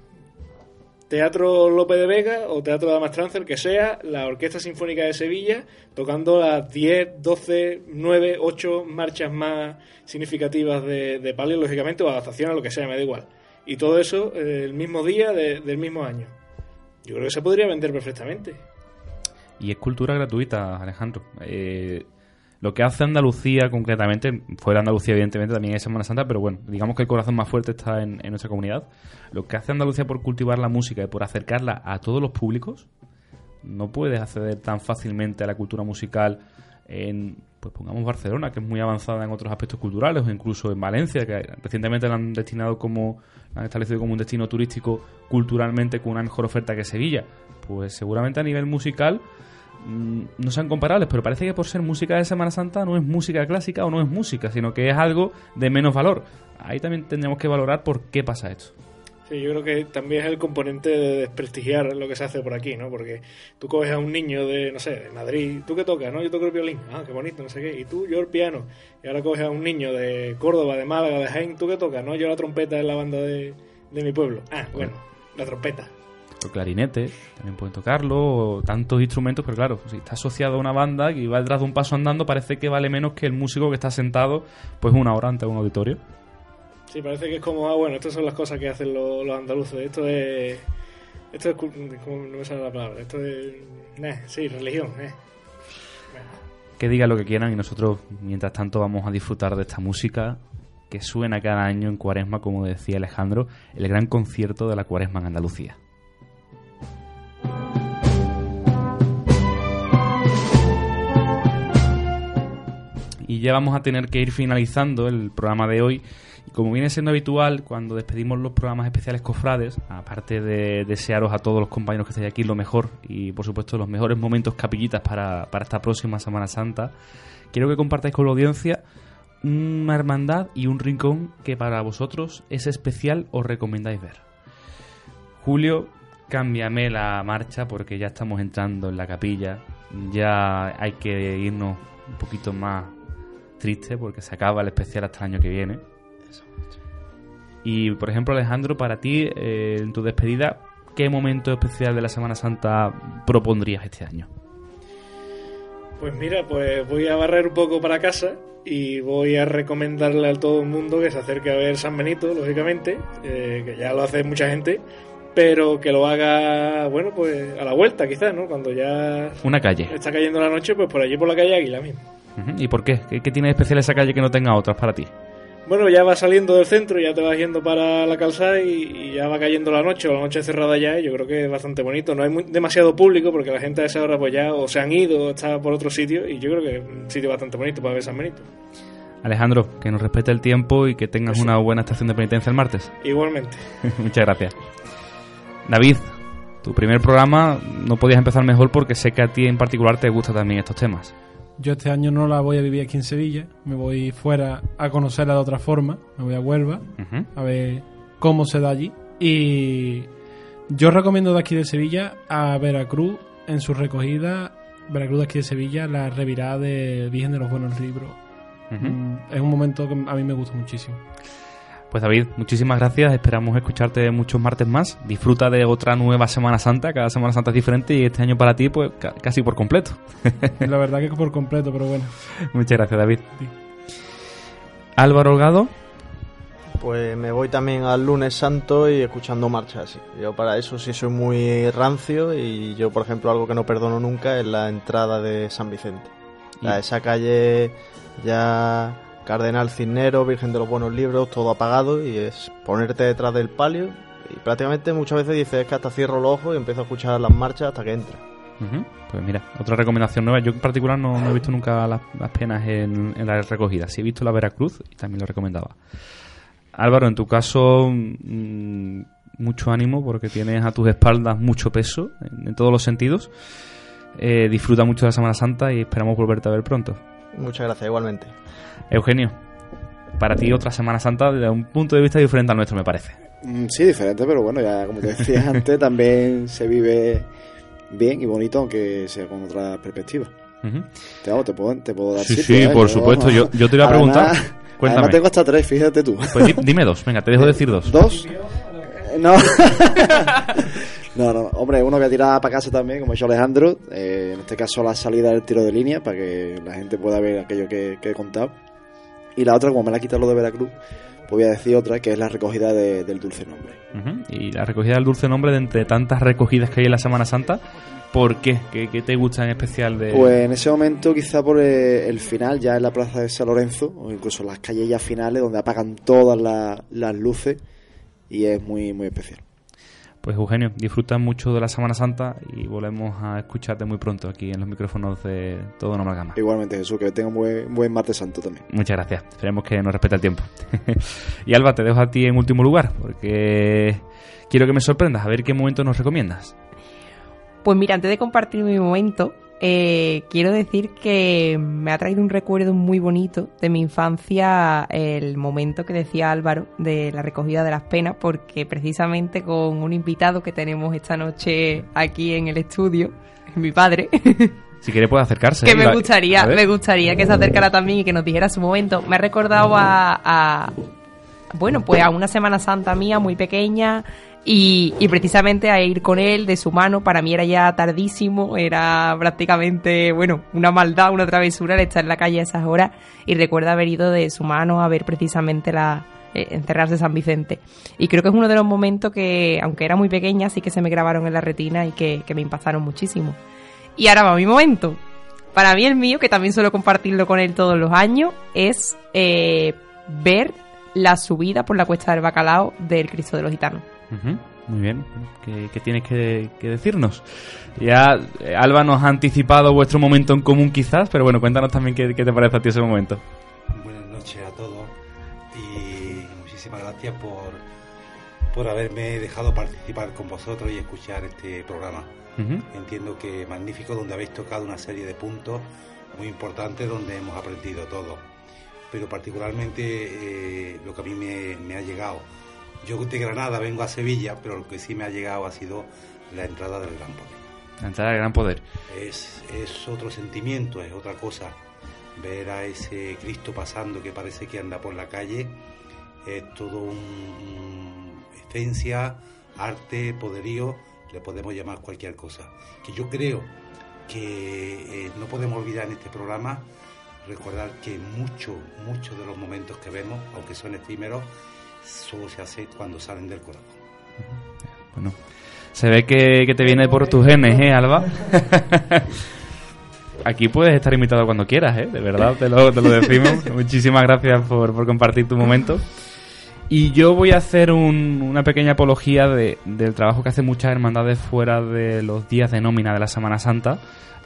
Teatro Lope de Vega o Teatro de la el que sea, la Orquesta Sinfónica de Sevilla, tocando las 10, 12, 9, 8 marchas más significativas de, de palio, lógicamente, o adaptación a lo que sea, me da igual. Y todo eso eh, el mismo día de- del mismo año. Yo creo que se podría vender perfectamente. Y es cultura gratuita, Alejandro. Eh, lo que hace Andalucía concretamente, fuera Andalucía evidentemente también es Semana Santa, pero bueno, digamos que el corazón más fuerte está en, en nuestra comunidad. Lo que hace Andalucía por cultivar la música y por acercarla a todos los públicos, no puedes acceder tan fácilmente a la cultura musical en, pues pongamos Barcelona, que es muy avanzada en otros aspectos culturales, o incluso en Valencia, que recientemente la han destinado como, la han establecido como un destino turístico culturalmente con una mejor oferta que Sevilla. Pues seguramente a nivel musical mm, no sean comparables, pero parece que por ser música de Semana Santa no es música clásica o no es música, sino que es algo de menos valor. Ahí también tendríamos que valorar por qué pasa esto. Sí, yo creo que también es el componente de desprestigiar lo que se hace por aquí, ¿no? Porque tú coges a un niño de, no sé, de Madrid, ¿tú qué tocas? No, yo toco el violín. Ah, qué bonito, no sé qué. Y tú, yo el piano. Y ahora coges a un niño de Córdoba, de Málaga, de Jaén, ¿tú qué tocas? No, yo la trompeta en la banda de, de mi pueblo. Ah, bueno, la trompeta. El clarinete, también pueden tocarlo, o tantos instrumentos, pero claro, si está asociado a una banda y va detrás de un paso andando, parece que vale menos que el músico que está sentado pues una hora ante un auditorio. Sí, parece que es como, ah, bueno, estas son las cosas que hacen los, los andaluces. Esto es. Esto es. ¿cómo no me sale la palabra? Esto es. Nah, sí, religión, eh. Que digan lo que quieran y nosotros, mientras tanto, vamos a disfrutar de esta música que suena cada año en Cuaresma, como decía Alejandro, el gran concierto de la Cuaresma en Andalucía. Y ya vamos a tener que ir finalizando el programa de hoy. Y como viene siendo habitual, cuando despedimos los programas especiales cofrades, aparte de desearos a todos los compañeros que estáis aquí lo mejor y por supuesto los mejores momentos capillitas para, para esta próxima Semana Santa, quiero que compartáis con la audiencia una hermandad y un rincón que para vosotros es especial os recomendáis ver. Julio, cámbiame la marcha porque ya estamos entrando en la capilla. Ya hay que irnos un poquito más triste porque se acaba el especial hasta el año que viene. Y por ejemplo, Alejandro, para ti, eh, en tu despedida, ¿qué momento especial de la Semana Santa propondrías este año? Pues mira, pues voy a barrer un poco para casa y voy a recomendarle a todo el mundo que se acerque a ver San Benito, lógicamente, eh, que ya lo hace mucha gente, pero que lo haga, bueno, pues a la vuelta quizás, ¿no? Cuando ya Una calle. está cayendo la noche, pues por allí por la calle Águila mismo. ¿Y por qué? qué? qué tiene de especial esa calle que no tenga otras para ti? Bueno, ya va saliendo del centro, ya te vas yendo para la calzada y, y ya va cayendo la noche o la noche cerrada ya y yo creo que es bastante bonito. No hay muy- demasiado público porque la gente a esa hora pues ya o se han ido o está por otro sitio y yo creo que es un sitio bastante bonito para ver San Benito. Alejandro, que nos respete el tiempo y que tengas una buena estación de penitencia el martes. Igualmente. Muchas gracias. David, tu primer programa no podías empezar mejor porque sé que a ti en particular te gustan también estos temas. Yo este año no la voy a vivir aquí en Sevilla, me voy fuera a conocerla de otra forma, me voy a Huelva, a ver cómo se da allí. Y yo recomiendo de aquí de Sevilla a Veracruz en su recogida, Veracruz de aquí de Sevilla, la revirada de Virgen de los Buenos Libros. Mm, Es un momento que a mí me gusta muchísimo. Pues David, muchísimas gracias. Esperamos escucharte muchos martes más. Disfruta de otra nueva Semana Santa. Cada Semana Santa es diferente y este año para ti, pues ca- casi por completo. La verdad que por completo, pero bueno. Muchas gracias, David. Álvaro Holgado. Pues me voy también al lunes santo y escuchando marcha así. Yo para eso sí soy muy rancio y yo, por ejemplo, algo que no perdono nunca es la entrada de San Vicente. La- esa calle ya Cardenal Cisnero, Virgen de los Buenos Libros, todo apagado y es ponerte detrás del palio y prácticamente muchas veces dices que hasta cierro los ojos y empiezo a escuchar las marchas hasta que entra. Ujú. Pues mira, otra recomendación nueva. Yo en particular no, no he visto nunca las, las penas en, en la recogida. Sí he visto la Veracruz y también lo recomendaba. Álvaro, en tu caso, mm, mucho ánimo porque tienes a tus espaldas mucho peso en, en todos los sentidos. Eh, disfruta mucho de la Semana Santa y esperamos volverte a ver pronto. Muchas gracias, igualmente. Eugenio, para ti otra Semana Santa desde un punto de vista diferente al nuestro, me parece. Mm, Sí, diferente, pero bueno, ya como te decía antes, también se vive bien y bonito, aunque sea con otra perspectiva. Te, vamos, te, puedo, te puedo dar Sí, sitio, sí, ¿eh? por supuesto. Yo- yo te iba a Además- preguntar. Cuéntame. Además tengo hasta tres, fíjate tú. Pues di- dime dos, venga, te dejo decir dos. ¿Dos? Eh, No. no, no, hombre, uno voy a tirar para casa también, como ha hecho Alejandro. Eh, en este caso, la salida del tiro de línea, para que la gente pueda ver aquello que, que he contado. Y la otra, como me la ha quitado lo de Veracruz, pues voy a decir otra, que es la recogida de- del dulce nombre. Y la recogida del dulce nombre de entre tantas recogidas que hay en la Semana Santa, ¿por qué? ¿Qué, qué te gusta en especial de...? Pues en ese momento, quizá por eh, el final, ya en la plaza de San Lorenzo, o incluso las calles ya finales, donde apagan todas la- las luces, y es muy, muy especial. Pues Eugenio, disfruta mucho de la Semana Santa y volvemos a escucharte muy pronto aquí en los micrófonos de Todo No Amalgama. Igualmente, Jesús, que tenga un buen, buen martes santo también. Muchas gracias. Esperemos que nos respete el tiempo. y Alba, te dejo a ti en último lugar, porque quiero que me sorprendas, a ver qué momento nos recomiendas. Pues mira, antes de compartir mi momento, eh, quiero decir que me ha traído un recuerdo muy bonito de mi infancia el momento que decía Álvaro de la recogida de las penas, porque precisamente con un invitado que tenemos esta noche aquí en el estudio, mi padre, Si quiere puede acercarse. que ¿eh? me gustaría, me gustaría que se acercara también y que nos dijera su momento. Me ha recordado a, a- bueno, pues a una Semana Santa mía muy pequeña y, precisamente a ir con él de su mano. Para mí era ya tardísimo, era prácticamente, bueno, una maldad, una travesura el estar en la calle a esas horas y recuerdo haber ido de su mano a ver precisamente la eh, encerrarse San Vicente. Y creo que es uno de los momentos que, aunque era muy pequeña, sí que se me grabaron en la retina y que, me impactaron muchísimo. Y ahora va mi momento. Para mí el mío, que también suelo compartirlo con él todos los años, es eh, ver la subida por la cuesta del bacalao del Cristo de los Gitanos. Muy bien. ¿Qué, qué tienes que, que decirnos? Ya eh, Alba nos ha anticipado vuestro momento en común quizás, pero bueno, cuéntanos también qué, qué te parece a ti ese momento. Buenas noches a todos y muchísimas gracias por, por haberme dejado participar con vosotros y escuchar este programa. Entiendo que magnífico, donde habéis tocado una serie de puntos muy importantes donde hemos aprendido todo. Pero particularmente eh, lo que a mí me, me ha llegado. Yo de Granada vengo a Sevilla, pero lo que sí me ha llegado ha sido la entrada del Gran Poder. La entrada del gran poder. Es, es otro sentimiento, es otra cosa. Ver a ese Cristo pasando que parece que anda por la calle es todo un, esencia, arte, poderío, le podemos llamar cualquier cosa. Que yo creo que eh, no podemos olvidar en este programa recordar que mucho, muchos de los momentos que vemos, aunque son efímeros, solo se hace cuando salen del corazón. Bueno, se ve que, que te viene por tus genes, ¿eh, Alba? aquí puedes estar invitado cuando quieras, ¿eh? De verdad, te lo, te lo decimos. Muchísimas gracias por, por compartir tu momento. Y yo voy a hacer un- una pequeña apología de- del trabajo que hacen muchas hermandades fuera de los días de nómina de la Semana Santa.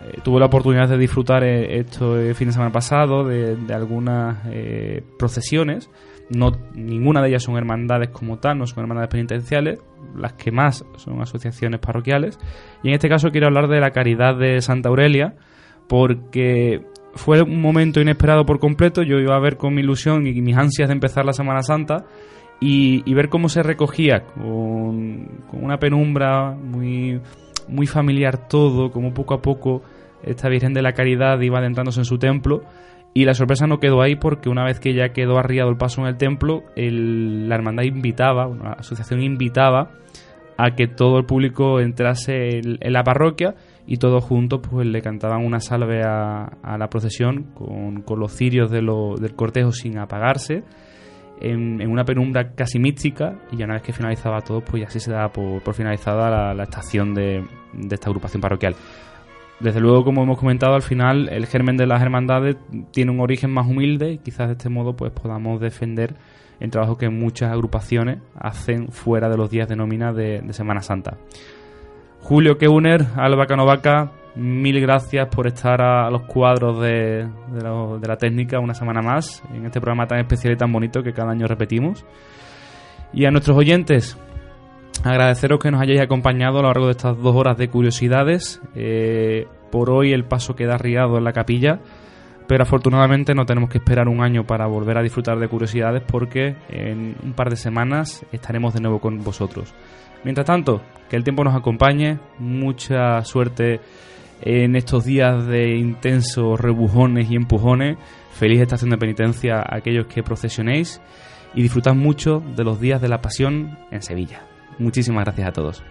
Eh, tuve la oportunidad de disfrutar eh, esto el fin de semana pasado de, de algunas eh, procesiones. No, ninguna de ellas son hermandades como tal, no son hermandades penitenciales. Las que más son asociaciones parroquiales. Y en este caso quiero hablar de la Caridad de Santa Aurelia, porque fue un momento inesperado por completo. Yo iba a ver con mi ilusión y mis ansias de empezar la Semana Santa y, y ver cómo se recogía con, con una penumbra muy, muy familiar todo, como poco a poco esta Virgen de la Caridad iba adentrándose en su templo. Y la sorpresa no quedó ahí porque una vez que ya quedó arriado el paso en el templo, el- la hermandad invitaba, la asociación invitaba a que todo el público entrase en, la parroquia y todos juntos pues le cantaban una salve a, la procesión con, los cirios del cortejo sin apagarse en, una penumbra casi mística y ya una vez que finalizaba todo pues así se daba por, finalizada la, estación de esta agrupación parroquial. Desde luego, como hemos comentado, al final el germen de las hermandades tiene un origen más humilde y quizás de este modo pues podamos defender el trabajo que muchas agrupaciones hacen fuera de los días de nómina de, Semana Santa. Julio Keuner, Alba Canovaca, mil gracias por estar a, los cuadros de la técnica una semana más en este programa tan especial y tan bonito que cada año repetimos. Y a nuestros oyentes, agradeceros que nos hayáis acompañado a lo largo de estas dos horas de curiosidades. Eh, por hoy el paso queda arriado en la capilla, pero afortunadamente no tenemos que esperar un año para volver a disfrutar de curiosidades porque en un par de semanas estaremos de nuevo con vosotros. Mientras tanto, que el tiempo nos acompañe, mucha suerte en estos días de intensos rebujones y empujones. Feliz estación de penitencia a aquellos que procesionéis y disfrutad mucho de los días de la pasión en Sevilla. Muchísimas gracias a todos.